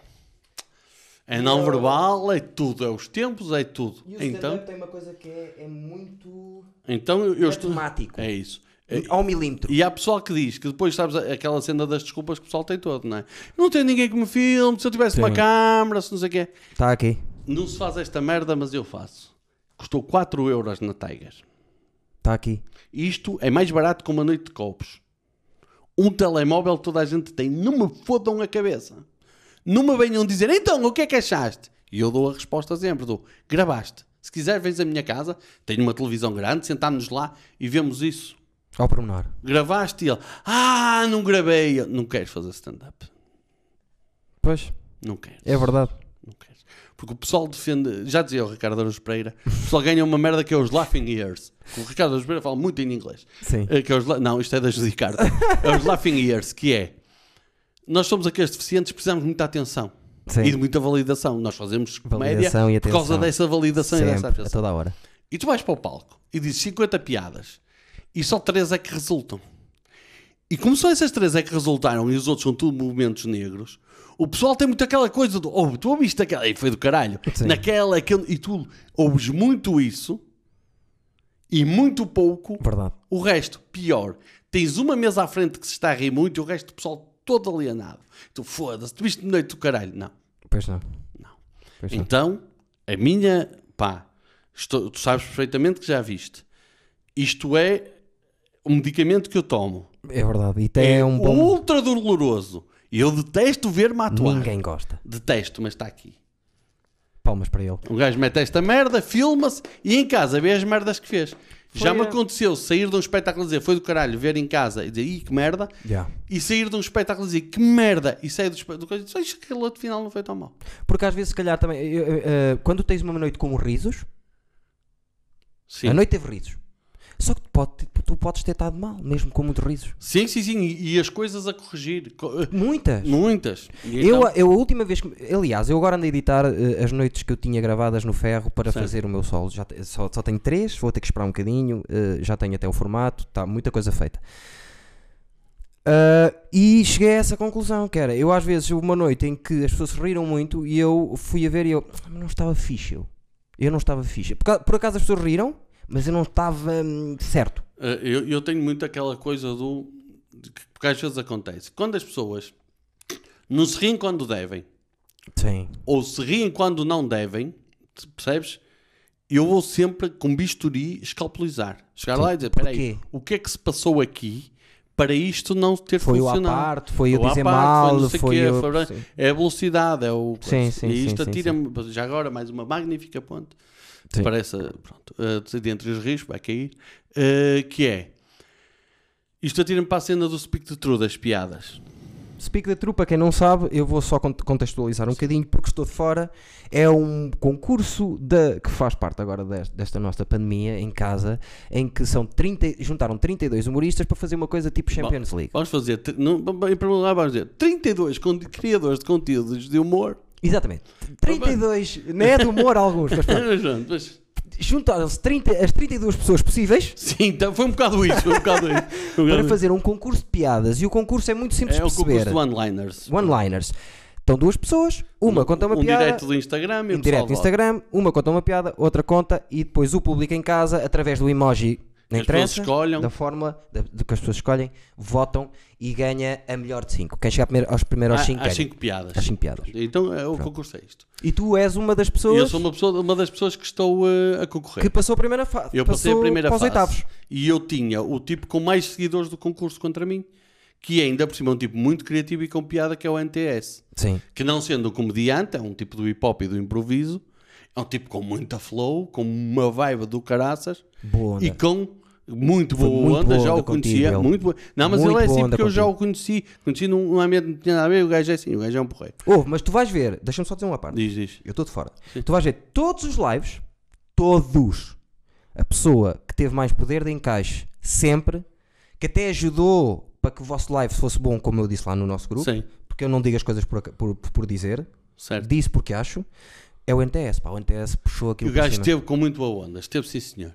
É não verbal, é tudo, é os tempos, é tudo. Então, tem uma coisa que é, é muito então eu, eu estou. É isso. É- Ao milímetro. E há pessoal que diz que depois, sabes, aquela cena das desculpas que o pessoal tem todo, não é? Não tem ninguém que me filme, se eu tivesse uma Sim. câmera, se não sei o quê. Está aqui. Não se faz esta merda, mas eu faço. Custou 4 euros na Tiger. Está aqui. Isto é mais barato que uma noite de copos. Um telemóvel toda a gente tem. Não me fodam a cabeça. Não me venham dizer, então, o que é que achaste? E eu dou a resposta sempre, dou, gravaste. Se quiser, vens à minha casa, tenho uma televisão grande, sentámos lá e vemos isso. Ao pormenor. Gravaste e ele, ah, não gravei. Eu, não queres fazer stand-up. Pois, Não queres. é verdade. Porque o pessoal defende, já dizia o Ricardo Araújo Pereira, o pessoal ganha uma merda que é os laughing ears. O Ricardo Araújo Pereira fala muito em inglês. Sim. É que é os não, isto é da Judicarta. É os laughing ears, que é nós somos aqueles deficientes, precisamos de muita atenção Sim. e de muita validação. Nós fazemos comédia Validação e por causa atenção. dessa validação e dessa Sempre, a atenção. toda hora. E tu vais para o palco e dizes 50 piadas e só 3 é que resultam. E como só essas 3 é que resultaram e os outros são tudo movimentos negros, o pessoal tem muito aquela coisa do oh, tu ouviste aquela e foi do caralho, Sim. naquela, aquele, e tu ouves muito isso e muito pouco Verdade. o resto, pior. Tens uma mesa à frente que se está a rir muito e o resto do pessoal todo alienado. Tu foda-se, tu viste noite do caralho. Não, Pois não. não. Pois não. Então, a minha, pá, estou- tu sabes perfeitamente que já viste. Isto é um medicamento que eu tomo. É verdade. E tem um bom. ultra doloroso. E eu detesto ver-me atuar. Ninguém gosta. Detesto, mas está aqui. Palmas para ele. Um gajo mete esta merda, filma-se e em casa vê as merdas que fez. Já me a- aconteceu sair de um espetáculo e dizer foi do caralho, ver em casa e dizer ih que merda, Já. e sair de um espetáculo e dizer que merda, e sair do espetáculo e dizer "Acho que aquele outro final não foi tão mal. Porque às vezes, se calhar, também. eu- eu- eh, quando tens uma noite com risos, Sim. a noite teve risos. Só que tu, pode, tu podes ter estado mal, mesmo com muitos risos. Sim, sim, sim. E, as coisas a corrigir. Co- Muitas. Muitas. E Eu, então- eu a última vez que. Aliás, eu agora ando a editar eh, as noites que eu tinha gravadas no ferro para fazer o meu solo. Já, só, só tenho três, vou ter que esperar um bocadinho. eh, já tenho até o formato, está muita coisa feita. Ah, e cheguei a essa conclusão, que era, eu às vezes houve uma noite em que as pessoas se riram muito e eu fui a ver e eu "Ah, mas não estava fixe eu. Eu não estava fixe. Por, por acaso as pessoas riram, mas eu não estava hum, certo. Uh, Eu, eu tenho muito aquela coisa do. que- Porque às vezes acontece. Quando as pessoas não se riem quando devem, Sim. ou se riem quando não devem, percebes? Eu vou sempre com bisturi escalpelizar. Chegar lá e dizer: peraí, o que é que se passou aqui para isto não ter Foi o funcionado? parte, foi eu dizer parte, mal, não sei foi quê, eu- foi- sim. É a velocidade, é o. Sim, sim, e isto sim, sim, atira-me. Já agora, mais uma magnífica ponte. Sim. Parece, pronto, uh, dentre os rios, vai cair. uh, que é. Isto atira-me para a cena do Speak the True das piadas. Speak the True, para quem não sabe, eu vou só cont- contextualizar um bocadinho porque estou de fora. É um concurso da, que faz parte agora desta, desta nossa pandemia em casa, em que são 30, juntaram 32 humoristas para fazer uma coisa tipo Champions League. Vamos fazer, não, em primeiro lugar, vamos dizer 32 con- criadores de conteúdos de humor. Exatamente. 32, não é de humor alguns, mas pronto. Mas, Juntaram-se 30 as 32 pessoas possíveis sim, então foi um bocado isso. Foi um bocado isso. Foi um para bocado fazer um concurso de piadas. E o concurso é muito simples É de o concurso perceber. do one-liners. One-liners. Estão duas pessoas, uma conta uma um piada. direto do Instagram e em direto vota. Instagram, uma conta uma piada, outra conta e depois o público em casa, através do emoji, não As escolham. da da- do que as pessoas escolhem, votam e ganha a melhor de 5. Quem chegar primeiro, aos primeiros Ah, 5 Às. 5 piadas. Às 5 piadas. Então é, o concurso é isto. E tu és uma das pessoas eu sou uma, pessoa, uma das pessoas que estou uh, a concorrer. que passou a primeira fase. Eu passei a primeira fase. oitavos. E eu tinha o tipo com mais seguidores do concurso contra mim, que é ainda por cima um tipo muito criativo e com piada, que é o NTS. Sim. Que não sendo um comediante, é um tipo do hip hop e do improviso, é um tipo com muita flow, com uma vibe do caraças Boa e com muito boa muito onda, boa já onda o conhecia. contigo, muito boa. Não, mas Muito ele é assim porque eu já o conheci. Conheci num ambiente não tinha nada a ver, o gajo é assim, o gajo é um porreiro. Ouve, mas tu vais ver, deixa-me só dizer uma parte. Diz, diz. Eu estou de fora. Tu vais ver todos os lives, todos. A pessoa que teve mais poder de encaixe, sempre, que até ajudou para que o vosso live fosse bom, como eu disse lá no nosso grupo, Sim, porque eu não digo as coisas por, por, por dizer, certo. disse porque acho, é o NTS. Pá, o NTS puxou E aquilo o para gajo esteve com muito boa onda, esteve sim senhor.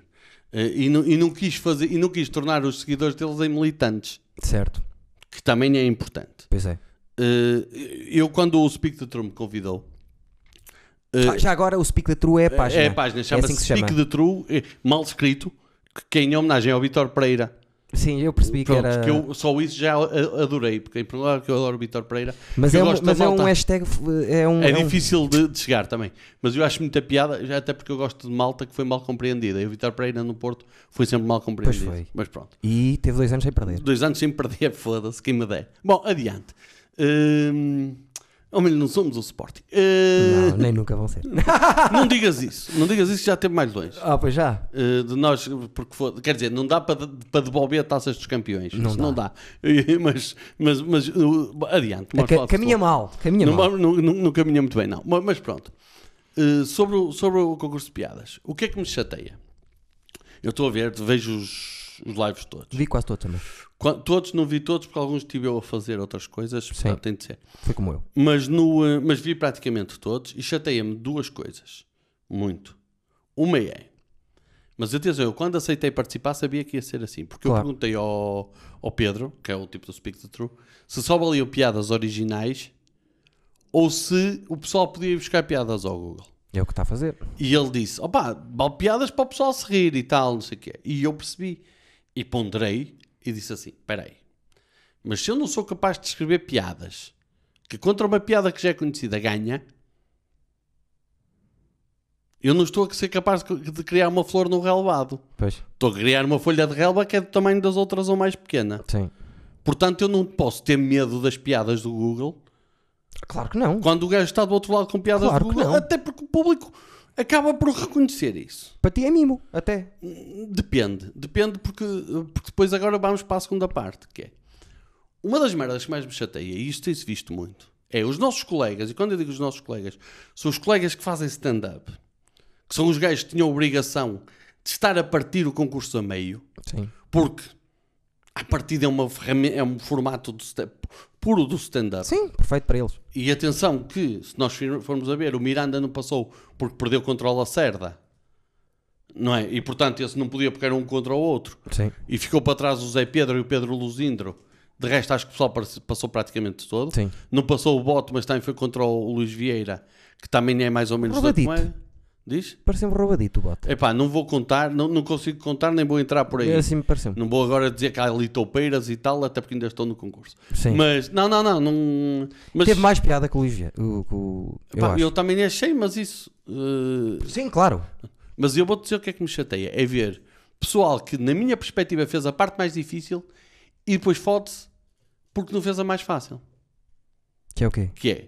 Eh, e, não, e não quis fazer, e não quis tornar os seguidores deles em militantes, Certo, que também é importante. pois é. Eh, eu, quando o Speak the True me convidou, eh, Ah, já agora o Speak the True é a página. é a página, É chama-se assim que se Speak chama. the True, mal escrito, que é em homenagem ao Vitor Pereira. Sim, eu percebi Pronto, que era. que eu só isso já adorei, porque em primeiro lugar que eu adoro o Vitor Pereira. Mas, que é um, mas é um hashtag. É, um, É, um- difícil de, de chegar também, mas eu acho muita piada, já até porque eu gosto de malta que foi mal compreendida. E o Vitor Pereira no Porto foi sempre mal compreendido. foi. Mas pronto. E teve dois anos sem perder. Dois anos sem perder, foda-se, quem me der. Bom, adiante. Hum, oh, meu, não somos o Sporting. Hum, Não, nem nunca vão ser. não digas isso, não digas isso, já esteve mais longe. Ah, pois já. Uh, de nós, porque foi- quer dizer, não dá para, para devolver taças dos campeões. Não Isso dá. não dá. mas, mas, mas uh, adiante. Ca- de caminha mal. Caminha não, mal. não, não, não caminha muito bem, não. Mas, mas pronto. Uh, sobre, o, sobre o concurso de piadas, o que é que me chateia? Eu estou a ver, vejo os, os lives todos. Vi quase todos também. Qua- Todos, não vi todos, porque alguns estive eu a fazer outras coisas, portanto tem de ser. Foi como eu. Mas, no, uh, mas vi praticamente todos e chateia-me duas coisas. Muito. Uma é. Mas atenção, eu quando aceitei participar sabia que ia ser assim. Porque Claro. eu perguntei ao, ao Pedro, que é o tipo do Speak the True, se só valiam piadas originais ou se o pessoal podia ir buscar piadas ao Google. É o que está a fazer. E ele disse: opá, vale piadas para o pessoal se rir e tal, não sei o quê. E eu percebi. E ponderei e disse assim: espera aí, mas se eu não sou capaz de escrever piadas que contra uma piada que já é conhecida ganha, eu não estou a ser capaz de criar uma flor no relevado. Pois. Estou a criar uma folha de relva que é do tamanho das outras ou mais pequena. Sim. Portanto, eu não posso ter medo das piadas do Google Claro que não. quando o gajo está do outro lado com piadas Claro do Google, até porque o público acaba por reconhecer isso. Para ti é mimo, até. Depende, depende porque, porque depois agora vamos para a segunda parte, que é uma das merdas que mais me chateia, e isto tem-se visto muito, é os nossos colegas, e quando eu digo os nossos colegas, são os colegas que fazem stand-up, que são os gajos que tinham a obrigação de estar a partir o concurso a meio, Sim. porque a partida é, uma ferramenta, é um formato do sta- puro do stand-up. Sim, perfeito para eles. E atenção que, se nós formos a ver, o Miranda não passou porque perdeu controle a Cerda. Não é? E portanto esse não podia pegar um contra o outro. Sim. E ficou para trás o Zé Pedro e o Pedro Luzindro. De resto, acho que o pessoal passou praticamente todo. Sim. Não passou o bote, mas também foi contra o Luís Vieira, que também é mais ou menos da Roubadito. comédia. Diz? Pareceu-me roubadito o bote. Epá, não vou contar, não, não consigo contar, nem vou entrar por aí. Assim me pareceu. Não vou agora dizer que há ali toupeiras e tal, até porque ainda estou no concurso. Sim. Mas, não, não, não. não mas, Teve mais piada que o Vieira. O, o- eu epá, eu também achei, mas isso. eh, Sim, claro. mas eu vou dizer o que é que me chateia: é ver pessoal que, na minha perspectiva, fez a parte mais difícil e depois fode-se porque não fez a mais fácil. Que é o quê? Que é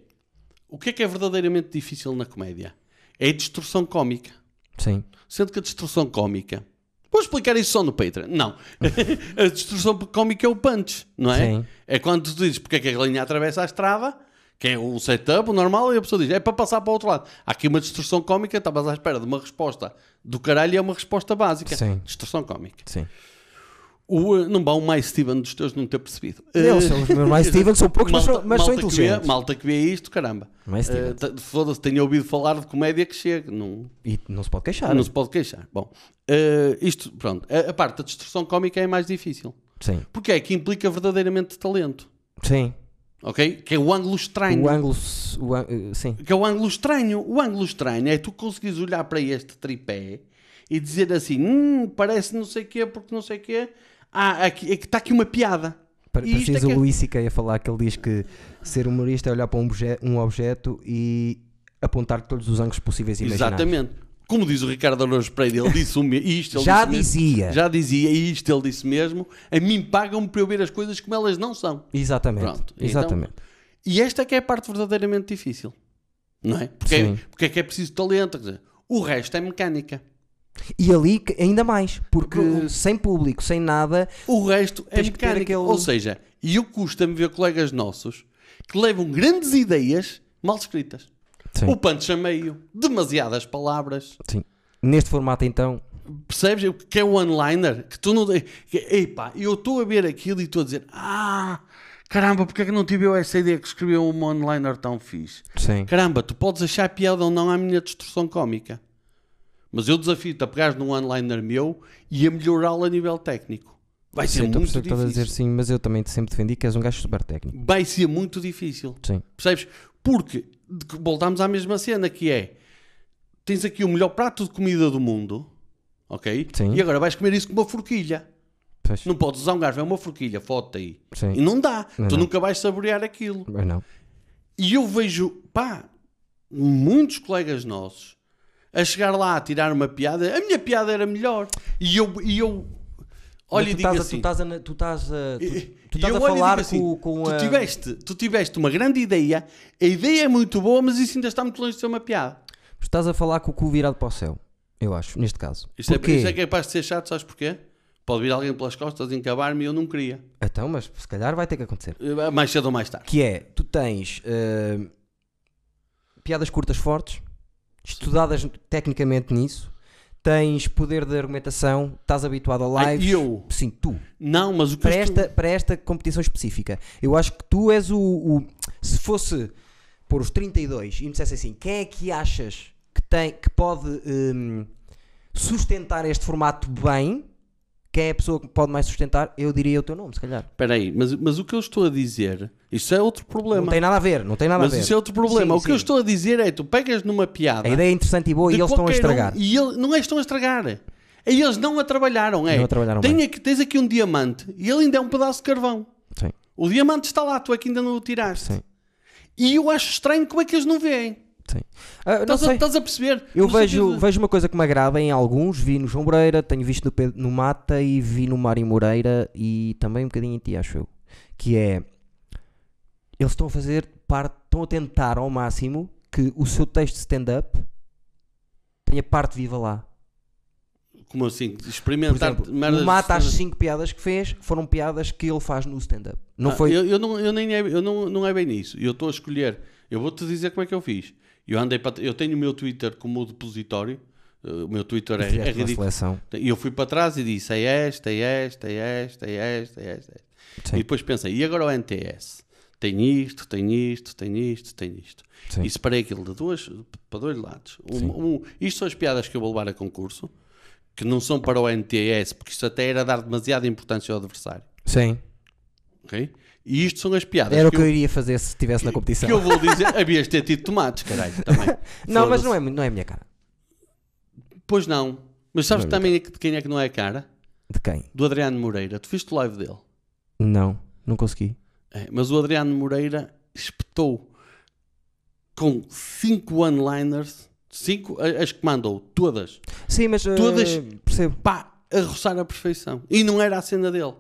o que é que é verdadeiramente difícil na comédia? É a distorção cómica. Sim. Sendo que a distorção cómica. Vou explicar isso só no Patreon. Não. a distorção cómica é o punch, não é? Sim. É quando tu dizes porque é que a galinha atravessa a estrada, que é o setup, o normal, e a pessoa diz é para passar para o outro lado. Há aqui uma distorção cómica, estavas à espera de uma resposta do caralho e é uma resposta básica. Sim. Distorção cómica. Sim. O, não vá o mais Steven dos teus não ter percebido. Eles Eh, são os meus mais Steven, são poucos, mas, malta, são, mas são malta que vê, inteligentes. malta que vê isto, caramba. Mais Steven. T- Foda-se, tenho ouvido falar de comédia que chega. Não, E não se pode queixar. não se pode queixar. Bom, eh, isto, pronto, a, a parte da distorção cómica é mais difícil. Sim. Porque é que implica verdadeiramente talento. Sim. Ok? Que é o ângulo estranho. O ângulo. O, sim. Que é o ângulo estranho. O ângulo estranho é tu conseguires olhar para este tripé e dizer assim: hum, parece não sei o quê, porque não sei o quê. Ah, aqui, é que está aqui uma piada. Parecias é que o é- Luís C.K. a falar que ele diz que ser humorista é olhar para um, obje- um objeto e apontar todos os ângulos possíveis e imaginários. Exatamente. Como diz o Ricardo Araújo Pereira, ele disse o isto. Ele Já disse mesmo. dizia. Já dizia, e isto ele disse mesmo. A mim pagam-me para eu ver as coisas como elas não são. Exatamente. Pronto, então- Exatamente. E esta é que é a parte verdadeiramente difícil. Não é? Porque, é, Sim. porque é que é preciso talento. Quer dizer, o resto é mecânica. E ali ainda mais, porque sem público, sem nada, O resto é mecânica. aquele- Ou seja, e eu custa-me ver colegas nossos que levam grandes ideias mal escritas. Sim. O punch a meio, demasiadas palavras. sim. neste formato então, Percebes? O Que é o one-liner. Que tu não. Que, epá, eu estou a ver aquilo e estou a dizer: Ah, caramba, porque é que não tive eu essa ideia que escreveu um one-liner tão fixe? sim. Caramba, tu podes achar piada ou não à minha distorção cómica. Mas eu desafio-te a pegares num one-liner meu e a melhorá-lo a nível técnico. Vai ser muito estás a difícil. dizer sim, mas eu também te sempre defendi que és um gajo super técnico. Vai ser muito difícil. Sim. Percebes? Porque voltamos à mesma cena que é tens aqui o melhor prato de comida do mundo, ok? Sim. E agora vais comer isso com uma forquilha. Pois, Não podes usar um garfo, é uma forquilha, foto aí. sim. E não dá. Não tu dá. nunca vais saborear aquilo. Não. E eu vejo, pá, muitos colegas nossos a chegar lá a tirar uma piada. A minha piada era melhor. E eu, e eu olha e digo estás assim. tu estás a, tu estás a, tu, tu estás a falar assim, com, com tu a... tiveste, tu tiveste uma grande ideia, a ideia é muito boa, mas isso ainda está muito longe de ser uma piada. Estás a falar com o cu virado para o céu, eu acho, neste caso. Isto é, isto é capaz de ser chato, sabes porquê? Pode vir alguém pelas costas encabar-me e eu não queria. Então, mas se calhar vai ter que acontecer. Eh, Mais cedo ou mais tarde. Que é, tu tens eh, piadas curtas fortes, estudadas tecnicamente nisso, tens poder de argumentação, estás habituado a Ai, lives. eu? Sim, tu. Não, mas o que Para esta, para esta competição específica. Eu acho que tu és o, o- Se fosse pôr os 32 e me dissesse assim, quem é que achas que, tem, que pode hum, sustentar este formato bem? Quem é a pessoa que pode mais sustentar? Eu diria o teu nome, se calhar. Espera aí, mas, mas o que eu estou a dizer, isso é outro problema. Não tem nada a ver, não tem nada mas a ver. isso é outro problema. Sim, o que eu sim. estou a dizer é, tu pegas numa piada... A ideia é interessante e boa e eles estão a qualquer um estragar. e ele, não é que estão a estragar. É eles não a trabalharam. É, Não a trabalharam Tem aqui, tens aqui um diamante e ele ainda é um pedaço de carvão. Sim, O diamante está lá, tu é que ainda não o tiraste. sim, E eu acho estranho como é que eles não veem. Sim. Não Estás a, estás a perceber? Eu No vejo, sentido vejo uma coisa que me agrada em alguns, vi no João Moreira, tenho visto no, Pedro- no Mata e vi no Mário Moreira e também um bocadinho em ti, acho eu. Que é eles estão a fazer parte, estão a tentar ao máximo que o seu texto de stand-up tenha parte viva lá. Como assim? Por Experimentar exemplo, merdas no Mata as de- 5 piadas que fez foram piadas que ele faz no stand-up. Não Ah, foi. Eu, eu não, eu nem é, eu não, não é bem isso. Eu estou a escolher. Eu vou-te dizer como é que eu fiz. Eu andei para, eu tenho o meu Twitter como depositório Uh, o meu Twitter é, é ridículo. E eu fui para trás e disse: é esta, é esta, é esta, é esta, é esta. É. Sim. E depois pensei: e agora o NTS? Tem isto, tem isto, tem isto, tem isto. Sim. E separei aquilo de duas, para dois lados. Um, um- isto são as piadas que eu vou levar a concurso, que não são para o NTS, porque isto até era dar demasiada importância ao adversário. Sim. ok? E isto são as piadas Era o que, que eu eu, iria fazer se estivesse na competição. que eu vou dizer. Havias ter tido tomates, caralho, também. Não, mas não é, não é a minha cara. Pois não. Mas sabes Não é também de quem é que não é a cara? De quem? Do Adriano Moreira. Tu viste o live dele? Não, não consegui. É, mas o Adriano Moreira espetou com 5 one-liners, 5, as que mandou, todas, Sim, mas Todas- percebo. pá, a roçar a perfeição. E não era a cena dele.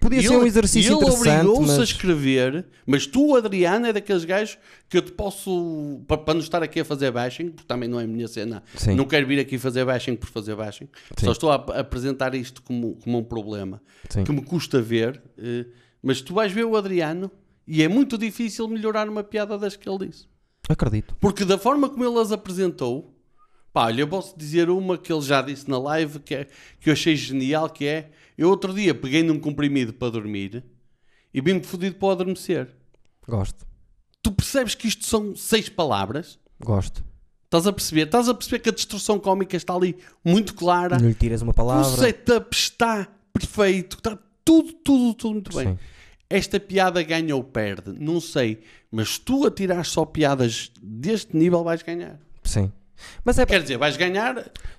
Podia E ser ele- um exercício ele interessante, obrigou-se a mas... escrever, mas tu, Adriano, é daqueles gajos que eu te posso, pa- para não estar aqui a fazer bashing, porque também não é a minha cena, Sim. não quero vir aqui fazer bashing por fazer bashing, Sim. só estou a, a apresentar isto como, como um problema Sim. que me custa ver, eh, mas tu vais ver o Adriano e é muito difícil melhorar uma piada das que ele disse. Acredito. Porque da forma como ele as apresentou, pá, olha, eu posso dizer uma que ele já disse na live que, é, que eu achei genial, que é, eu outro dia peguei num comprimido para dormir e vim-me fodido para o adormecer. Gosto. Tu percebes que isto são seis palavras? Gosto. Estás a perceber? Estás a perceber que a destrução cómica está ali muito clara. Não lhe tiras uma O palavra. setup está perfeito. Está tudo, tudo, tudo muito bem. Sim. Esta piada ganha ou perde, não sei. Mas tu a tirar só piadas deste nível vais ganhar. Sim. Mas é Quer dizer, vais ganhar,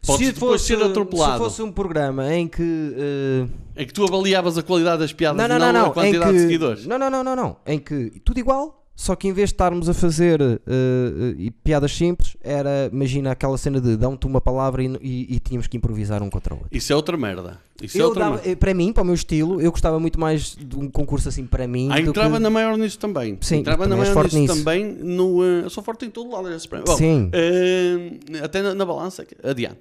podes se depois fosse, ser atropelado. Se fosse um programa em que. eh, É que tu avaliavas a qualidade das piadas não, não, não, não, não. a quantidade em que, de seguidores. Não, não, não, não, não. Em que tudo igual, só que em vez de estarmos a fazer eh, e piadas simples, era, imagina aquela cena de dão-te uma palavra e, e- e tínhamos que improvisar um contra o outro. Isso é outra merda. Isso é Eu outra dava- merda. eh, para mim, para o meu estilo, eu gostava muito mais de um concurso assim para mim. Ah, entrava que... na maior nisso também. Sim, entrava na também és maior nisso, nisso. também. No, eh, eu sou forte em todo lado. Bom, Sim. até na, na balança, adiante.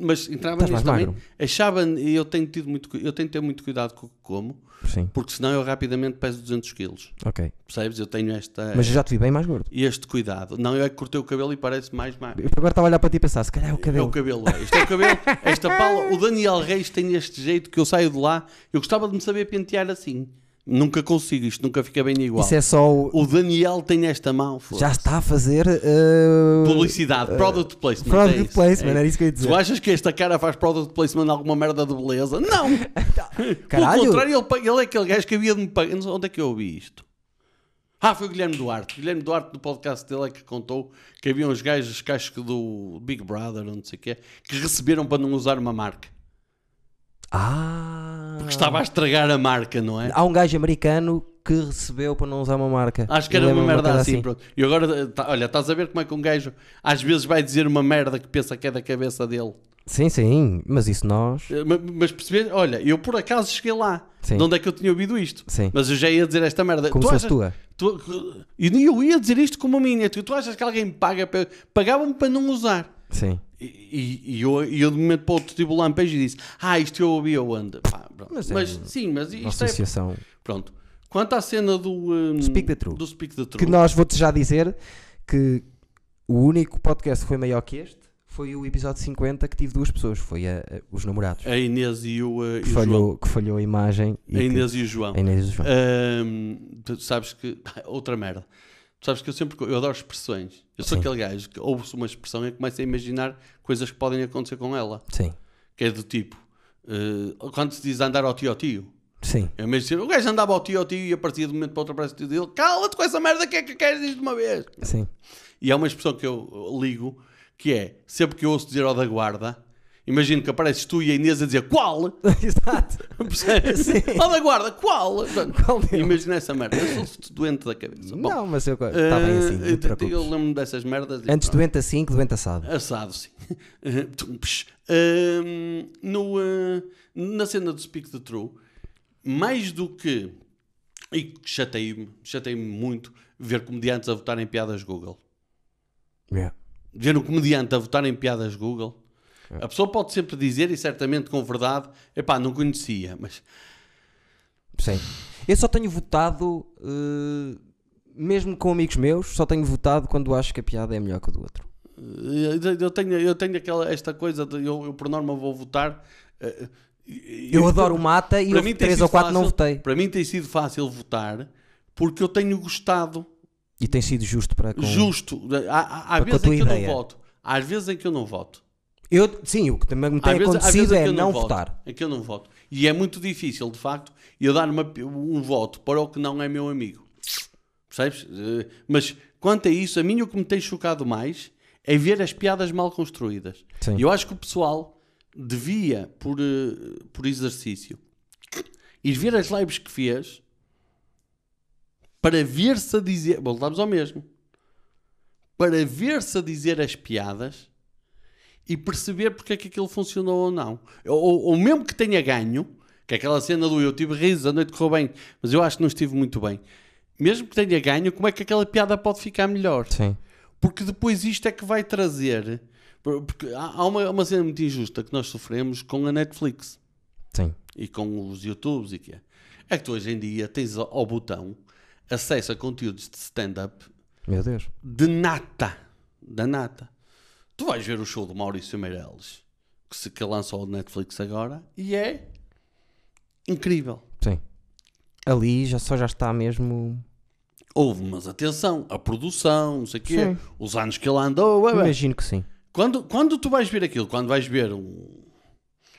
Mas entrava Estás nisso também. magro. Achava, e eu tenho, tido muito, eu tenho que ter muito cuidado com o que como, Sim, porque senão eu rapidamente peso 200 quilos. ok. Percebes? Eu tenho esta, Mas eu já te vi bem mais gordo. este cuidado. Não, eu é que cortei o cabelo e parece mais magro. Eu agora estava a olhar para ti e pensar, se calhar é o É o cabelo. cabelo, é. Isto é o cabelo. Esta pala, o Daniel Reis tem este jeito que eu saio de lá. Eu gostava de me saber pentear assim. Nunca consigo, isto nunca fica bem igual. Isso é só. o- O Daniel tem esta mão. Já está a fazer. eh, Publicidade, product placement. Product é isso, placement, é era isso que eu ia Tu dizer. achas que esta cara faz product placement alguma merda de beleza? Não! Caralho. Pelo contrário, ele, ele é aquele gajo que havia de me pagar. Onde é que eu ouvi isto. Ah, foi o Guilherme Duarte. O Guilherme Duarte, no podcast dele, é que contou que havia uns gajos, acho que do Big Brother, não sei o que que receberam para não usar uma marca. Ah. Porque estava a estragar a marca, não é? Há um gajo americano que recebeu para não usar uma marca. Acho que era uma lembro-me merda coisa assim, pronto. E agora, tá- olha, estás a ver como é que um gajo às vezes vai dizer uma merda que pensa que é da cabeça dele. Sim, sim, mas isso nós. Eh, ma- Mas perceber, olha, eu por acaso cheguei lá. Sim. De onde é que eu tinha ouvido isto? Sim. Mas eu já ia dizer esta merda. Como Tu se achas- tua. tu- e eu ia dizer isto como a minha. Tu, tu achas que alguém me paga para. Pagava-me para não usar. Sim. E, e- e eu, e eu de momento para outro tive o lampejo e disse: Ah, isto eu ouvi onde? Pá, pronto. Mas mas, é sim, mas isto é. associação. Pronto. Quanto à cena do. um, Speak the Truth. Do Speak the Que Truth. nós, vou-te já dizer que o único podcast que foi maior que este foi o episódio 50 que tive duas pessoas. Foi a- a- os namorados. A Inês e o, uh, e que, João. falhou, que falhou a imagem. e A que- Inês e o João. a Inês e o João. Tu sabes que. Outra merda. Tu sabes que eu sempre. Eu adoro expressões. Eu sou Sim. aquele gajo que ouve-se uma expressão e começa a imaginar coisas que podem acontecer com ela. Sim. Que é do tipo. eh, quando se diz andar ao tio ao tio. Sim. É mesmo dizer, o gajo andava ao tio ao tio e aparecia de um momento para outro aparece o tio dele. Cala-te com essa merda que é que queres dizer de uma vez. Sim. E há uma expressão que eu ligo que é sempre que eu ouço dizer ao da guarda. Imagino que apareces tu e a Inês a dizer qual? Exato. Percebes? Ao da guarda, qual? Qual deles? Imagina essa merda. Eu sou doente da cabeça. Bom, Não, mas eu está bem assim. Não te eh, eu, lembro-me dessas merdas. Antes pronto. doente assim que doente assado. Assado, sim. Ahm, no, eh, na cena do Speak the True, mais do que. E chatei-me, chatei-me muito ver comediantes a votar em piadas Google. Yeah. Ver um comediante a votar em piadas Google. É. A pessoa pode sempre dizer, e certamente com verdade, epá, não conhecia, mas Sim. Eu só tenho votado, eh, mesmo com amigos meus, só tenho votado quando acho que a piada é melhor que a do outro. Eh, Eu tenho, eu tenho aquela, esta coisa de eu, eu por norma vou votar. eh, Eu adoro o Mata e eu tem 3 sido ou 4 não votei. Para mim tem sido fácil votar porque eu tenho gostado. E tem sido justo para com... Justo. Há, há, vezes em que eu não ideia. voto. Há vezes em que eu não voto. Eu, sim, o que também me tem há acontecido vezes é que eu não voto, votar. Em que eu não voto. E é muito difícil, de facto, eu dar uma- um voto para o que não é meu amigo. Percebes? Eh, Mas quanto a isso, a mim o que me tem chocado mais é ver as piadas mal construídas. Sim. Eu acho que o pessoal devia, por, eh, por exercício, ir ver as lives que fez para ver-se a dizer. Voltamos ao mesmo. Para ver-se a dizer as piadas e perceber porque é que aquilo funcionou ou não. Ou, ou mesmo que tenha ganho, que é aquela cena do eu tive risos, a noite correu bem, mas eu acho que não estive muito bem. Mesmo que tenha ganho, como é que aquela piada pode ficar melhor? Sim. Porque depois isto é que vai trazer. por- Porque há uma, uma cena muito injusta que nós sofremos com a Netflix Sim. e com os YouTubes e que é. É que tu hoje em dia tens ao, ao botão acesso a conteúdos de stand-up Meu Deus. de nata. Da nata. Tu vais ver o show do Maurício Meirelles que, se, que lançou o Netflix agora e é incrível. Sim. Ali já só já está mesmo. Houve, mas atenção, a produção, não sei o quê, Sim. os anos que ele andou. ué. Imagino que sim. Quando, quando tu vais ver aquilo, quando vais ver um,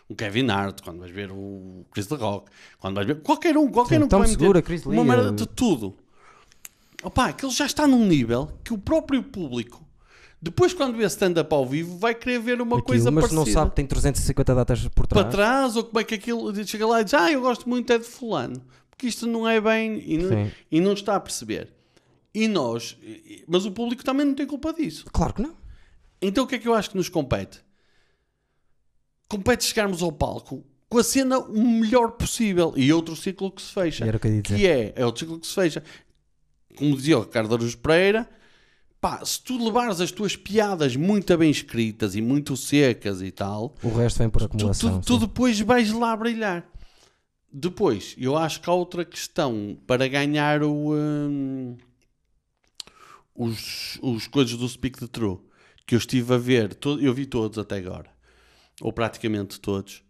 um Kevin Hart, quando vais ver o Chris The Rock, quando vais ver qualquer um, qualquer Sim, um que vai meter Segura, Chris uma Lee, merda eu- de tudo. Opa, aquilo já está num nível que o próprio público, depois quando vê stand-up ao vivo, vai querer ver uma Aquilo, coisa mas parecida. não sabe que tem 350 datas por trás. para trás, ou como é que aquilo chega lá e diz, ah, eu gosto muito é de fulano, porque isto não é bem e não, Sim. e não está a perceber. E nós, mas o público também não tem culpa disso. Claro que não. Então o que é que eu acho que nos compete? Compete chegarmos ao palco com a cena o melhor possível e outro ciclo que se fecha. Era o que eu ia dizer. Que é, é outro ciclo que se fecha. Como dizia o Ricardo Araújo Pereira, pá, se tu levares as tuas piadas muito bem escritas e muito secas e tal, O resto vem por tu, acumulação. tu, tu sim. depois vais lá brilhar. Depois, eu acho que há outra questão para ganhar o, hum, os, os coisas do Speak the True que eu estive a ver, eu vi todos até agora, ou praticamente todos,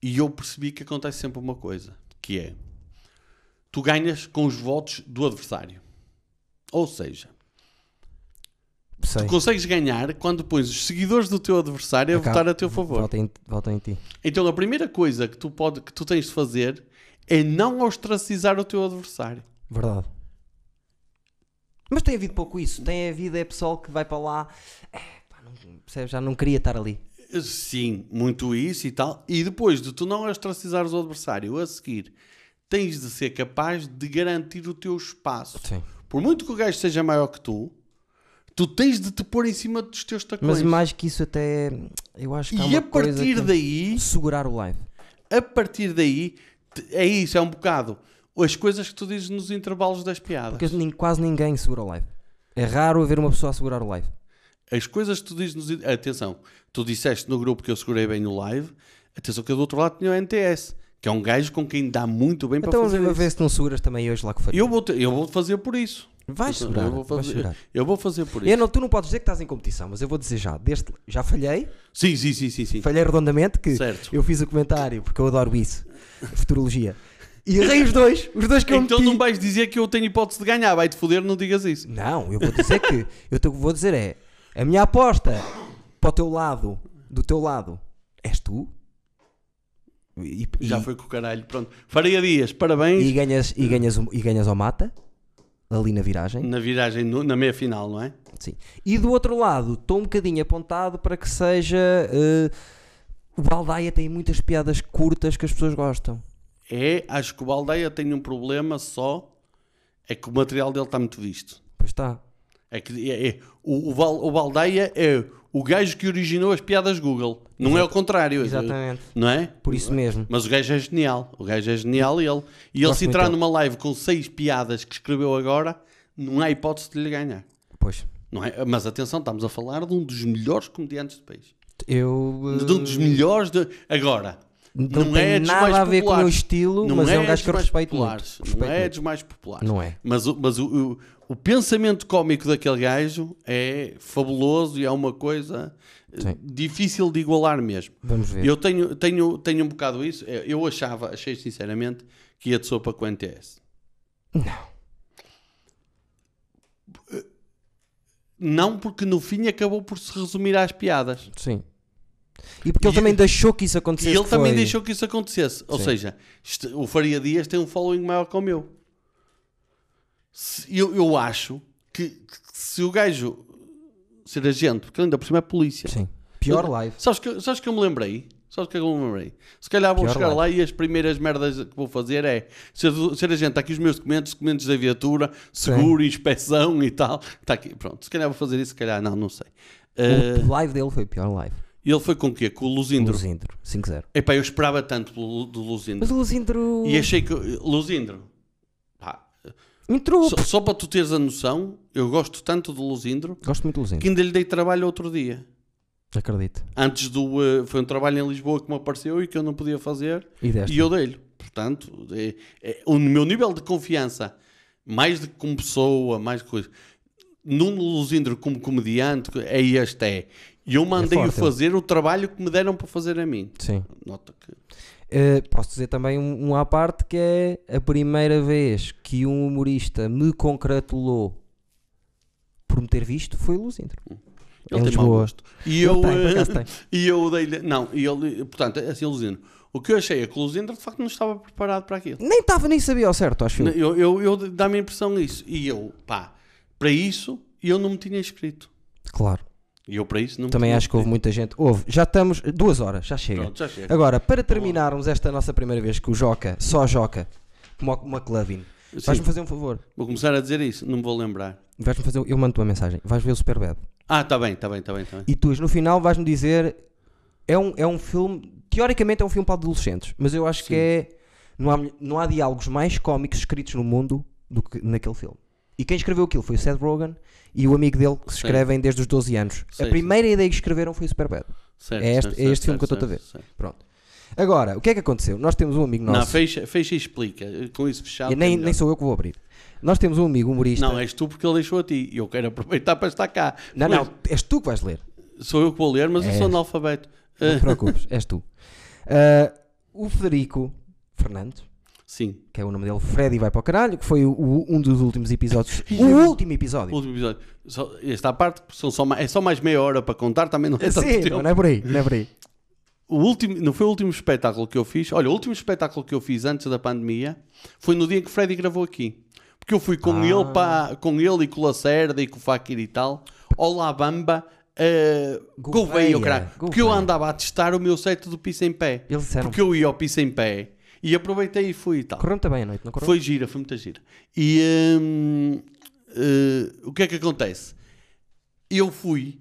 e eu percebi que acontece sempre uma coisa, que é tu ganhas com os votos do adversário. Ou seja, Sei. tu consegues ganhar quando pões os seguidores do teu adversário a Acaba- votar a teu favor. Volta em, volta em ti. Então a primeira coisa que tu, pode, que tu tens de fazer é não ostracizar o teu adversário. Verdade. Mas tem havido pouco isso. Tem havido é pessoal que vai para lá. É, pá, não, já não queria estar ali. Sim, muito isso e tal. E depois de tu não ostracizares o adversário a seguir, tens de ser capaz de garantir o teu espaço. Sim. Por muito que o gajo seja maior que tu, tu tens de te pôr em cima dos teus tacões. Mas mais que isso, até. Eu acho que há e a partir que- daí, Segurar o live. a partir daí, é isso, é um bocado as coisas que tu dizes nos intervalos das piadas. Porque quase ninguém segura o live. É raro haver uma pessoa a segurar o live. As coisas que tu dizes nos... Atenção, tu disseste no grupo que eu segurei bem no live. Atenção que eu do outro lado tinha o NTS, que é um gajo com quem dá muito bem Então para vamos fazer ver isso. se não seguras também hoje lá que faria. Eu vou, te- eu vou fazer por isso. Vais Eu segurar. vou vais fazer, eu vou fazer por isso. Eu não, tu não podes dizer que estás em competição, mas eu vou dizer já. Deste, já falhei, Sim, sim, sim, sim, sim. falhei redondamente que Certo. eu fiz o comentário porque eu adoro isso. Futurologia. E errei os dois. Os dois que eu Então meti. não vais dizer que eu tenho hipótese de ganhar. Vai-te foder, não digas isso. Não, eu vou dizer que. Eu te vou dizer é. A minha aposta para o teu lado, do teu lado, és tu. E, Já e- foi com o caralho. Pronto. Faria dias. Parabéns. e ganhas, e, ganhas, e ganhas ao mata, ali na viragem. Na viragem, no- na meia final, não é? Sim. E do outro lado, estou um bocadinho apontado para que seja. eh, o Baldaia tem muitas piadas curtas que as pessoas gostam. É, acho que o Baldeia tem um problema só. É que o material dele está muito visto. Pois está. É que é, é- o, o, o Baldeia é o gajo que originou as piadas Google. Não é o contrário. Exatamente. Não é? Por isso mesmo. Mas o gajo é genial. O gajo é genial e ele, e ele se entrar numa live com seis piadas que escreveu agora, não há hipótese de lhe ganhar. Pois. Não é? Mas atenção, estamos a falar de um dos melhores comediantes do país. Eu. De um dos melhores. De... Agora, Não, Não tem é nada a ver com o meu populares. estilo, Não mas é, um dos gajo que eu respeito populares. muito. Respeito Não é dos mais populares. Não é. Mas, o, mas o, o, o pensamento cómico daquele gajo é fabuloso e é uma coisa eh, Sim. difícil de igualar mesmo. Vamos ver. Eu tenho, tenho, tenho um bocado isso. Eh, Eu achava, achei sinceramente, que ia de sopa com o NTS. Não. Não porque no fim acabou por se resumir às piadas. Sim. E porque ele E- também deixou que isso E acontecesse. ele que também foi- deixou que isso acontecesse. Ou Sim. seja, isto- o Faria Dias tem um following maior que o meu. Se- Eu, eu acho que, que se o gajo ser agente, porque ele ainda por cima é polícia. Sim. Pior Eu- live. Sabes que, sabes que eu me lembrei? Sabes que eu me lembrei? Se calhar vou Pior chegar live. lá e as primeiras merdas que vou fazer é ser, ser agente, está aqui os meus documentos, documentos da viatura, seguro, inspeção e tal. Está aqui, pronto. Se calhar vou fazer isso, se calhar não, não sei. Eh, O live dele foi pior live. E ele foi com o quê? Com o Luzindro. Luzindro. 5-0. Epá, eu esperava tanto do, do Luzindro. Mas o Luzindro. E achei que. Luzindro. Pá, Entrou. só, só para tu teres a noção, eu gosto tanto do Luzindro Gosto muito do que Luzindro. ainda lhe dei trabalho outro dia. Acredito. Antes do. eh, foi um trabalho em Lisboa que me apareceu e que eu não podia fazer E deste. e eu dei-lhe. Portanto, é, é, o meu nível de confiança, mais de como pessoa, mais coisa. Nuno Luzindro como comediante, é este é. E eu mandei-o fazer o trabalho que me deram para fazer a mim. Sim. Nota que. Eh, posso dizer também um, um à parte que é a primeira vez que um humorista me congratulou por me ter visto foi o Luzindro. Ele Em tem mau gosto. E eu, por eh, e eu dei-lhe. Não, e ele, portanto, é assim, Luzindro. O que eu achei é que o Luzindro de facto não estava preparado para aquilo. Nem estava, nem sabia ao certo, acho eu. Eu, eu, eu dá-me a impressão isso. E eu, pá, para isso, eu não me tinha inscrito. Claro. E eu para isso não Também acho que houve muita gente. Houve. Já estamos. Duas horas, já chega. Pronto, já chega. Agora, para terminarmos esta nossa primeira vez com o Joca, só Joca, como McLovin, Sim, vais-me fazer um favor. vou começar a dizer isso, não me vou lembrar. Vais-me fazer. Eu mando-te uma mensagem. Vais ver o Superbad. Ah, está bem, está bem, está bem, tá bem. E tu, no final, vais-me dizer. É um, é um filme. Teoricamente é um filme para adolescentes, mas eu acho que é. Não há, não há diálogos mais cómicos escritos no mundo do que naquele filme. E quem escreveu aquilo foi o Seth Rogen e o amigo dele que se escrevem desde os 12 anos. Sei, a primeira ideia que escreveram foi o Superbad. Certo, é este- certo, é este certo, filme que eu estou a ver. Pronto. Agora, o que é que aconteceu? Nós temos um amigo nosso. Não, fecha, fecha e explica. Com isso fechado. e é nem, nem sou eu que vou abrir. Nós temos um amigo humorista. Não, és tu porque ele deixou a ti. E eu quero aproveitar para estar cá. não, Mas não, és tu que vais ler. Sou eu que vou ler, mas eu És. sou analfabeto. Não te preocupes, és tu. Ah, o Federico Fernandes, Sim. que é o nome dele, Freddy vai para o caralho, que foi o- o- um dos últimos episódios. Ih, o último episódio. Último episódio. Só, esta parte são só é só mais meia hora para contar, também não é tanto Sim, tempo. não é por aí, não é por aí. O último, não foi o último espetáculo que eu fiz. Olha, o último espetáculo que eu fiz antes da pandemia foi no dia que o Freddy gravou aqui. Porque eu fui com Ah. ele para, com ele e com o Lacerda e com o Fakir e tal. Olá Bamba, uh, Gouveia, Gouveia, caralho. Porque eu Gouveia. andava a testar o meu set do Pisa em Pé. Porque eu ia ao Pisa em Pé e aproveitei e fui e tal. correu-me bem a noite, não correu? Foi gira, foi muita gira. E hum, eh, o que é que acontece? Eu fui,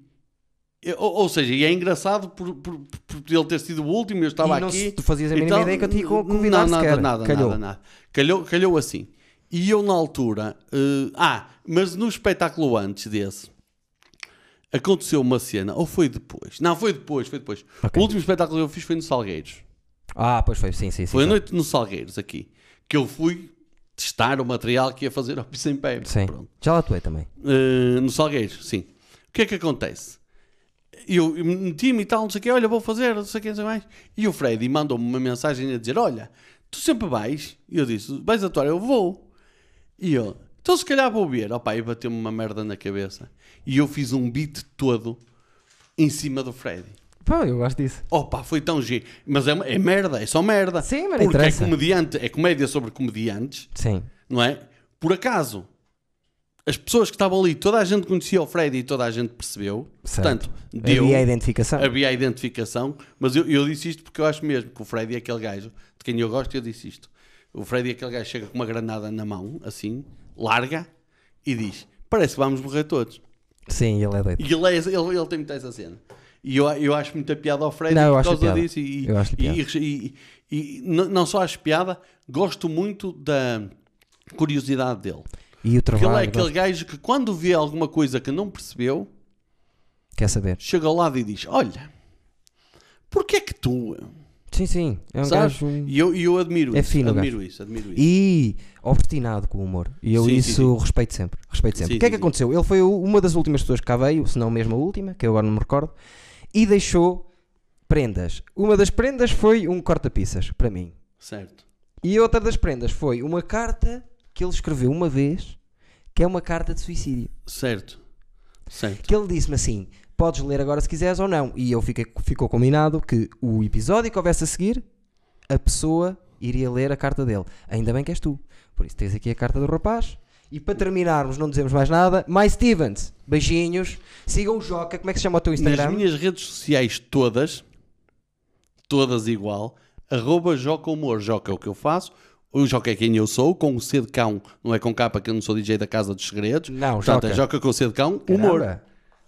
eu- ou, ou seja, e é engraçado por, por, por ele ter sido o último, eu estava E não aqui. se- tu fazias a mínima Então, ideia que eu te ia co- convidar Não, nada, nada, Calhou. nada, nada. Calhou, calhou assim. E eu na altura, eh, ah, mas no espetáculo antes desse, aconteceu uma cena, ou foi depois? Não, foi depois, foi depois. Ok. O último espetáculo que eu fiz foi no Salgueiros. Ah, pois foi, sim, sim, sim. Foi a sim. noite no Salgueiros aqui, que eu fui testar o material que ia fazer ao piso em pé. Sim. Pronto. Já lá atuei também. Uh, no Salgueiros, sim. O que é que acontece? Eu eu meti-me e tal, não sei o que, olha, vou fazer, não sei o que, não sei mais. E o Freddy mandou-me uma mensagem a dizer: Olha, tu sempre vais? E eu disse: Vais atuar? Eu vou. E eu, então se calhar vou ver. Opa, e bateu-me uma merda na cabeça. E eu fiz um beat todo em cima do Freddy. Eu gosto disso. Opa, foi tão giro. Mas é, é merda, é só merda. Sim, mas Porque é comediante, é comédia sobre comediantes, Sim. não é? Por acaso, as pessoas que estavam ali, toda a gente conhecia o Freddy e toda a gente percebeu. Certo. Portanto, deu, Havia a identificação. havia a identificação. Mas eu, eu disse isto porque eu acho mesmo que o Freddy é aquele gajo de quem eu gosto. Eu disse isto. O Freddy é aquele gajo que chega com uma granada na mão, assim, larga, e diz: Parece que vamos morrer todos. Sim, ele é doido. E ele, é, ele, ele tem muita essa cena. E eu, eu acho muita piada ao Freddy Não, eu por acho causa disso. E, Eu acho e, piada. e- e- não só acho piada, gosto muito da curiosidade dele. E o Porque ele é trabalho, aquele gajo que quando vê alguma coisa que não percebeu, quer saber? chega ao lado e diz: Olha, porquê é que tu Sim, sim. É um Sabes? gajo. E eu, eu admiro É isso. fino admiro isso, admiro isso. E obstinado com o humor. E eu Sim, sim, isso respeito sempre. Respeito sempre. Sim, o que é sim, que sim. aconteceu? Ele foi uma das últimas pessoas que cá veio, se não mesmo a última, que eu agora não me recordo, e deixou prendas. Uma das prendas foi um corta-pizzas, para mim. Certo. E outra das prendas foi uma carta que ele escreveu uma vez, que é uma carta de suicídio. Certo. Certo. Que ele disse-me assim: podes ler agora se quiseres ou não. E eu fiquei, ficou combinado que o episódio que houvesse a seguir, a pessoa iria ler a carta dele. Ainda bem que és tu. Por isso tens aqui a carta do rapaz. E para terminarmos, não dizemos mais nada. Mais Stevens, beijinhos. Sigam o Joca. Como é que se chama o teu Instagram? Nas minhas redes sociais todas, todas igual, arroba Joca Humor. Joca é o que eu faço. O Joca é quem eu sou, com o C de cão, não é com capa que eu não sou DJ da Casa dos Segredos. Não, Portanto, Joca. é Joca com C de cão, humor. Caramba.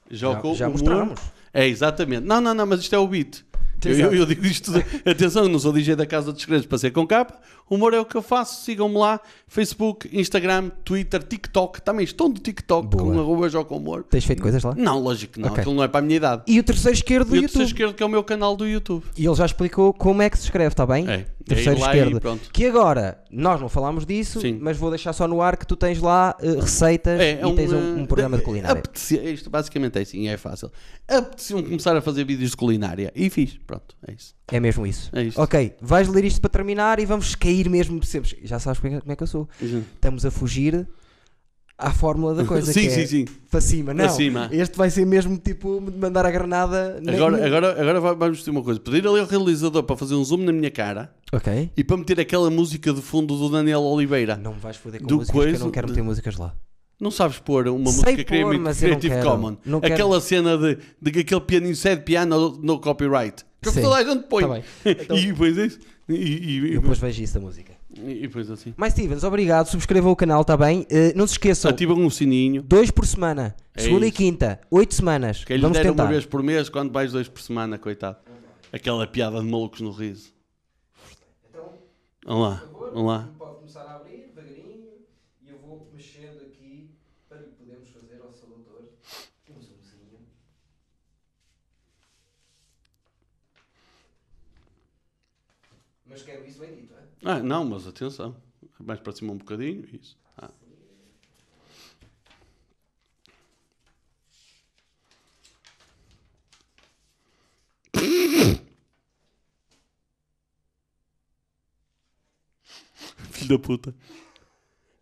Joca Já- já humor. mostramos. É, exatamente. Não, não, não, mas isto é o beat. Eu, eu- digo isto, atenção, eu não sou DJ da Casa dos Segredos para ser com capa. Humor é o que eu faço, sigam-me lá. Facebook, Instagram, Twitter, TikTok. Também estou no TikTok Boa. com arroba Joca Humor. Tens feito coisas lá? Não, lógico que não. Ok. Aquilo não é para a minha idade. E o terceiro esquerdo do E o YouTube. terceiro esquerdo que é o meu canal do YouTube. E ele já explicou como é que se escreve, está bem? É, Terceiro é lá e esquerdo. pronto. Que agora, nós não falámos disso, Sim. mas vou deixar só no ar que tu tens lá eh, receitas É, é e tens um, eh, um programa de eh, culinária. apetecia- isto basicamente é assim, é fácil. Apeteciam começar a fazer vídeos de culinária. E fiz, pronto, é isso. É mesmo isso. É isto. Ok, vais ler isto para terminar e vamos cair mesmo sempre. Já sabes como é, como é que eu sou. Estamos a fugir à fórmula da coisa. sim, que sim, é sim. Para cima, não. Para cima. Este vai ser mesmo tipo de mandar a granada. Agora, agora, agora vamos dizer uma coisa: pedir ali ao realizador para fazer um zoom na minha cara Ok. e para meter aquela música de fundo do Daniel Oliveira. Não me vais foder com Do músicas que eu não quero de- meter músicas lá. Não sabes pôr uma Sei música pôr, Creative, quero. Commons? Aquela cena de, de que aquele piano inside piano no copyright. Que toda a gente põe. Tá E depois isso. E, e, e, Eu depois vejo isso da música. e depois assim. Mais Stevens, obrigado. Subscrevam o canal, está bem? Eh, não se esqueçam, Ativam um sininho. dois por semana. É segunda e isso. quinta. Oito semanas. Que lhe Vamos tentar. uma vez por mês quando vais dois por semana, coitado. Aquela piada de malucos no riso. Vamos lá, vamos lá. Pode começar a abrir devagarinho e eu vou mexendo aqui para lhe podermos fazer ao salutor um zoomzinho. Mas quero isso bem dito, é? Ah, não, mas atenção. Mais para cima um bocadinho. Isso. Ah. Filho da puta.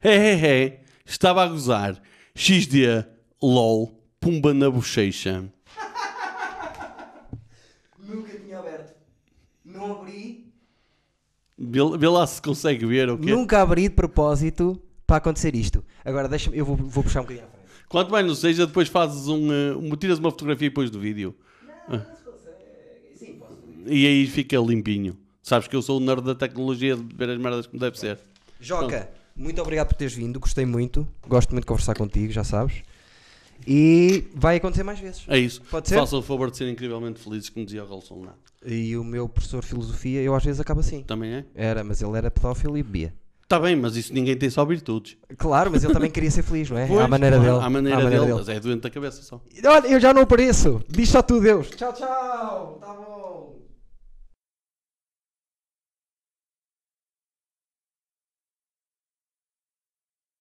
É, é, é. Estava a gozar. XD, LOL, pumba na bochecha. Nunca tinha aberto. Não abri. Vê, vê lá se consegue ver o quê? Nunca abri de propósito para acontecer isto. Agora deixa-me, eu vou, vou puxar um bocadinho à frente. Quanto mais não seja, depois fazes um, eh, um tiras uma fotografia depois do vídeo. Sim, posso. E aí fica limpinho. Sabes que eu sou o nerd da tecnologia de ver as merdas como deve ser. Joca, muito obrigado por teres vindo, gostei muito. Gosto muito de conversar contigo, já sabes. E vai acontecer mais vezes. É isso. Pode ser? Façam o favor de serem incrivelmente felizes, como dizia o Rolson lá. E o meu professor de filosofia, eu às vezes acabo assim. Também é? Era, mas ele era pedófilo e bebia. Está bem, mas isso ninguém tem só virtudes. Claro, mas ele também queria ser feliz, não é? Pois, à maneira claro, dele. À maneira, dele, mas é doente da cabeça só. Olha, eu já não apareço. Diz só tu, Deus. Tchau, tchau. Tá bom.